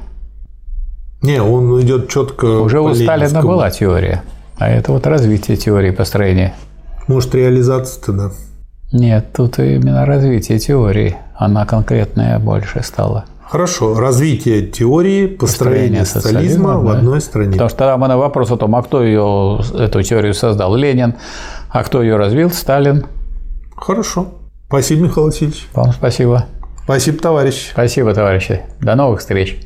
Не, он идет четко. Уже у Сталина была теория, а это вот развитие теории построения. Может, реализация-то, да? Нет, тут именно развитие теории. Она конкретная больше стала. Хорошо, развитие теории построения, построения социализма, социализма в да. одной стране. Потому что тогда мы на вопрос о том, а кто ее, эту теорию создал, Ленин, а кто ее развил, Сталин. Хорошо. Спасибо, Михаил Васильевич. Вам спасибо. Спасибо, товарищ. Спасибо, товарищи. До новых встреч.